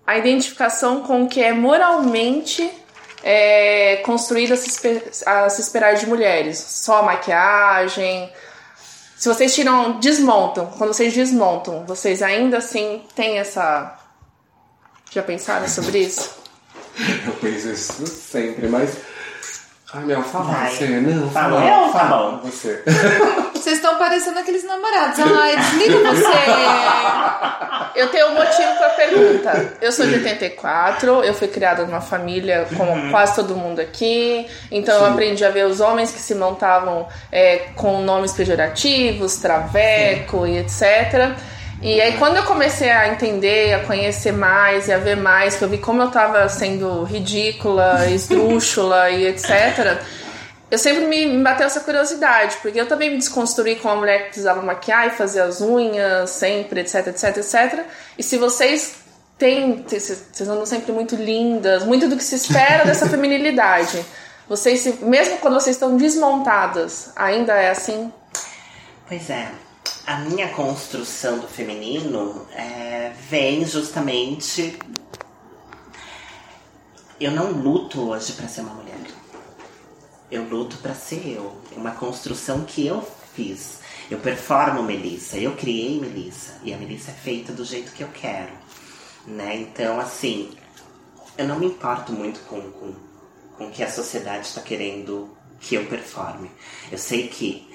a identificação com o que é moralmente é, construído a se, a se esperar de mulheres. Só maquiagem. Se vocês tiram, desmontam, quando vocês desmontam, vocês ainda assim têm essa. Já pensaram sobre isso? Eu penso isso sempre, mas Ai, Mel, fala Vai. você. Não, fala. Fala, eu, tá bom. Você. Vocês estão parecendo aqueles namorados. Ai, desliga você. Eu tenho um motivo pra pergunta. Eu sou de 84, eu fui criada numa família como uhum. quase todo mundo aqui. Então Sim. eu aprendi a ver os homens que se montavam é, com nomes pejorativos, traveco Sim. e etc. E aí quando eu comecei a entender, a conhecer mais e a ver mais, que eu vi como eu tava sendo ridícula, esdrúxula e etc., eu sempre me, me bateu essa curiosidade, porque eu também me desconstruí com uma mulher que precisava maquiar e fazer as unhas sempre, etc, etc, etc. E se vocês têm, vocês andam sempre muito lindas, muito do que se espera dessa feminilidade. Vocês, mesmo quando vocês estão desmontadas, ainda é assim? Pois é a minha construção do feminino é, vem justamente. Eu não luto hoje para ser uma mulher. eu luto para ser eu. É uma construção que eu fiz. Eu performo Melissa, eu criei Melissa. E a Melissa é feita do jeito que eu quero. Né? Então, assim, eu não me importo muito com, com, com o que a sociedade está querendo que eu performe. Eu sei que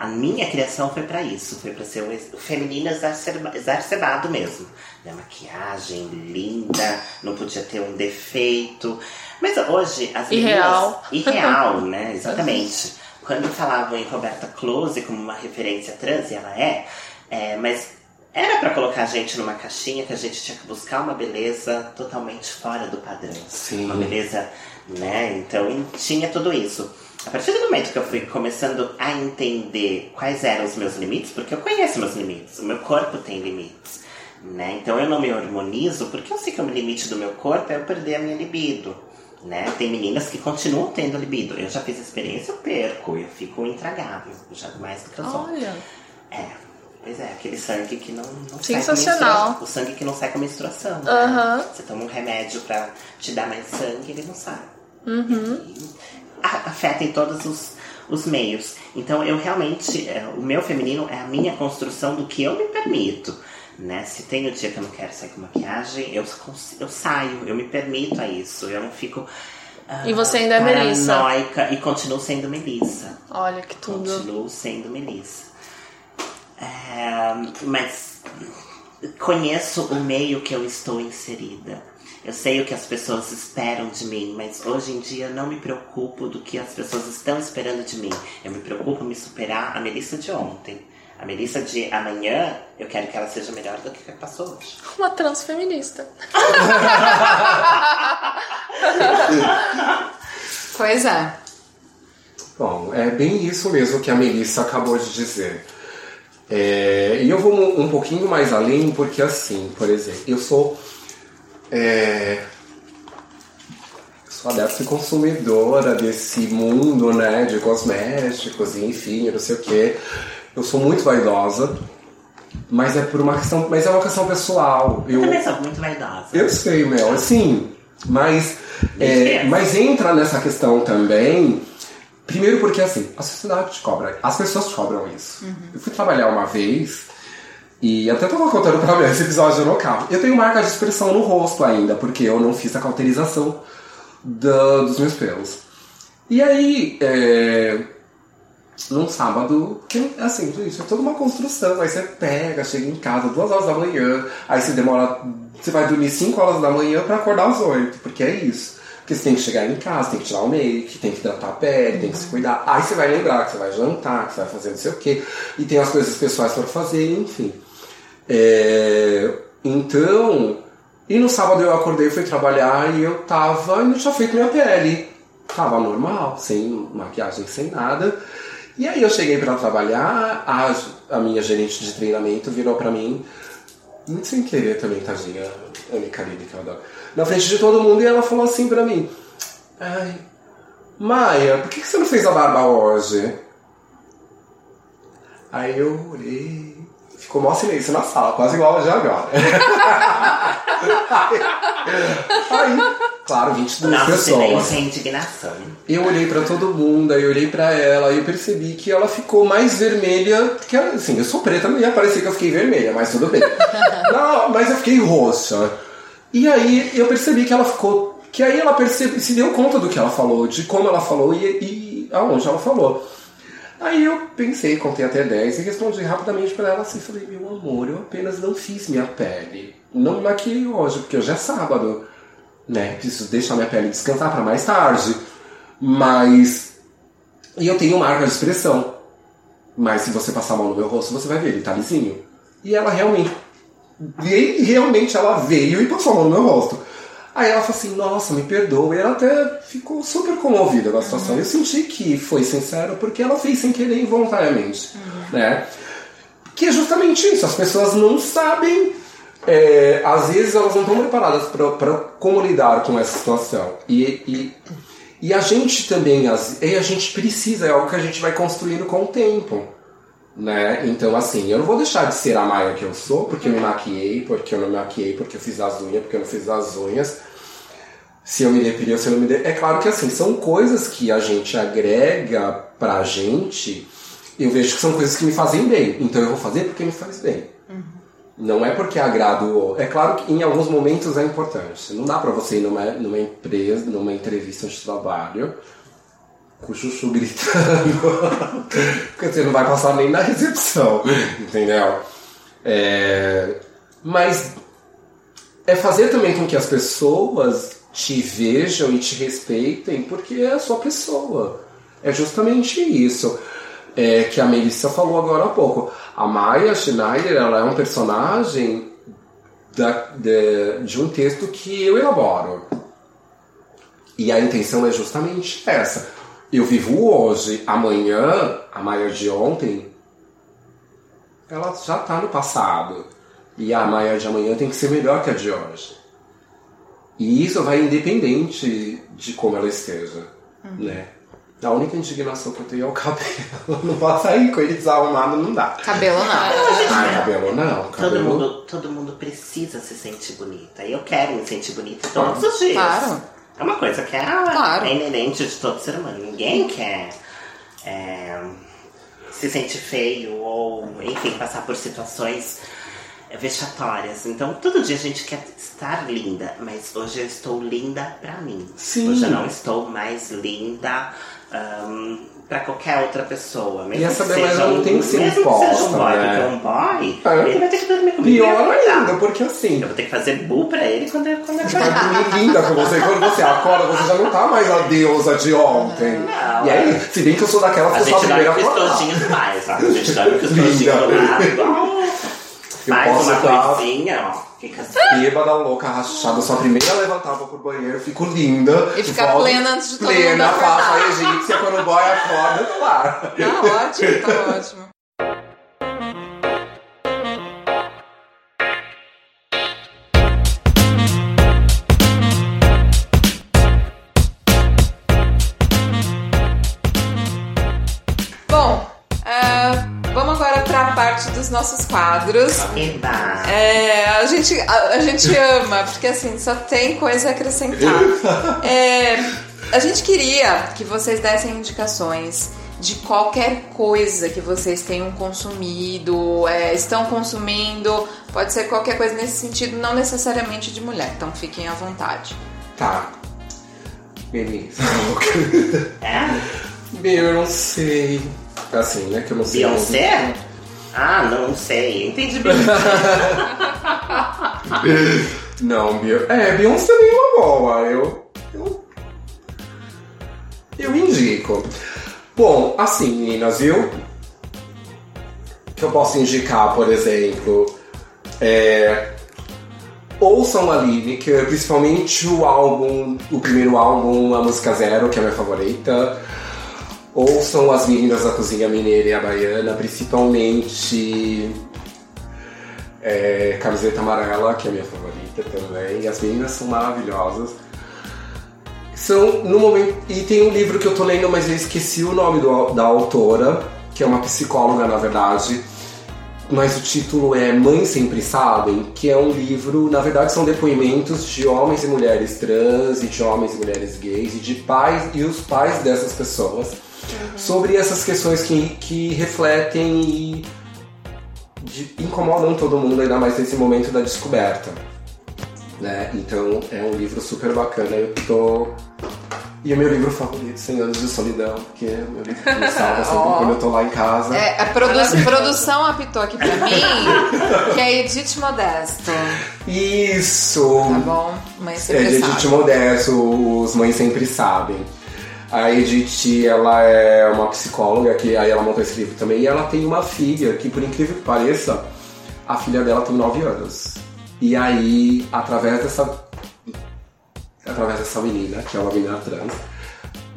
a minha criação foi para isso, foi para ser o feminino exacerbado mesmo. Né? Maquiagem linda, não podia ter um defeito. Mas hoje as Irreal. meninas. Irreal, né? Exatamente. Quando falavam em Roberta Close como uma referência trans, e ela é, é mas era para colocar a gente numa caixinha que a gente tinha que buscar uma beleza totalmente fora do padrão. Sim. Uma beleza, né? Então tinha tudo isso. A partir do momento que eu fui começando a entender quais eram os meus limites, porque eu conheço meus limites, o meu corpo tem limites, né? Então eu não me hormonizo porque eu sei que o limite do meu corpo é eu perder a minha libido, né? Tem meninas que continuam tendo libido. Eu já fiz experiência, eu perco, eu fico intragável, já mais do que eu sou. Olha. É. Pois é, aquele sangue que não, não Sensacional. sai O sangue que não sai com a menstruação. Né? Aham. Você toma um remédio pra te dar mais sangue, ele não sai. Uhum. E a- afeta em todos os, os meios. Então, eu realmente, é, o meu feminino é a minha construção do que eu me permito. Né? Se tem o dia que eu não quero sair com maquiagem, eu, eu saio, eu me permito a isso. Eu não fico. ah, E você ainda é Melissa. E continuo sendo Melissa. Olha que tudo. Continuo sendo Melissa. É, mas conheço o meio que eu estou inserida. Eu sei o que as pessoas esperam de mim, mas hoje em dia eu não me preocupo do que as pessoas estão esperando de mim. Eu me preocupo em me superar a Melissa de ontem. A Melissa de amanhã, eu quero que ela seja melhor do que que passou hoje. Uma transfeminista. Pois é. Bom, é bem isso mesmo que a Melissa acabou de dizer. É, e eu vou um pouquinho mais além, porque assim, por exemplo, eu sou. É, eu sou adepta e consumidora desse mundo, né, de cosméticos, e enfim, não sei o que. Eu sou muito vaidosa, mas é por uma questão. Mas é uma questão pessoal. Eu Eu, também sou muito vaidosa. eu sei, Mel, assim, mas, é, mas entra nessa questão também. Primeiro porque assim, a sociedade te cobra, as pessoas te cobram isso. Eu fui trabalhar uma vez e até tava contando pra mim esse episódio no carro. Eu tenho marca de expressão no rosto ainda, porque eu não fiz a cauterização da- dos meus pelos. E aí, é, num sábado, que, assim, gente, é toda uma construção. Aí você pega, chega em casa duas horas da manhã, aí você demora. Você vai dormir 5 horas da manhã pra acordar às 8, porque é isso. Porque você tem que chegar em casa, tem que tirar o make, tem que hidratar a pele, tem que se cuidar. Aí você vai lembrar que você vai jantar, que você vai fazer não sei o quê. E tem as coisas pessoais pra fazer, enfim. É, então, e no sábado eu acordei, fui trabalhar e eu tava, tinha feito minha pele. Tava normal, sem maquiagem, sem nada. E aí eu cheguei pra trabalhar, a, a minha gerente de treinamento virou pra mim, muito sem querer também, tadinha, Anne Caribe, que eu adoro, na frente de todo mundo, e ela falou assim pra mim, ai, Maia, por que que você não fez a barba hoje? Aí eu olhei, ficou mó silêncio na sala, quase igual a de agora. aí, claro, 22 Nosso pessoas. silêncio indignação. Eu olhei pra todo mundo, aí eu olhei pra ela e eu percebi que ela ficou mais vermelha, porque assim, eu sou preta, ia parecer que eu fiquei vermelha, mas tudo bem. não, mas eu fiquei roxa. E aí eu percebi que ela ficou, que aí ela percebe, se deu conta do que ela falou, de como ela falou e, e aonde ela falou. Aí eu pensei, contei até 10 e respondi rapidamente pra ela assim, falei, meu amor, eu apenas não fiz minha pele. Não maquiei hoje, porque hoje é sábado, né? Preciso deixar minha pele descansar pra mais tarde. Mas. E eu tenho marca de expressão. Mas se você passar a mão no meu rosto, você vai ver, ele tá lisinho. E ela realmente. E realmente ela veio e passou a mão no meu rosto. Aí ela falou assim, nossa, me perdoa. E ela até ficou super comovida com a situação. Eu senti que foi sincero porque ela fez sem querer involuntariamente. Né? Que é justamente isso, as pessoas não sabem. é, às vezes elas não estão preparadas para como lidar com essa situação. E, e, e a gente também, as, e a gente precisa, é algo que a gente vai construindo com o tempo. Né? Então, assim, eu não vou deixar de ser a Maia que eu sou, porque eu me maquiei, porque eu não me maquiei, porque eu fiz as unhas, porque eu não fiz as unhas. se eu me depilia ou se eu não me depilia. É claro que assim, são coisas que a gente agrega pra gente, eu vejo que são coisas que me fazem bem. Então eu vou fazer porque me faz bem. Uhum. Não é porque agrado. É claro que em alguns momentos é importante. Não dá pra você ir numa, numa empresa, numa entrevista de trabalho com o chuchu gritando. porque você não vai passar nem na recepção. Entendeu? É, mas é fazer também com que as pessoas te vejam e te respeitem porque é a sua pessoa. É justamente isso é, que a Melissa falou agora há pouco. A Maya Schneider ela é um personagem da, de, de um texto que eu elaboro. E a intenção é justamente essa. Eu vivo hoje, amanhã, a Maia de ontem, ela já está no passado. E a Maia de amanhã tem que ser melhor que a de hoje. E isso vai independente de como ela esteja, uhum. né? A única indignação que eu tenho é o cabelo. Não posso sair com ele desarrumado, não dá. Cabelo não. Ah, cabelo não. Cabelo... Todo, mundo, todo mundo precisa se sentir bonita. E eu quero me sentir bonita todos os dias. Claro. É uma coisa que é, claro. é inerente de todo ser humano. Ninguém quer é, se sentir feio ou, enfim, passar por situações vexatórias. Então, todo dia a gente quer estar linda, mas hoje eu estou linda pra mim. Sim. Hoje eu não estou mais linda um, pra qualquer outra pessoa. Mesmo e essa beleza não tem que ser mesmo imposta, que seja um boy, né? porque um boy, é. ele vai ter que dormir comigo. Pior ainda, porque assim... Eu vou ter que fazer bu pra ele quando ele quando Você vai dormir linda com você. Quando você acorda, você já não tá mais a deusa de ontem. Não, e aí, se bem que eu sou daquela que eu sou a primeira a acordar. A gente dorme com estojinho demais, ó. A gente dorme com estojinho do lado. Eu Faz posso uma estar coisinha, ó. Fica assim. bêbada, louca, rachada. Sou a primeira a levantar, vou pro banheiro, fico linda. E ficar volto plena antes de todo mundo Plena, acordar. faço a egípcia. Quando o boy acorda, eu tô lá. Tá ótimo, tá ótimo. Dos nossos quadros. Eba. É, a gente, a, a gente ama, porque assim, só tem coisa a acrescentar. É, a gente queria que vocês dessem indicações de qualquer coisa que vocês tenham consumido, é, estão consumindo, pode ser qualquer coisa nesse sentido, não necessariamente de mulher, então fiquem à vontade. Tá. Beleza. É? Meu, eu não sei. Assim, né? Que eu não sei. Beyoncé? Ah, não sei. Entendi bem. Não, Beyoncé. É, Beyoncé é uma boa. Eu. Eu. Eu indico. Bom, assim, meninas, viu? Que eu posso indicar, por exemplo. É. Ouçam a Lineker, principalmente o álbum, o primeiro álbum, a música Zero, que é a minha favorita. Ouçam as meninas da cozinha mineira e a baiana, principalmente é, Camiseta Amarela, que é a minha favorita também. As meninas são maravilhosas. São, no momento, e tem um livro que eu tô lendo, mas eu esqueci o nome do- da autora, que é uma psicóloga, na verdade. Mas o título é Mães Sempre Sabem, que é um livro, na verdade são depoimentos de homens e mulheres trans, e de homens e mulheres gays, e de pais e os pais dessas pessoas, sobre essas questões que, que refletem e de- incomodam todo mundo, ainda mais nesse momento da descoberta. Né? Então é um livro super bacana, eu tô. E é meu livro favorito, 100 anos de solidão, porque é meu livro que me salva sempre Ó. quando eu tô lá em casa. É, a produ- produção apitou aqui pra mim, que é Edith Modesto. Isso! Tá bom? Mãe É sempre de sabe. Edith Modesto, os mães sempre sabem. A Edith, ela é uma psicóloga, que aí ela montou esse livro também, e ela tem uma filha, que por incrível que pareça, a filha dela tem 9 anos. E aí, através dessa. Através dessa menina, que é uma menina trans,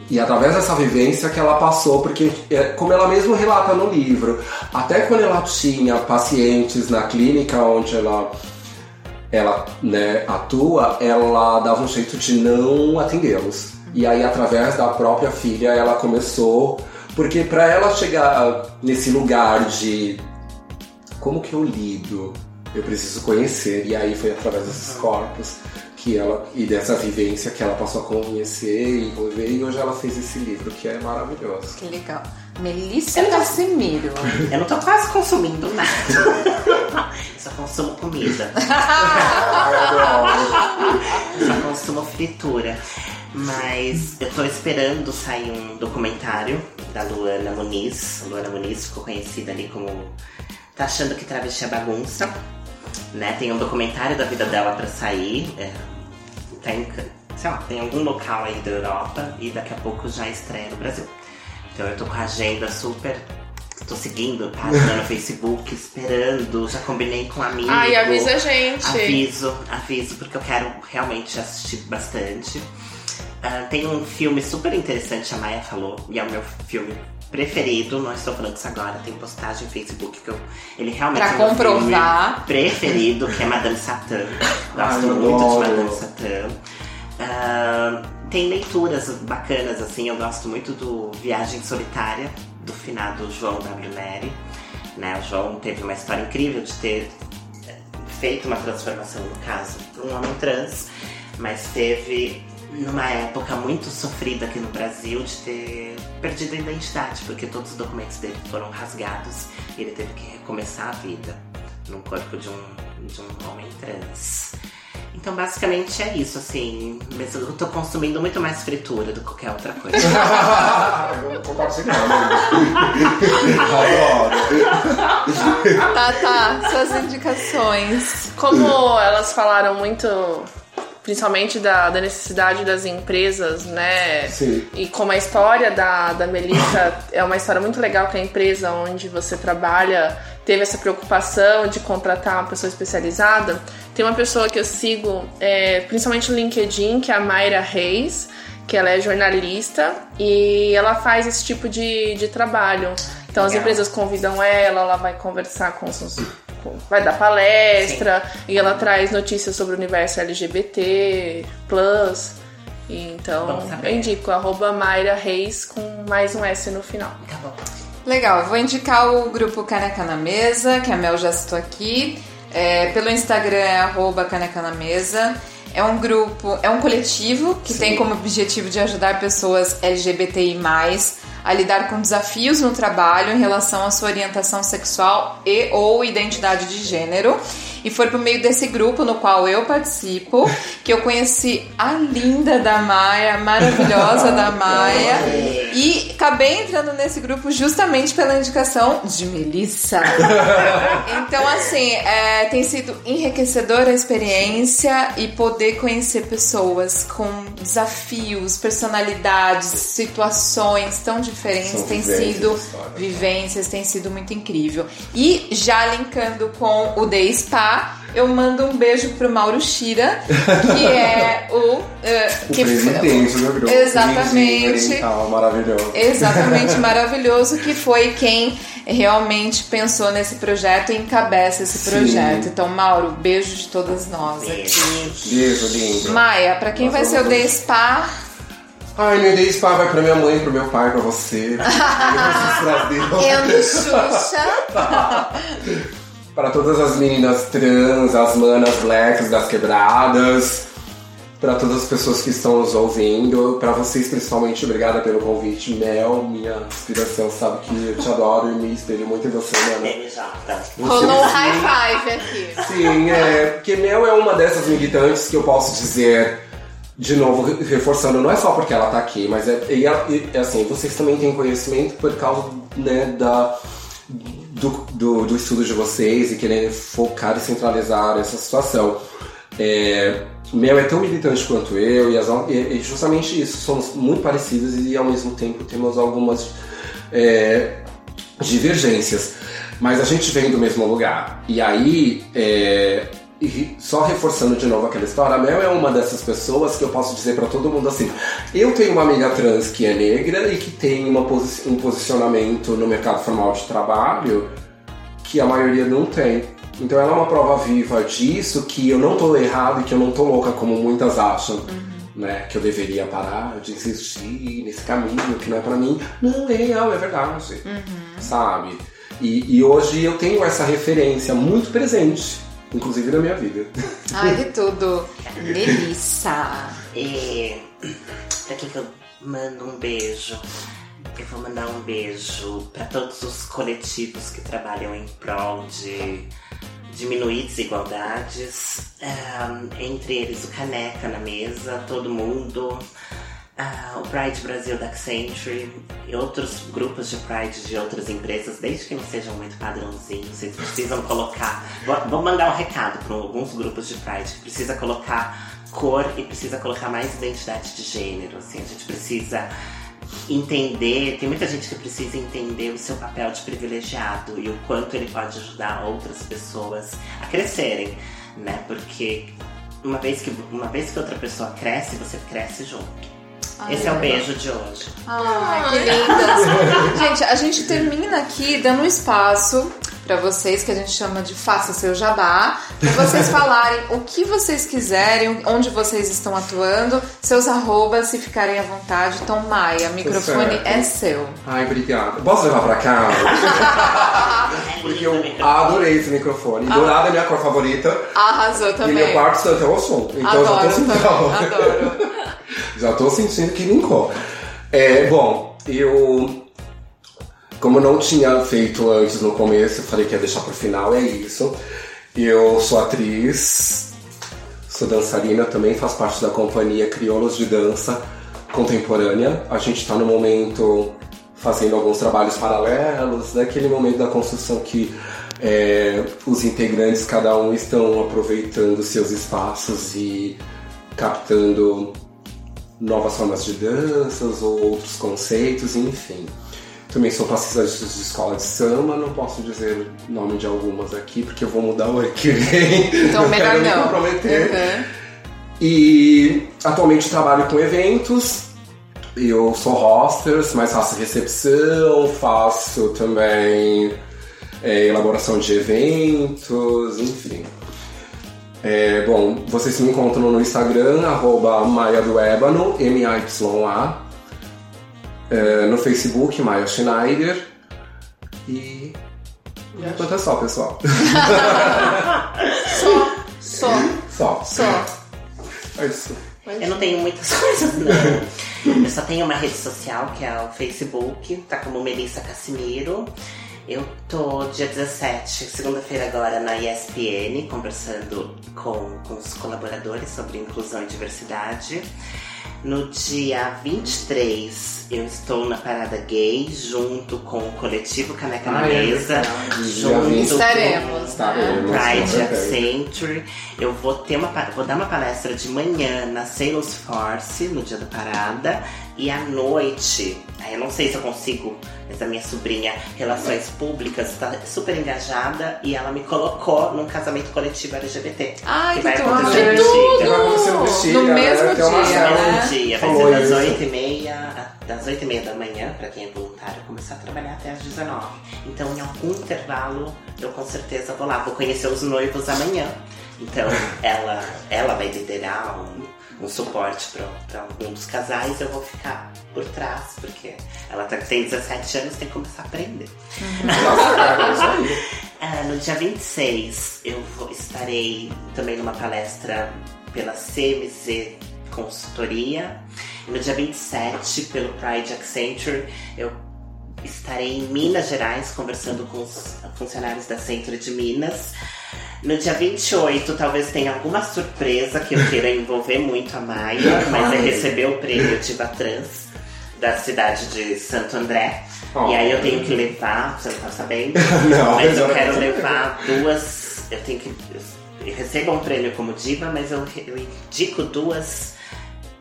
e através dessa vivência que ela passou, porque, é, como ela mesma relata no livro, até quando ela tinha pacientes na clínica onde ela ela né, atua, ela dava um jeito de não atendê-los. E aí, através da própria filha, ela começou. Porque para ela chegar nesse lugar de como que eu lido, eu preciso conhecer. E aí foi através desses corpos que ela e dessa vivência que ela passou a conhecer e envolver e hoje ela fez esse livro que é maravilhoso. Que legal. Melissa Cassimiro. Eu não tô quase consumindo nada. Só consumo comida. Só consumo fritura. Mas eu tô esperando sair um documentário da Luana Muniz. Luana Muniz ficou conhecida ali como Tá achando que travesti é bagunça. Né? Tem um documentário da vida dela pra sair. É, tem, sei lá, tem algum local aí da Europa e daqui a pouco já estreia no Brasil. Então eu tô com a agenda super. Tô seguindo a página no Facebook, esperando, já combinei com um amigo. Ai, avisa a gente. Aviso, aviso, porque eu quero realmente assistir bastante. Uh, tem um filme super interessante, a Maia falou, e é o meu filme preferido. Não estou falando isso agora, tem postagem no Facebook que eu, ele realmente pra é meu comprovar. filme preferido, que é Madame Satã. Gosto Ai, muito adoro. de Madame Satã. Ah, tem leituras bacanas, assim, eu gosto muito do Viagem Solitária, do finado João W. Neri. Né? O João teve uma história incrível de ter eh, feito uma transformação, no caso, um homem trans, mas teve numa época muito sofrida aqui no Brasil de ter perdido a identidade, porque todos os documentos dele foram rasgados e ele teve que recomeçar a vida no corpo de um, de um homem trans. Então, basicamente é isso, assim. Mas eu tô consumindo muito mais fritura do que qualquer outra coisa. eu concordo sem Adoro. Tá, tá. Suas indicações. Como elas falaram muito, principalmente da, da necessidade das empresas, né? Sim. E como a história da, da Melissa é uma história muito legal, que a empresa onde você trabalha teve essa preocupação de contratar uma pessoa especializada. Tem uma pessoa que eu sigo, é, principalmente no LinkedIn, que é a Mayra Reis, que ela é jornalista e ela faz esse tipo de, de trabalho. Então as Legal. empresas convidam ela, ela vai conversar com os. Vai dar palestra e ela traz notícias sobre o universo LGBT, plus. Então, eu indico arroba Mayra Reis com mais um S no final. Tá bom. Legal, vou indicar o grupo Caneca na Mesa, que a Mel já citou aqui. É, pelo Instagram é arroba Caneca na Mesa. É um grupo, é um coletivo que Sim. tem como objetivo de ajudar pessoas LGBTI+, a lidar com desafios no trabalho em relação à sua orientação sexual e ou identidade de gênero. E foi por meio desse grupo no qual eu participo que eu conheci a linda da Maia, maravilhosa da Maia. E acabei entrando nesse grupo justamente pela indicação de Melissa. Então, assim, é, tem sido enriquecedora a experiência e poder conhecer pessoas com desafios, personalidades, situações tão diferentes São tem vivências, sido histórias. vivências, tem sido muito incrível. E já linkando com o The Spa, eu mando um beijo pro Mauro Shira, que é o. eh, O que presidente do grupo. Exatamente. Oriental, maravilhoso. Exatamente maravilhoso, que foi quem realmente pensou nesse projeto e encabeça esse Sim. projeto. Então, Mauro, beijo de todas nós aqui. Beijo. Beijo, lindo. Maia, pra quem Nós vai ser o The Spa, Ai, meu Deus, pá, vai pra minha mãe, pro meu pai, pra você. Pra Deus. Endo Xuxa. Para todas as meninas trans, as manas blacks das quebradas, para todas as pessoas que estão nos ouvindo, para vocês principalmente, obrigada pelo convite. Mel, minha inspiração, sabe que eu te adoro e me espelho muito em você. MJ. Rolou um high five aqui. Sim, é, porque Mel é uma dessas militantes que eu posso dizer, de novo, re- reforçando, não é só porque ela tá aqui, mas é, e, e, assim, vocês também têm conhecimento por causa né, da, do, do, do estudo de vocês e querer focar e centralizar essa situação. É, Mel é tão militante quanto eu e, as, e justamente isso, somos muito parecidos e ao mesmo tempo temos algumas é, divergências. Mas a gente vem do mesmo lugar. E aí, é, e só reforçando de novo aquela história, a Mel é uma dessas pessoas que eu posso dizer pra todo mundo assim: eu tenho uma amiga trans que é negra e que tem uma posi- um posicionamento no mercado formal de trabalho que a maioria não tem. Então ela é uma prova viva disso, que eu não tô errado e que eu não tô louca como muitas acham. Né, que eu deveria parar de insistir nesse caminho que não é pra mim. Não, é real, é verdade. Sabe? E, e hoje eu tenho essa referência muito presente inclusive na minha vida. Ai, que tudo. Melissa. E pra quem que eu mando um beijo? Eu vou mandar um beijo para todos os coletivos que trabalham em prol de diminuir desigualdades, um, entre eles o Caneca na mesa, todo mundo, uh, o Pride Brasil da Accenture e outros grupos de Pride de outras empresas, desde que não sejam muito padrãozinhos, vocês precisam colocar. Vou, vou mandar um recado para alguns grupos de Pride que precisa colocar cor e precisa colocar mais identidade de gênero. Assim, a gente precisa entender, tem muita gente que precisa entender o seu papel de privilegiado e o quanto ele pode ajudar outras pessoas a crescerem, né? Porque uma vez que, uma vez que outra pessoa cresce, você cresce junto. Ai, Esse é o beijo de hoje. Ai, que lindas. gente, a gente termina aqui dando espaço para vocês, que a gente chama de faça seu jabá, para vocês falarem o que vocês quiserem, onde vocês estão atuando, seus arrobas, se ficarem à vontade. Então, Maia, o microfone é seu. Ai, obrigada. Posso levar para casa? Porque eu adorei esse microfone. Ah. Dourada é minha cor favorita. Arrasou também. E meu quarto santo é o som. Então adoro, já tô sentindo. Adoro. Já tô sentindo que linkou. É, bom, eu como eu não tinha feito antes no começo, eu falei que ia deixar pro final, é isso. Eu sou atriz, sou dançarina também, faço parte da companhia Crioulos de Dança Contemporânea. A gente está no momento fazendo alguns trabalhos paralelos, naquele momento da construção que é, os integrantes, cada um, estão aproveitando seus espaços e captando novas formas de danças ou outros conceitos, enfim. Também sou passista de escola de samba, não posso dizer o nome de algumas aqui, porque eu vou mudar o ano que vem. Então, melhor não. Me comprometer. Uhum. E atualmente trabalho com eventos. Eu sou hostess, mas faço recepção, faço também é, elaboração de eventos, enfim. É, bom, vocês me encontram no Instagram, arroba Maia do Ébano, M-A-Y-A. É, no Facebook, Maia Schneider. E. Por enquanto é só, pessoal. só, só. Só. Só. É isso. Eu não tenho muitas coisas, não. Eu só tenho uma rede social que é o Facebook, tá como Melissa Cassimiro. Eu tô dia 17, segunda-feira agora, na ESPN, conversando com, com os colaboradores sobre inclusão e diversidade. No dia 23, eu estou na Parada Gay, junto com o coletivo Caneca na é Mesa, junto Estaremos, com Pride Accenture. Eu vou, ter uma, vou dar uma palestra de manhã na Salesforce, no dia da parada, e à noite, eu não sei se eu consigo, mas a minha sobrinha, Relações Públicas, está super engajada e ela me colocou num casamento coletivo LGBT. Ai, que, que vai acontecer no Bexiga. Vai acontecer no Bexiga. No mesmo dia, né? dia. Vai ser das 8 e meia, das 8 e meia da manhã, pra quem é voluntário, começar a trabalhar até às 19. Então, em algum intervalo, eu com certeza vou lá. Vou conhecer os noivos amanhã. Então, ela, ela vai liderar um um suporte para algum dos casais, eu vou ficar por trás, porque ela tá, tem 17 anos, tem que começar a aprender. Uhum. uh, no dia 26, eu vou, estarei também numa palestra pela CMZ Consultoria. No dia 27, pelo Pride Accenture, eu estarei em Minas Gerais conversando com os funcionários da Centro de Minas no dia 28, talvez tenha alguma surpresa que eu queira envolver muito a Maia, mas é receber o prêmio Diva Trans da cidade de Santo André. Oh. E aí eu tenho que levar, você não tá sabendo? não, mas eu quero levar duas. Eu tenho que. Eu recebo um prêmio como diva, mas eu, eu indico duas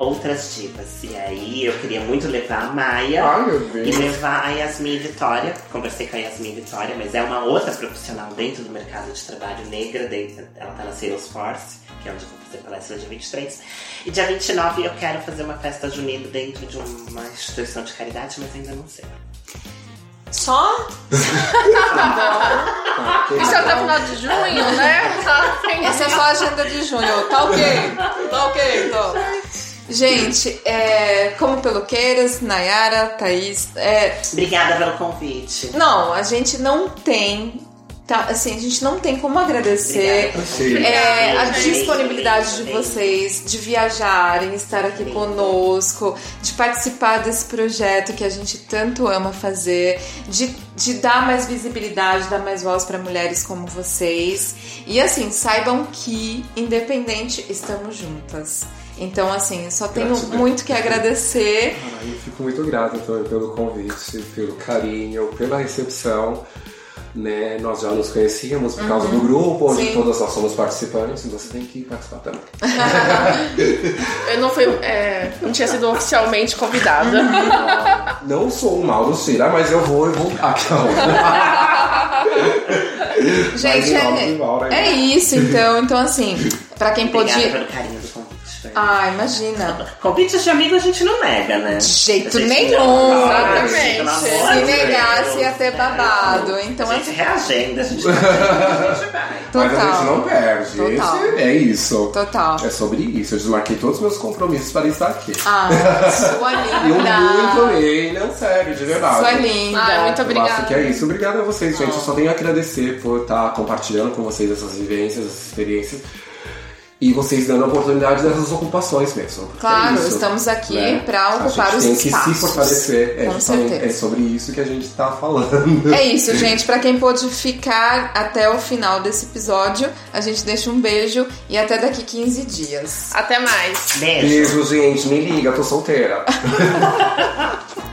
outras divas. E aí eu queria muito levar a Maia Ai, e levar a Yasmin Vitória. Conversei com a Yasmin Vitória, mas é uma outra profissional dentro do mercado de trabalho negra. Dentro, ela tá na Salesforce, que é onde eu vou fazer palestra dia 23. E dia 29 eu quero fazer uma festa junina dentro de uma instituição de caridade, mas ainda não sei. Só? tá bom. Isso é até final de junho, né? Essa é só a agenda de junho. Tá ok. Tá ok, então. Gente, é, como pelo queiras, Nayara, Thaís. É... Obrigada pelo convite. Não, a gente não tem Tá, assim, a gente não tem como agradecer é, a disponibilidade de vocês de viajarem, estar aqui conosco, de participar desse projeto que a gente tanto ama fazer, de, de dar mais visibilidade, dar mais voz para mulheres como vocês. E assim, saibam que, independente, estamos juntas. Então, assim, só tenho Gratidão. muito que agradecer. Ah, eu fico muito grato também pelo convite, pelo carinho, pela recepção né? Nós já nos conhecíamos por causa uhum. do grupo, onde Sim. todas nós somos participantes, e você tem que participar também. eu não fui, é, não tinha sido oficialmente convidada. Não, não sou mal do Cira, mas eu vou e vou. Ah, Gente, é, é isso então. Então, assim, pra quem Obrigada pôde. Ah, imagina. Convites de amigo a gente não nega, né? De jeito nenhum. Exatamente. Se negasse ia ter babado. Então, a gente assim... reagenda, a gente, a gente vai. Total. Mas a gente não perde. Total. Esse é isso. Total. É sobre isso. Eu desmarquei todos os meus compromissos para estar aqui. Ah, sua linda. Eu muito amei. Não, sério, de verdade. Sua linda. Ah, muito obrigada. Eu acho que é isso. Obrigado a vocês, gente. Eu só tenho a agradecer por estar compartilhando com vocês essas vivências, essas experiências e vocês dando a oportunidade dessas ocupações mesmo. É claro, é isso, estamos aqui né? para ocupar os espaços. Tem que se fortalecer. É, Com certeza. é sobre isso que a gente está falando. É isso, gente. Para quem pôde ficar até o final desse episódio, a gente deixa um beijo e até daqui 15 dias. Até mais. Beijo. Beijo, gente. Me liga, tô solteira.